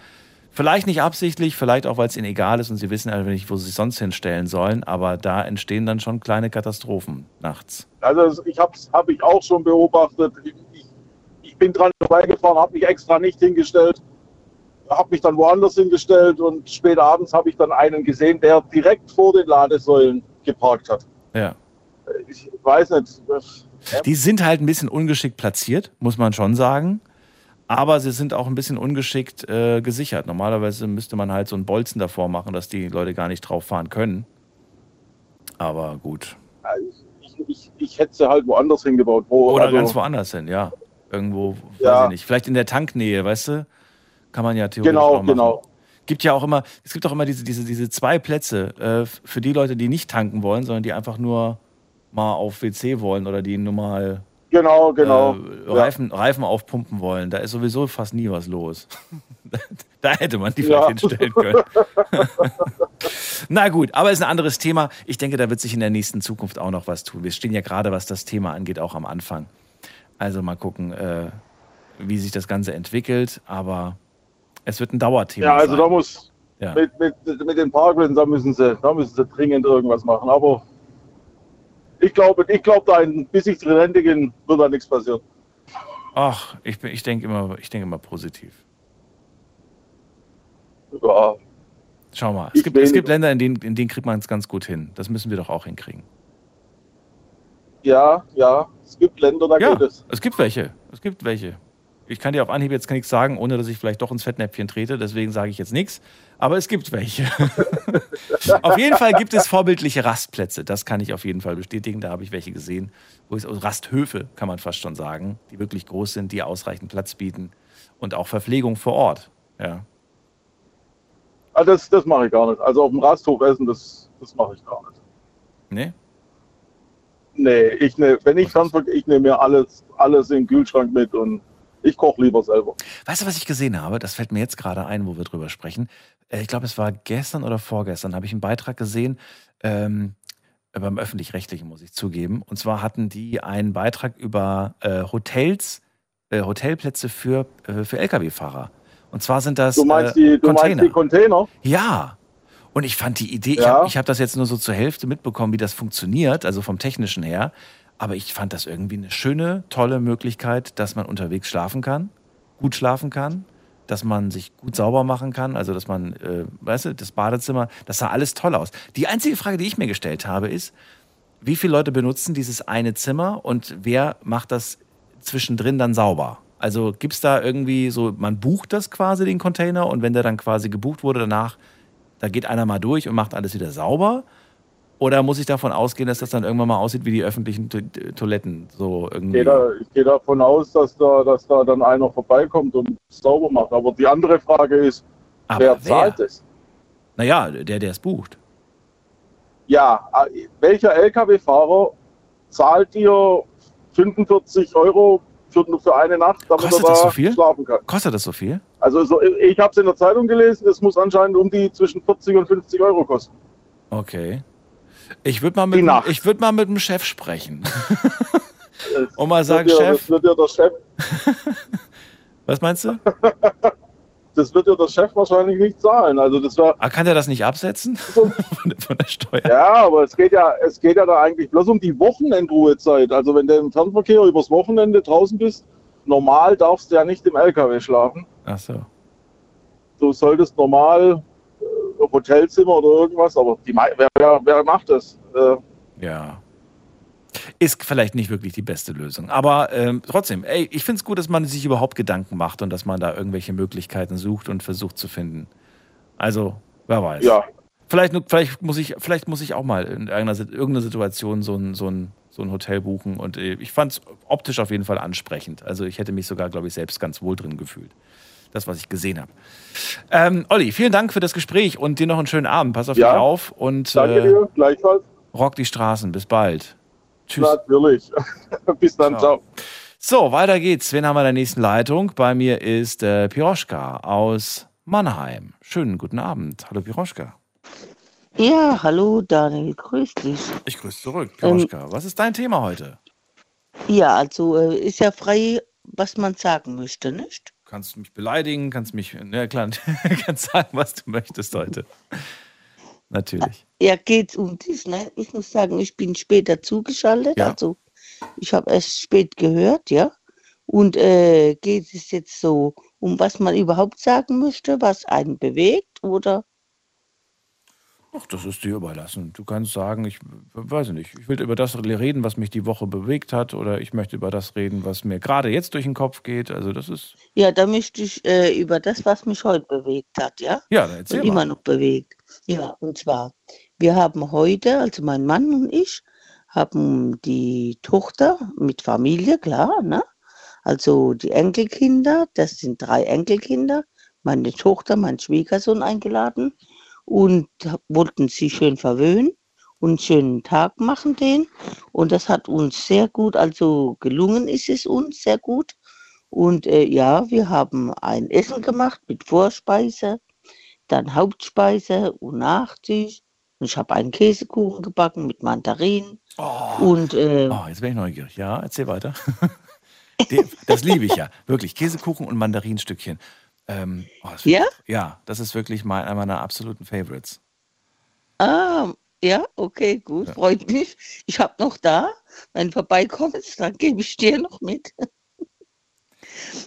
Vielleicht nicht absichtlich, vielleicht auch, weil es ihnen egal ist und sie wissen einfach nicht, wo sie sich sonst hinstellen sollen. Aber da entstehen dann schon kleine Katastrophen nachts. Also ich habe hab ich auch schon beobachtet. Ich, ich, bin dran vorbeigefahren, habe mich extra nicht hingestellt, habe mich dann woanders hingestellt und später abends habe ich dann einen gesehen, der direkt vor den Ladesäulen geparkt hat. Ja. Ich weiß nicht. Die sind halt ein bisschen ungeschickt platziert, muss man schon sagen. Aber sie sind auch ein bisschen ungeschickt äh, gesichert. Normalerweise müsste man halt so einen Bolzen davor machen, dass die Leute gar nicht drauf fahren können. Aber gut. Ich, ich, ich hätte sie halt woanders hingebaut. Wo, Oder also, ganz woanders hin, ja. Irgendwo, weiß Ja. ich nicht. Vielleicht in der Tanknähe, weißt du? Kann man ja theoretisch Genau, auch machen. genau. Gibt ja auch immer, es gibt auch immer diese, diese, diese zwei Plätze äh, für die Leute, die nicht tanken wollen, sondern die einfach nur mal auf WC wollen oder die nur mal Genau, genau. äh, Ja. Reifen, Reifen aufpumpen wollen. Da ist sowieso fast nie was los. da hätte man die Ja. vielleicht hinstellen können. Na gut, aber ist ein anderes Thema. Ich denke, da wird sich in der nächsten Zukunft auch noch was tun. Wir stehen ja gerade, was das Thema angeht, auch am Anfang. Also mal gucken, äh, wie sich das Ganze entwickelt. Aber es wird ein Dauerthema. Ja, also sein. da muss Ja. mit, mit, mit den Parkplätzen, da müssen sie, da müssen sie dringend irgendwas machen. Aber ich glaube, ich glaube, da ein- bis ich drin Rente gehen, wird da nichts passieren. Ach, ich, bin- ich denke immer, ich denke immer positiv. Ja, Schau mal, es gibt, es gibt Länder, in denen, in denen kriegt man es ganz gut hin. Das müssen wir doch auch hinkriegen. ja, ja. Es gibt Länder, da Ja, geht es. es gibt welche. Es gibt welche. Ich kann dir auf Anhieb jetzt nichts sagen, ohne dass ich vielleicht doch ins Fettnäpfchen trete. Deswegen sage ich jetzt nichts. Aber es gibt welche. auf jeden Fall gibt es vorbildliche Rastplätze. Das kann ich auf jeden Fall bestätigen. Da habe ich welche gesehen. Also Rasthöfe, kann man fast schon sagen, die wirklich groß sind, die ausreichend Platz bieten. Und auch Verpflegung vor Ort. Ja. Ah, das das mache ich gar nicht. Also auf dem Rasthof essen, das, das mache ich gar nicht. Ne? Nee, ich ne, wenn ich Fernverkehr, ich nehme mir alles, alles in den Kühlschrank mit und ich koche lieber selber. Weißt du, was ich gesehen habe? Das fällt mir jetzt gerade ein, wo wir drüber sprechen. Äh, Ich glaube, es war gestern oder vorgestern, habe ich einen Beitrag gesehen, ähm, beim Öffentlich-Rechtlichen, muss ich zugeben. Und zwar hatten die einen Beitrag über äh, Hotels, äh, Hotelplätze für, äh, für Lkw-Fahrer. Und zwar sind das Du meinst, äh, die, du meinst die Container? ja. Und ich fand die Idee, ich Ja. habe ich hab das jetzt nur so zur Hälfte mitbekommen, wie das funktioniert, also vom technischen her. Aber ich fand das irgendwie eine schöne, tolle Möglichkeit, dass man unterwegs schlafen kann, gut schlafen kann, dass man sich gut sauber machen kann, also dass man, äh, weißt du, das Badezimmer, das sah alles toll aus. Die einzige Frage, die ich mir gestellt habe, ist, wie viele Leute benutzen dieses eine Zimmer und wer macht das zwischendrin dann sauber? Also gibt es da irgendwie so, man bucht das quasi, den Container, und wenn der dann quasi gebucht wurde, danach, da geht einer mal durch und macht alles wieder sauber? Oder muss ich davon ausgehen, dass das dann irgendwann mal aussieht wie die öffentlichen To- Toiletten? So Ich irgendwie. gehe, da, ich gehe davon aus, dass da, dass da dann einer vorbeikommt und es sauber macht. Aber die andere Frage ist, wer wer? zahlt es? Naja, der, der es bucht. Ja, äh, welcher Lkw-Fahrer zahlt dir 45 Euro für, für eine Nacht, damit Kostet er da so viel? schlafen kann? Kostet das so viel? Also so, ich habe es in der Zeitung gelesen, es muss anscheinend um die zwischen 40 und 50 Euro kosten. Okay. Ich würde mal, mit ich würd mal mit dem Chef sprechen. Und mal sagen, dir, Chef, Das wird dir der Chef, was meinst du? das wird dir der Chef wahrscheinlich nicht zahlen. Also das war, Ah, kann der das nicht absetzen? von, der, von der Steuer? ja, aber es geht ja, es geht ja da eigentlich bloß um die Wochenendruhezeit. Also wenn du im Fernverkehr übers Wochenende draußen bist, normal darfst du ja nicht im LKW schlafen. Ach so. Du solltest normal äh, Hotelzimmer oder irgendwas, aber die, wer, wer, wer macht das? Äh, Ja. Ist vielleicht nicht wirklich die beste Lösung. Aber ähm, trotzdem, ey, ich finde es gut, dass man sich überhaupt Gedanken macht und dass man da irgendwelche Möglichkeiten sucht und versucht zu finden. Also, wer weiß. ja, Vielleicht, vielleicht, muss ich, vielleicht muss ich auch mal in irgendeiner Situation so ein, so, ein, so ein Hotel buchen. Und äh, ich fand es optisch auf jeden Fall ansprechend. Also ich hätte mich sogar, glaube ich, selbst ganz wohl drin gefühlt. Das, was ich gesehen habe. Ähm, Olli, vielen Dank für das Gespräch und dir noch einen schönen Abend. Pass auf Ja. dich auf und danke äh, dir, gleichfalls. rock die Straßen. Bis bald. Tschüss. Natürlich. Bis dann, Ciao. ciao. So, weiter geht's. Wen haben wir in der nächsten Leitung? Bei mir ist äh, Piroschka aus Mannheim. Schönen guten Abend. Hallo Piroschka. Ja, hallo Daniel, grüß dich. Ich grüße zurück, Ähm, Piroschka. Was ist dein Thema heute? Ja, also äh, ist ja frei, was man sagen möchte, nicht? Du kannst mich beleidigen, kannst mich, ja klar, kannst sagen, was du möchtest heute. Natürlich. Ja, geht's um dich, ne? Ich muss sagen, ich bin später zugeschaltet, Ja. also ich habe erst spät gehört, ja. Und äh, geht es jetzt so um was man überhaupt sagen möchte, was einen bewegt oder? Ach, das ist dir überlassen. Du kannst sagen, ich weiß nicht, ich will über das reden, was mich die Woche bewegt hat, oder ich möchte über das reden, was mir gerade jetzt durch den Kopf geht. Also das ist. Ja, da möchte ich äh, über das, was mich heute bewegt hat, ja? Ja, dann erzähl und immer mal. noch bewegt. Ja, und zwar, wir haben heute, also mein Mann und ich, haben die Tochter mit Familie, klar, ne? Also die Enkelkinder, das sind drei Enkelkinder, meine Tochter, mein Schwiegersohn eingeladen und wollten sie schön verwöhnen und einen schönen Tag machen den. Und das hat uns sehr gut, also gelungen ist es uns sehr gut. Und äh, ja, wir haben ein Essen gemacht mit Vorspeise, dann Hauptspeise und Nachtisch. Und ich habe einen Käsekuchen gebacken mit Mandarinen. Und äh, Oh, jetzt bin ich neugierig. Ja, erzähl weiter. Das liebe ich ja. Wirklich. Käsekuchen und Mandarinstückchen. Ähm, oh, Ja? Ja, das ist wirklich mein, einer meiner absoluten Favorites. ah, ja, okay, gut, freut mich. Ich habe noch da, wenn du vorbeikommst, dann gebe ich dir noch mit.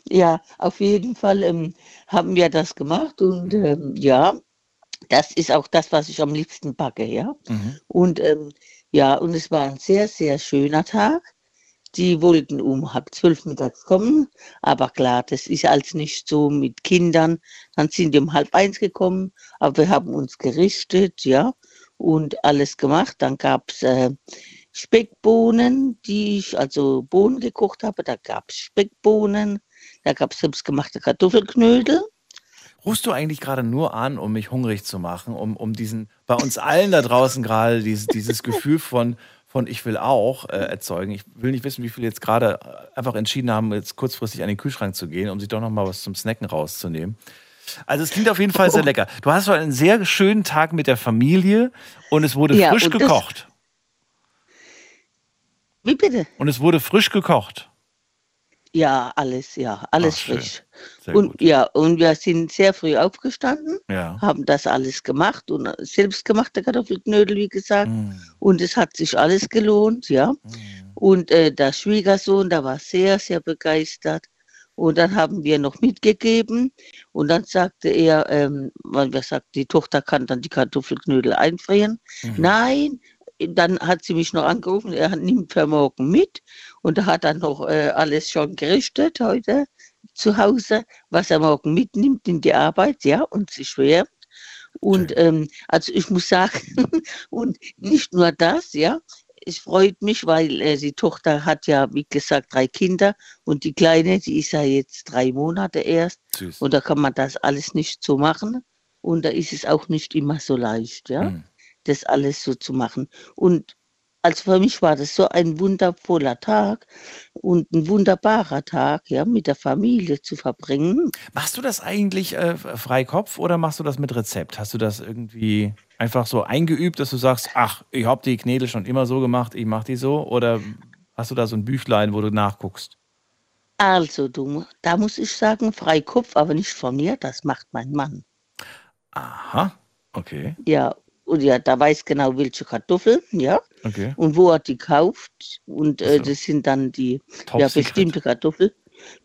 ja, auf jeden Fall ähm, haben wir das gemacht und ähm, ja, das ist auch das, was ich am liebsten backe, ja. Mhm. Und ähm, ja, und es war ein sehr, sehr schöner Tag. Die wollten um halb zwölf mittags kommen, aber klar, das ist als nicht so mit Kindern. Dann sind die um halb eins gekommen, aber wir haben uns gerichtet, ja, und alles gemacht. Dann gab es äh, Speckbohnen, die ich, also Bohnen gekocht habe. Da gab es Speckbohnen, da gab es selbstgemachte Kartoffelknödel. Rufst du eigentlich gerade nur an, um mich hungrig zu machen, um, um diesen, bei uns allen da draußen gerade dieses, dieses Gefühl von, von ich will auch äh, erzeugen. Ich will nicht wissen, wie viele jetzt gerade äh, einfach entschieden haben, jetzt kurzfristig an den Kühlschrank zu gehen, um sich doch noch mal was zum Snacken rauszunehmen. Also es klingt auf jeden Fall sehr lecker. Du hast heute einen sehr schönen Tag mit der Familie und es wurde Ja, frisch gekocht. Wie bitte? Und es wurde frisch gekocht. Ja, alles, ja, alles Ach, frisch. Und ja, und wir sind sehr früh aufgestanden, Ja. haben das alles gemacht und selbstgemachte Kartoffelknödel, wie gesagt. Mm. Und es hat sich alles gelohnt, ja. Und äh, der Schwiegersohn, der war sehr, sehr begeistert. Und dann haben wir noch mitgegeben. Und dann sagte er, ähm, weil wir sagten, die Tochter kann dann die Kartoffelknödel einfrieren. Mhm. Nein, dann hat sie mich noch angerufen, er nimmt für morgen mit. Und da hat er noch äh, alles schon gerichtet heute zu Hause, was er morgen mitnimmt in die Arbeit, ja, und sich schwärmt. Und ähm, also ich muss sagen, und nicht nur das, ja, es freut mich, weil äh, die Tochter hat ja, wie gesagt, drei Kinder und die Kleine, die ist ja jetzt drei Monate erst. Süß. Und da kann man das alles nicht so machen. Und da ist es auch nicht immer so leicht, ja, Mhm. Das alles so zu machen. Und also für mich war das so ein wundervoller Tag und ein wunderbarer Tag, ja, mit der Familie zu verbringen. Machst du das eigentlich äh, Freikopf oder machst du das mit Rezept? Hast du das irgendwie einfach so eingeübt, dass du sagst, ach, ich habe die Knädel schon immer so gemacht, ich mache die so? Oder hast du da so ein Büchlein, wo du nachguckst? Also, du, da muss ich sagen, Freikopf, aber nicht von mir, das macht mein Mann. Aha, okay, Ja, und ja, da weiß genau, welche Kartoffeln, ja, okay. und wo er die kauft. Und äh, das sind dann die ja, bestimmte Kartoffeln.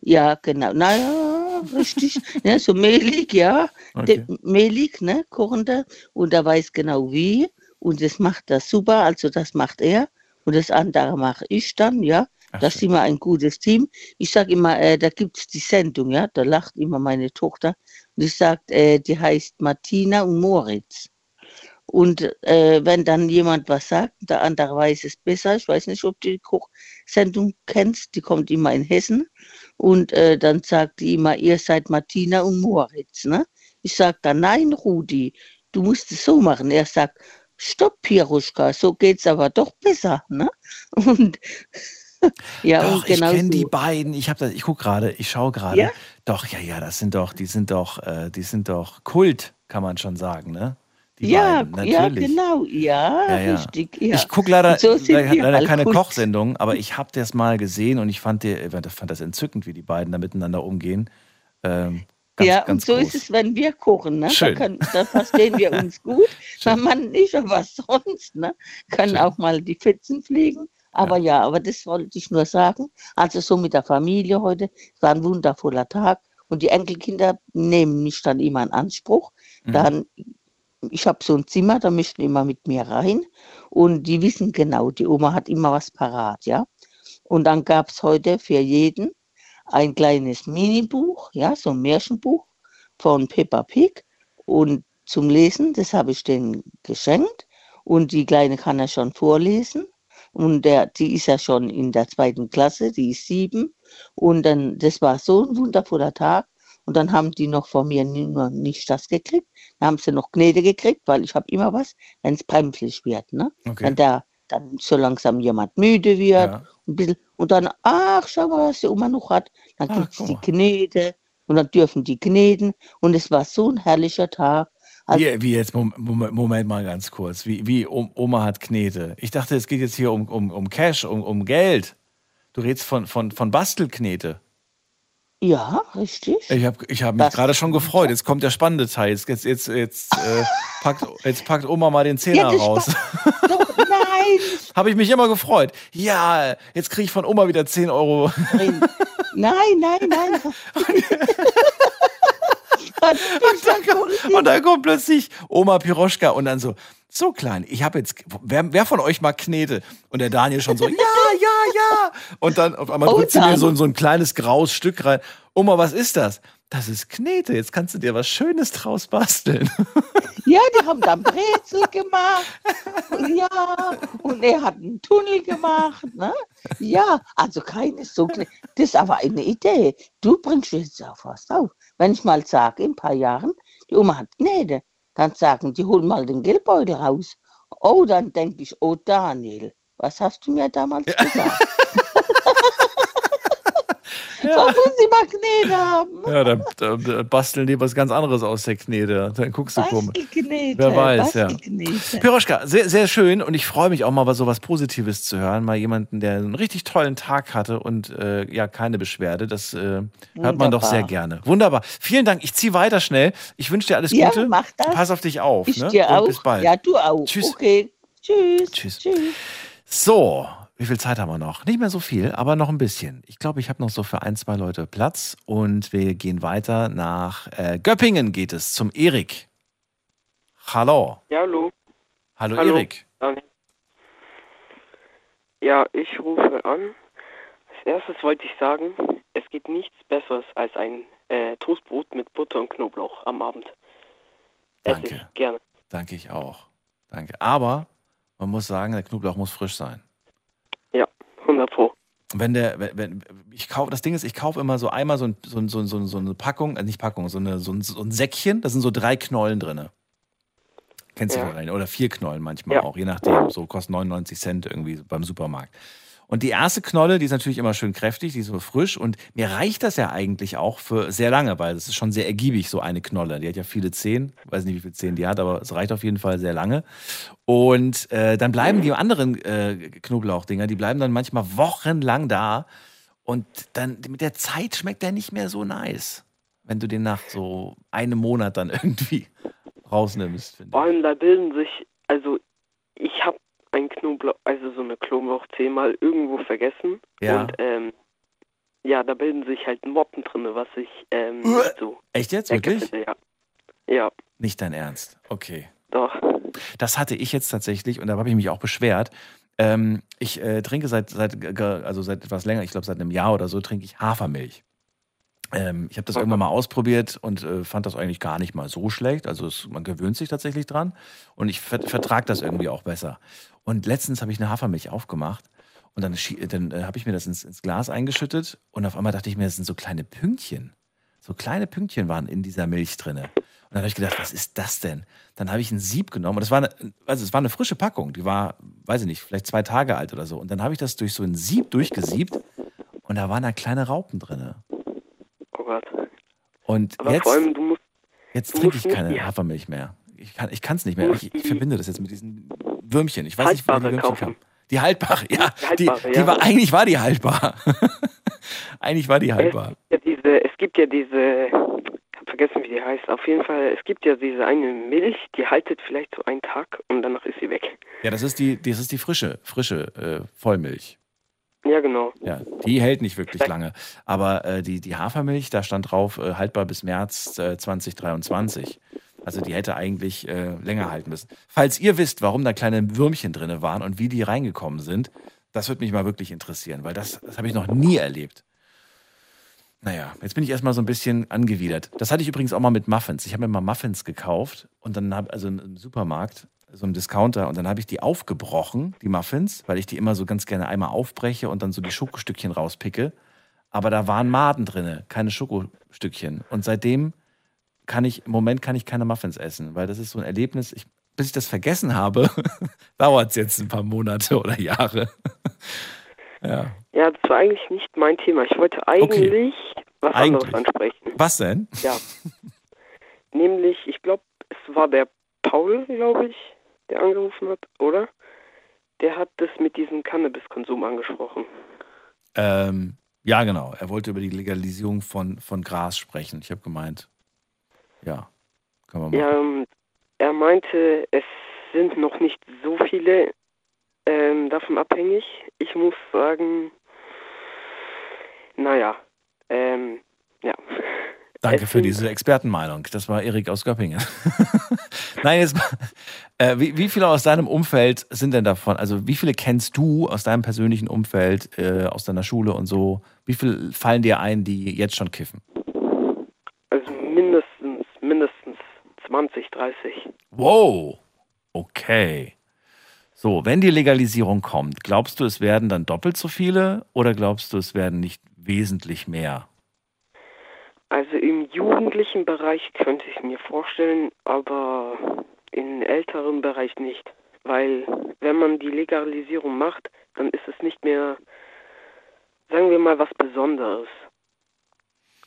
Ja, genau. Naja, richtig. ne, so mehlig, ja. Okay. De, mehlig, ne, kochende. Und er weiß genau wie. Und das macht er super. Also das macht er. Und das andere mache ich dann, ja. das ist immer ein gutes Team. Ich sage immer, äh, da gibt es die Sendung, ja. Da lacht immer meine Tochter. Und ich sage, äh, die heißt Martina und Moritz. Und äh, wenn dann jemand was sagt, der andere weiß es besser. Ich weiß nicht, ob du die Kochsendung kennst. Die kommt immer in Hessen. Und äh, dann sagt die immer, ihr seid Martina und Moritz. Ne? Ich sage dann, nein, Rudi, du musst es so machen. Er sagt, stopp, Piruschka, so geht's aber doch besser. Ne? Und Ja, Doch, und ich genau kenne die so. beiden. Ich habe das, ich gucke gerade, ich schaue gerade. Ja? Doch, ja, ja, das sind doch, die sind doch, äh, die sind doch Kult, kann man schon sagen, ne? Die Ja, beiden, ja, genau. Ja, Ja, ja. richtig. Ja. Ich gucke leider, so leider, keine Kult. Kochsendung, aber ich habe das mal gesehen und ich fand, die, ich fand das entzückend, wie die beiden da miteinander umgehen. Ähm, ganz, ja, ganz und so groß. ist es, wenn wir kochen. Ne? Da, Schön. können, da verstehen wir uns gut. mein Mann nicht, aber was sonst. Ne? Können auch mal die Fetzen fliegen. Aber ja. aber das wollte ich nur sagen. Also so mit der Familie heute. Es war ein wundervoller Tag. Und die Enkelkinder nehmen mich dann immer in Anspruch. Mhm. Dann, ich habe so ein Zimmer, da möchten immer mit mir rein. Und die wissen genau, die Oma hat immer was parat, ja. Und dann gab es heute für jeden ein kleines Minibuch, ja, so ein Märchenbuch von Peppa Pig. Und zum Lesen, das habe ich denen geschenkt. Und die Kleine kann ja schon vorlesen. Und der, die ist ja schon in der zweiten Klasse, die ist sieben. Und dann, das war so ein wundervoller Tag. Und dann haben die noch von mir nicht das gekriegt. Dann haben sie noch Gnede gekriegt, weil ich habe immer was, wenn es bremslich wird. Ne? Okay. Wenn der, dann so langsam jemand müde wird. Ein bisschen, und dann, ach, schau mal, was die Oma noch hat. Dann Ah, gibt es die Gnede. Und dann dürfen die gnäden. Und es war so ein herrlicher Tag. Also, Wie, wie jetzt, Mom- Moment, Moment mal ganz kurz. Wie, wie Om- Oma hat Knete. Ich dachte, es geht jetzt hier um, um, um Cash, um, um Geld. Du redest von, von, von Bastelknete. Ja, richtig. Ich habe ich hab mich Das- gerade schon gefreut. Jetzt kommt der spannende Teil. Jetzt, jetzt, jetzt, jetzt, äh, packt, jetzt packt Oma mal den Zehner das raus. Doch, nein. habe ich mich immer gefreut. Ja, jetzt kriege ich von Oma wieder 10 Euro. Nein, nein, nein. und, dann kommt, und dann kommt plötzlich Oma Piroschka und dann so, so klein. Ich habe jetzt, wer, wer von euch mag Knete? Und der Daniel schon so, ja, ja, ja. Und dann auf einmal drückt sie mir so, so ein kleines graues Stück rein. Oma, was ist das? Das ist Knete. Jetzt kannst du dir was Schönes draus basteln. Ja, die haben dann Brezel gemacht. Und ja, und er hat einen Tunnel gemacht. Ne? Ja, also keine so klein. Das ist aber eine Idee. Du bringst jetzt auch was auf. Wenn ich mal sage, in ein paar Jahren, die Oma hat Gnäde, dann sagen die, hol mal den Geldbeutel raus. Oh, dann denke ich, oh Daniel, was hast du mir damals gesagt? Muss ich mal Gnäde haben. Ja, da, da, basteln die was ganz anderes aus der Knete. Dann guckst du komisch. Wer weiß, ja. Piroschka, sehr, sehr schön und ich freue mich auch mal, so was Positives zu hören. Mal jemanden, der einen richtig tollen Tag hatte und äh, ja, keine Beschwerde. Das äh, hört man doch sehr gerne. Wunderbar. Vielen Dank. Ich ziehe weiter schnell. Ich wünsche dir alles Ja, Gute. mach das. Pass auf dich auf. Ich ne? dir und auch. Bis bald. Ja, du auch. Tschüss. Okay. Tschüss. Tschüss. Tschüss. So, wie viel Zeit haben wir noch? Nicht mehr so viel, aber noch ein bisschen. Ich glaube, ich habe noch so für ein, zwei Leute Platz und wir gehen weiter nach äh, Göppingen geht es zum Erik. Hallo. Ja, hallo. Hallo, Hallo. Erik. Ja, ich rufe an. Als erstes wollte ich sagen, es gibt nichts Besseres als ein äh, Toastbrot mit Butter und Knoblauch am Abend. Danke. gerne. Danke ich auch. Danke. Aber man muss sagen, der Knoblauch muss frisch sein. 100 Pro. Wenn der, wenn, wenn ich kaufe, das Ding ist, ich kaufe immer so einmal so, ein, so, so, so, so eine Packung, äh, nicht Packung, so, eine, so, ein, so ein Säckchen, da sind so drei Knollen drin. Kennst du Ja. wahrscheinlich. Oder vier Knollen manchmal Ja. auch, je nachdem. So kostet 99 Cent irgendwie beim Supermarkt. Und die erste Knolle, die ist natürlich immer schön kräftig, die ist so frisch. Und mir reicht das ja eigentlich auch für sehr lange, weil das ist schon sehr ergiebig, so eine Knolle. Die hat ja viele Zehen. Ich weiß nicht, wie viele Zehen die hat, aber es reicht auf jeden Fall sehr lange. Und äh, dann bleiben die anderen äh, Knoblauchdinger, die bleiben dann manchmal wochenlang da. Und dann mit der Zeit schmeckt der nicht mehr so nice. Wenn du den nach so einem Monat dann irgendwie rausnimmst. Vor allem da bilden sich, also ich habe ein Knoblauch, also so eine Knoblauchzehe mal irgendwo vergessen. Ja. Und ähm, ja, da bilden sich halt Motten drin, was ich ähm, nicht so Echt jetzt? Wirklich? finde, ja. Ja, Nicht dein Ernst. Okay. doch. Das hatte ich jetzt tatsächlich und da habe ich mich auch beschwert. Ähm, ich äh, trinke seit, seit, also seit etwas länger, ich glaube seit einem Jahr oder so, trinke ich Hafermilch. Ähm, ich habe das irgendwann mal ausprobiert und äh, fand das eigentlich gar nicht mal so schlecht. Also es, man gewöhnt sich tatsächlich dran und ich ver vertrage das irgendwie auch besser. Und letztens habe ich eine Hafermilch aufgemacht und dann, dann äh, habe ich mir das ins, ins Glas eingeschüttet und auf einmal dachte ich mir, das sind so kleine Pünktchen. So kleine Pünktchen waren in dieser Milch drinne. dann habe ich gedacht, was ist das denn? Dann habe ich ein Sieb genommen und das war eine, also es war eine frische Packung, die war, weiß ich nicht, vielleicht zwei Tage alt oder so. Und dann habe ich das durch so ein Sieb durchgesiebt und da waren da kleine Raupen drin. Und Aber jetzt, vor allem, du musst, jetzt trinke ich nicht keine die- Hafermilch mehr. Ich kann es nicht mehr. Ich, ich verbinde das jetzt mit diesen Würmchen. Ich weiß nicht, woher die Würmchen kaufen. kamen. Die haltbare, ja. Die Die, haltbare, die ja. war, eigentlich war die haltbar. eigentlich war die haltbar. Ja, diese, es gibt ja diese, ich habe vergessen, wie die heißt. Auf jeden Fall, es gibt ja diese eine Milch, die haltet vielleicht so einen Tag und danach ist sie weg. Ja, das ist die, das ist die frische, frische äh, Vollmilch. Ja, genau. Ja, die hält nicht wirklich lange. Aber äh, die, die Hafermilch, da stand drauf, äh, haltbar bis März äh, 2023. Also die hätte eigentlich äh, länger halten müssen. Falls ihr wisst, warum da kleine Würmchen drin waren und wie die reingekommen sind, das würde mich mal wirklich interessieren, weil das, das habe ich noch nie erlebt. Naja, jetzt bin ich erstmal so ein bisschen angewidert. Das hatte ich übrigens auch mal mit Muffins. Ich habe mir mal Muffins gekauft und dann habe, also im Supermarkt, so im Discounter, und dann habe ich die aufgebrochen, die Muffins, weil ich die immer so ganz gerne einmal aufbreche und dann so die Schokostückchen rauspicke. Aber da waren Maden drin, keine Schokostückchen. Und seitdem kann ich, im Moment kann ich keine Muffins essen, weil das ist so ein Erlebnis. Ich, bis ich das vergessen habe, dauert es jetzt ein paar Monate oder Jahre. ja. Ja, das war eigentlich nicht mein Thema. Ich wollte eigentlich was anderes Eigentlich. ansprechen. Was denn? Ja. Nämlich, ich glaube, es war der Paul, glaube ich, der angerufen hat, oder? Der hat das mit diesem Cannabiskonsum angesprochen. Ähm, ja, genau. Er wollte über die Legalisierung von, von Gras sprechen. Ich habe gemeint, ja, können wir machen. Ja, ähm, er meinte, es sind noch nicht so viele ähm, davon abhängig. Ich muss sagen, naja, ähm, ja. Danke Es für diese Expertenmeinung. Das war Erik aus Göppingen. Nein, jetzt, mal, äh, wie, wie viele aus deinem Umfeld sind denn davon? Also wie viele kennst du aus deinem persönlichen Umfeld, äh, aus deiner Schule und so? Wie viele fallen dir ein, die jetzt schon kiffen? Also mindestens, mindestens 20, 30. Wow, okay. So, wenn die Legalisierung kommt, glaubst du, es werden dann doppelt so viele oder glaubst du, es werden nicht wesentlich mehr? Also im jugendlichen Bereich könnte ich mir vorstellen, aber im älteren Bereich nicht. Weil wenn man die Legalisierung macht, dann ist es nicht mehr, sagen wir mal, was Besonderes.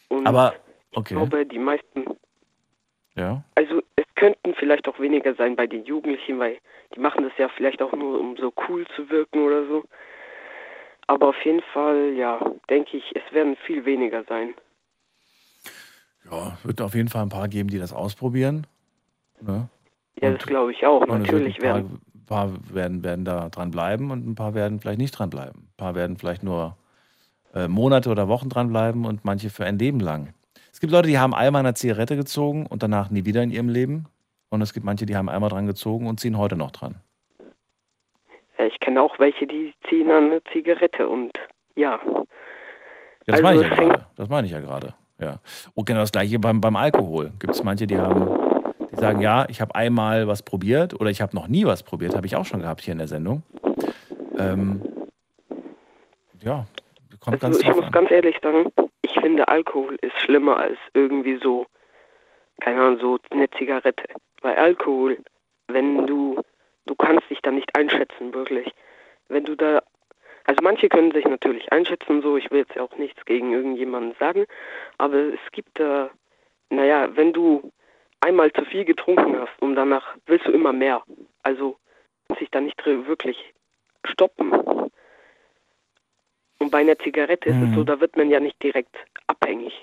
Und Aber, ich okay, glaube, die meisten, ja. also es könnten vielleicht auch weniger sein bei den Jugendlichen, weil die machen das ja vielleicht auch nur, um so cool zu wirken oder so. Aber auf jeden Fall, ja, denke ich, es werden viel weniger sein. Ja, wird auf jeden Fall ein paar geben, die das ausprobieren. Ne? Ja, das glaube ich auch. Und es Natürlich ein paar, werden. paar werden, werden da dran bleiben und ein paar werden vielleicht nicht dran bleiben. Ein paar werden vielleicht nur äh, Monate oder Wochen dran bleiben und manche für ein Leben lang. Es gibt Leute, die haben einmal eine Zigarette gezogen und danach nie wieder in ihrem Leben. Und es gibt manche, die haben einmal dran gezogen und ziehen heute noch dran. Ich kenne auch welche, die ziehen an eine Zigarette und ja. Ja, das Also meine ich ja es gerade. Das meine ich ja gerade. Ja. Und genau das gleiche beim, beim Alkohol. Gibt es manche, die haben, die sagen, ja, ich habe einmal was probiert oder ich habe noch nie was probiert, habe ich auch schon gehabt hier in der Sendung. Ähm, ja, kommt ganz Also ich drauf muss an. ganz ehrlich sagen, ich finde Alkohol ist schlimmer als irgendwie so, keine Ahnung, so eine Zigarette. Weil Alkohol, wenn du, du kannst dich da nicht einschätzen, wirklich. Wenn du da, also manche können sich natürlich einschätzen, so, ich will jetzt ja auch nichts gegen irgendjemanden sagen, aber es gibt da, naja, wenn du einmal zu viel getrunken hast und danach willst du immer mehr. Also dich da nicht wirklich stoppen. Und bei einer Zigarette ist es Mhm. so, da wird man ja nicht direkt abhängig.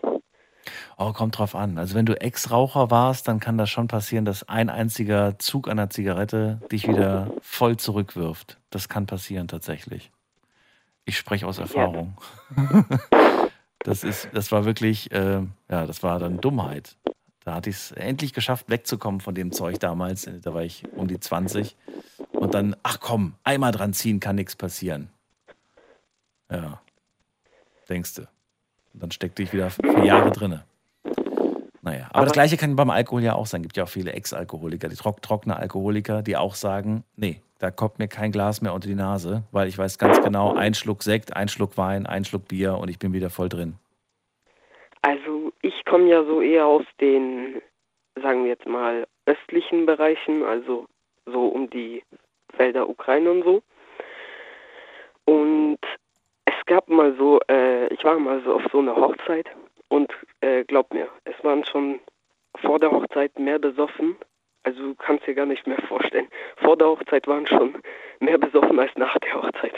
Oh, kommt drauf an. Also wenn du Ex-Raucher warst, dann kann das schon passieren, dass ein einziger Zug einer Zigarette dich wieder voll zurückwirft. Das kann passieren tatsächlich. Ich spreche aus Erfahrung. Das ist, das war wirklich, äh, ja, das war dann Dummheit. Da hatte ich es endlich geschafft, wegzukommen von dem Zeug damals. Da war ich um die 20. Und dann, ach komm, einmal dran ziehen kann nichts passieren. Ja. Denkst du. Und dann steckte ich wieder für Jahre drinne. Naja, aber, das Gleiche kann beim Alkohol ja auch sein. Gibt ja auch viele Ex-Alkoholiker, die trock, trockene Alkoholiker, die auch sagen, nee, da kommt mir kein Glas mehr unter die Nase, weil ich weiß ganz genau, ein Schluck Sekt, ein Schluck Wein, ein Schluck Bier und ich bin wieder voll drin. Also ich komme ja so eher aus den sagen wir jetzt mal, östlichen Bereichen, also so um die Felder Ukraine und so. Und es gab mal so, äh, ich war mal so auf so einer Hochzeit und äh, glaub mir, es waren schon vor der Hochzeit mehr besoffen. Also du kannst dir gar nicht mehr vorstellen. Vor der Hochzeit waren schon mehr besoffen als nach der Hochzeit.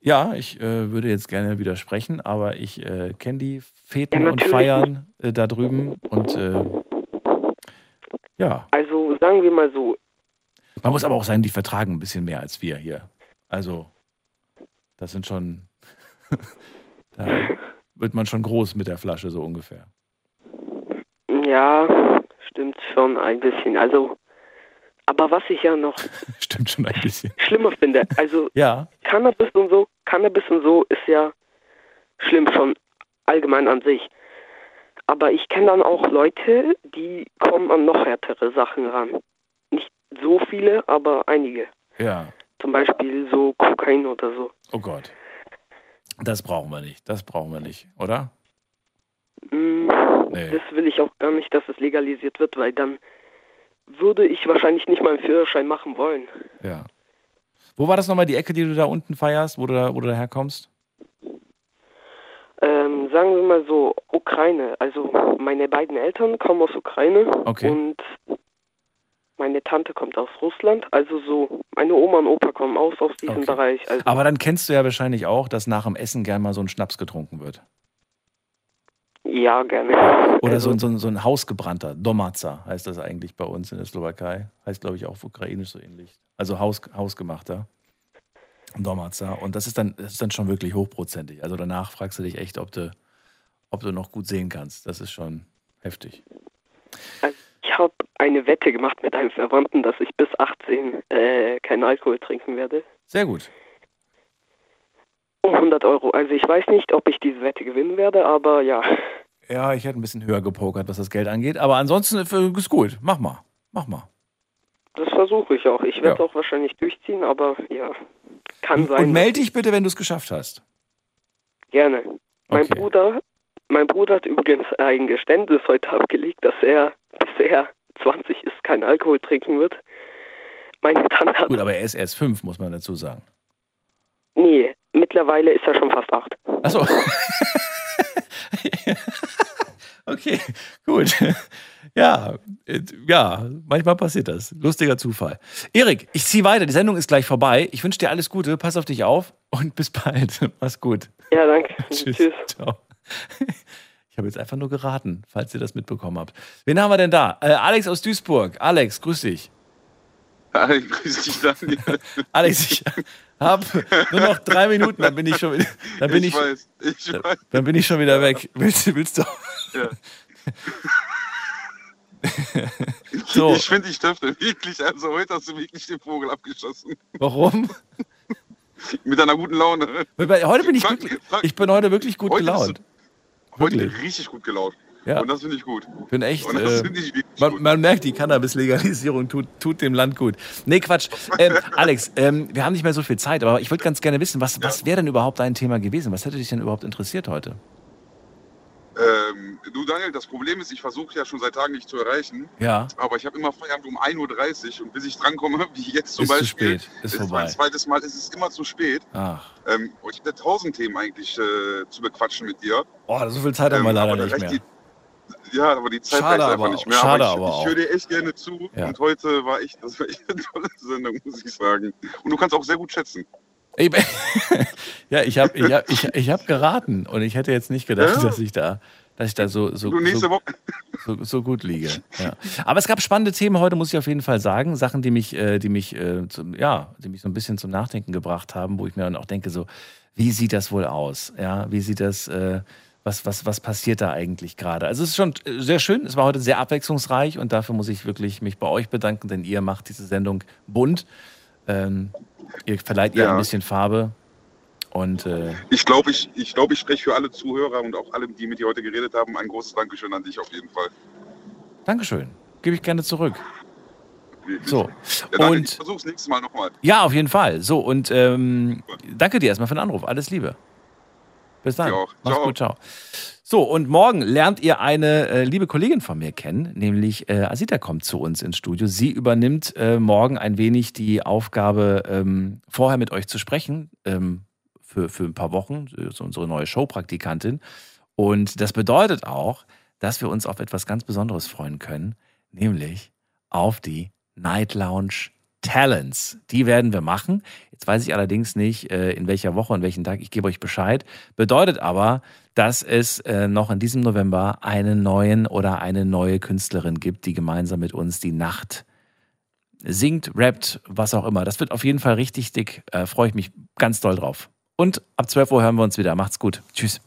Ja, ich äh, würde jetzt gerne widersprechen, aber ich äh, kenne die Feten Ja, und Feiern äh, da drüben und äh, ja, Also sagen wir mal so, man muss aber auch sagen, die vertragen ein bisschen mehr als wir hier. Also, das sind schon, da wird man schon groß mit der Flasche so ungefähr. ja, stimmt schon ein bisschen. Also, aber was ich ja noch Stimmt schon ein bisschen. schlimmer finde, also Ja, Cannabis und so, Cannabis und so ist ja schlimm schon allgemein an sich. Aber ich kenne dann auch Leute, die kommen an noch härtere Sachen ran. Nicht so viele, aber einige. ja. Zum Beispiel so Kokain oder so. Oh Gott. Das brauchen wir nicht. Das brauchen wir nicht, oder? Mm, Nee. Das will ich auch gar nicht, dass es legalisiert wird, weil dann würde ich wahrscheinlich nicht mal einen Führerschein machen wollen. Ja. Wo war das nochmal die Ecke, die du da unten feierst, wo du da, wo du da herkommst? Ähm, sagen wir mal so, Ukraine. Also meine beiden Eltern kommen aus Ukraine Okay. und meine Tante kommt aus Russland. Also so, meine Oma und Opa kommen aus aus diesem Okay. Bereich. Also, Aber dann kennst du ja wahrscheinlich auch, dass nach dem Essen gern mal so ein Schnaps getrunken wird. ja, gerne. Oder also, so, ein- so, ein- hausgebrannter. Domaca heißt das eigentlich bei uns in der Slowakei. Heißt, glaube ich, auch auf ukrainisch so ähnlich. Also Haus, hausgemachter. Domaca. Und das ist, dann, das ist dann schon wirklich hochprozentig. Also danach fragst du dich echt, ob du, ob du noch gut sehen kannst. Das ist schon heftig. Ich habe eine Wette gemacht mit einem Verwandten, dass ich bis 18 äh, keinen Alkohol trinken werde. Sehr gut. Um 100 Euro. Also ich weiß nicht, ob ich diese Wette gewinnen werde, aber ja. Ja, ich hätte ein bisschen höher gepokert, was das Geld angeht. Aber ansonsten äh, ist gut. Mach mal. Mach mal. Das versuche ich auch. Ich werde Ja. auch wahrscheinlich durchziehen, aber ja, kann sein. Und melde dich bitte, wenn du es geschafft hast. Gerne. Mein Bruder, mein Bruder hat übrigens ein Geständnis heute abgelegt, dass er, bis er 20 ist, keinen Alkohol trinken wird. Meine Tante hat, Gut, aber er ist erst fünf, muss man dazu sagen. nee, mittlerweile ist er schon fast acht. Achso. okay, gut. Ja, ja, manchmal passiert das. Lustiger Zufall. Erik, ich ziehe weiter. Die Sendung ist gleich vorbei. Ich wünsche dir alles Gute. Pass auf dich auf und bis bald. Mach's gut. Ja, danke. Tschüss. Tschüss. Ciao. Ich habe jetzt einfach nur geraten, falls ihr das mitbekommen habt. Wen haben wir denn da? Äh, Alex aus Duisburg. Alex, grüß dich. Hi, grüß dich, Daniel. Alex, ich habe nur noch drei Minuten, dann bin ich schon wieder, dann bin ich, ich weiß, ich dann, weiß. dann bin ich schon wieder weg. Willst, du- willst du? Ja. So. Ich finde, ich dürfte wirklich, also heute hast du wirklich den Vogel abgeschossen. Warum? Mit einer guten Laune. Heute bin ich Frank- wirklich, Frank- ich bin heute wirklich gut Heute gelaunt. Heute Wirklich. richtig gut gelaunt. Ja. Und das finde ich gut. Bin echt. Und das Äh, ich man, man merkt, die Cannabis-Legalisierung tut, tut dem Land gut. Nee, Quatsch. Ähm, Alex, ähm, wir haben nicht mehr so viel Zeit, aber ich würde ganz gerne wissen, was, was wäre denn überhaupt dein Thema gewesen? Was hätte dich denn überhaupt interessiert heute? Ähm, du, Daniel, das Problem ist, ich versuche ja schon seit Tagen dich zu erreichen. Ja. Aber ich habe immer Feierabend um 1.30 Uhr und bis ich drankomme, wie jetzt zum Ist zu Beispiel, spät, ist ist vorbei. mein zweites Mal, ist es immer zu spät. Ach. Ähm, ich hätte tausend Themen eigentlich äh, zu bequatschen mit dir. Oh, so viel Zeit haben wir Ähm, leider nicht mehr. Die, ja, aber die Zeit Schade reicht einfach nicht mehr. schade aber ich, aber ich höre dir echt gerne zu. Ja. Und heute war echt, das war echt eine tolle Sendung, muss ich sagen. Und du kannst auch sehr gut schätzen. Ich, ja, ich habe ich hab, ich, ich hab geraten und ich hätte jetzt nicht gedacht, Ja. dass ich da, dass ich da so, so, so, so, so gut liege. Ja. Aber es gab spannende Themen heute, muss ich auf jeden Fall sagen. Sachen, die mich, äh, die mich, äh, zum, ja, die mich so ein bisschen zum Nachdenken gebracht haben, wo ich mir dann auch denke, so, wie sieht das wohl aus? Ja, wie sieht das, äh, was, was, was passiert da eigentlich gerade? Also es ist schon sehr schön. Es war heute sehr abwechslungsreich und dafür muss ich wirklich mich bei euch bedanken, denn ihr macht diese Sendung bunt. Ähm, ihr verleiht ihr Ja. ein bisschen Farbe. Und äh, Ich glaube, ich, ich, glaub, ich spreche für alle Zuhörer und auch alle, die mit dir heute geredet haben. Ein großes Dankeschön an dich auf jeden Fall. Dankeschön. Gebe ich gerne zurück. So. Ja, Daniel, Und ich versuch's nächstes Mal nochmal. Ja, auf jeden Fall. So, und ähm, danke dir erstmal für den Anruf. Alles Liebe. Bis dann. Mach's Ciao. gut, ciao. So, und morgen lernt ihr eine äh, liebe Kollegin von mir kennen, nämlich äh, Asita kommt zu uns ins Studio. Sie übernimmt äh, morgen ein wenig die Aufgabe, ähm, vorher mit euch zu sprechen, ähm, für, für ein paar Wochen, Sie ist unsere neue Showpraktikantin. Und das bedeutet auch, dass wir uns auf etwas ganz Besonderes freuen können, nämlich auf die Night Lounge Talents. Die werden wir machen. Jetzt weiß ich allerdings nicht, äh, in welcher Woche und welchen Tag. Ich gebe euch Bescheid. Bedeutet aber, dass es äh, noch in diesem November einen neuen oder eine neue Künstlerin gibt, die gemeinsam mit uns die Nacht singt, rappt, was auch immer. Das wird auf jeden Fall richtig dick. Äh, Freue ich mich ganz doll drauf. Und ab 12 Uhr hören wir uns wieder. Macht's gut. Tschüss.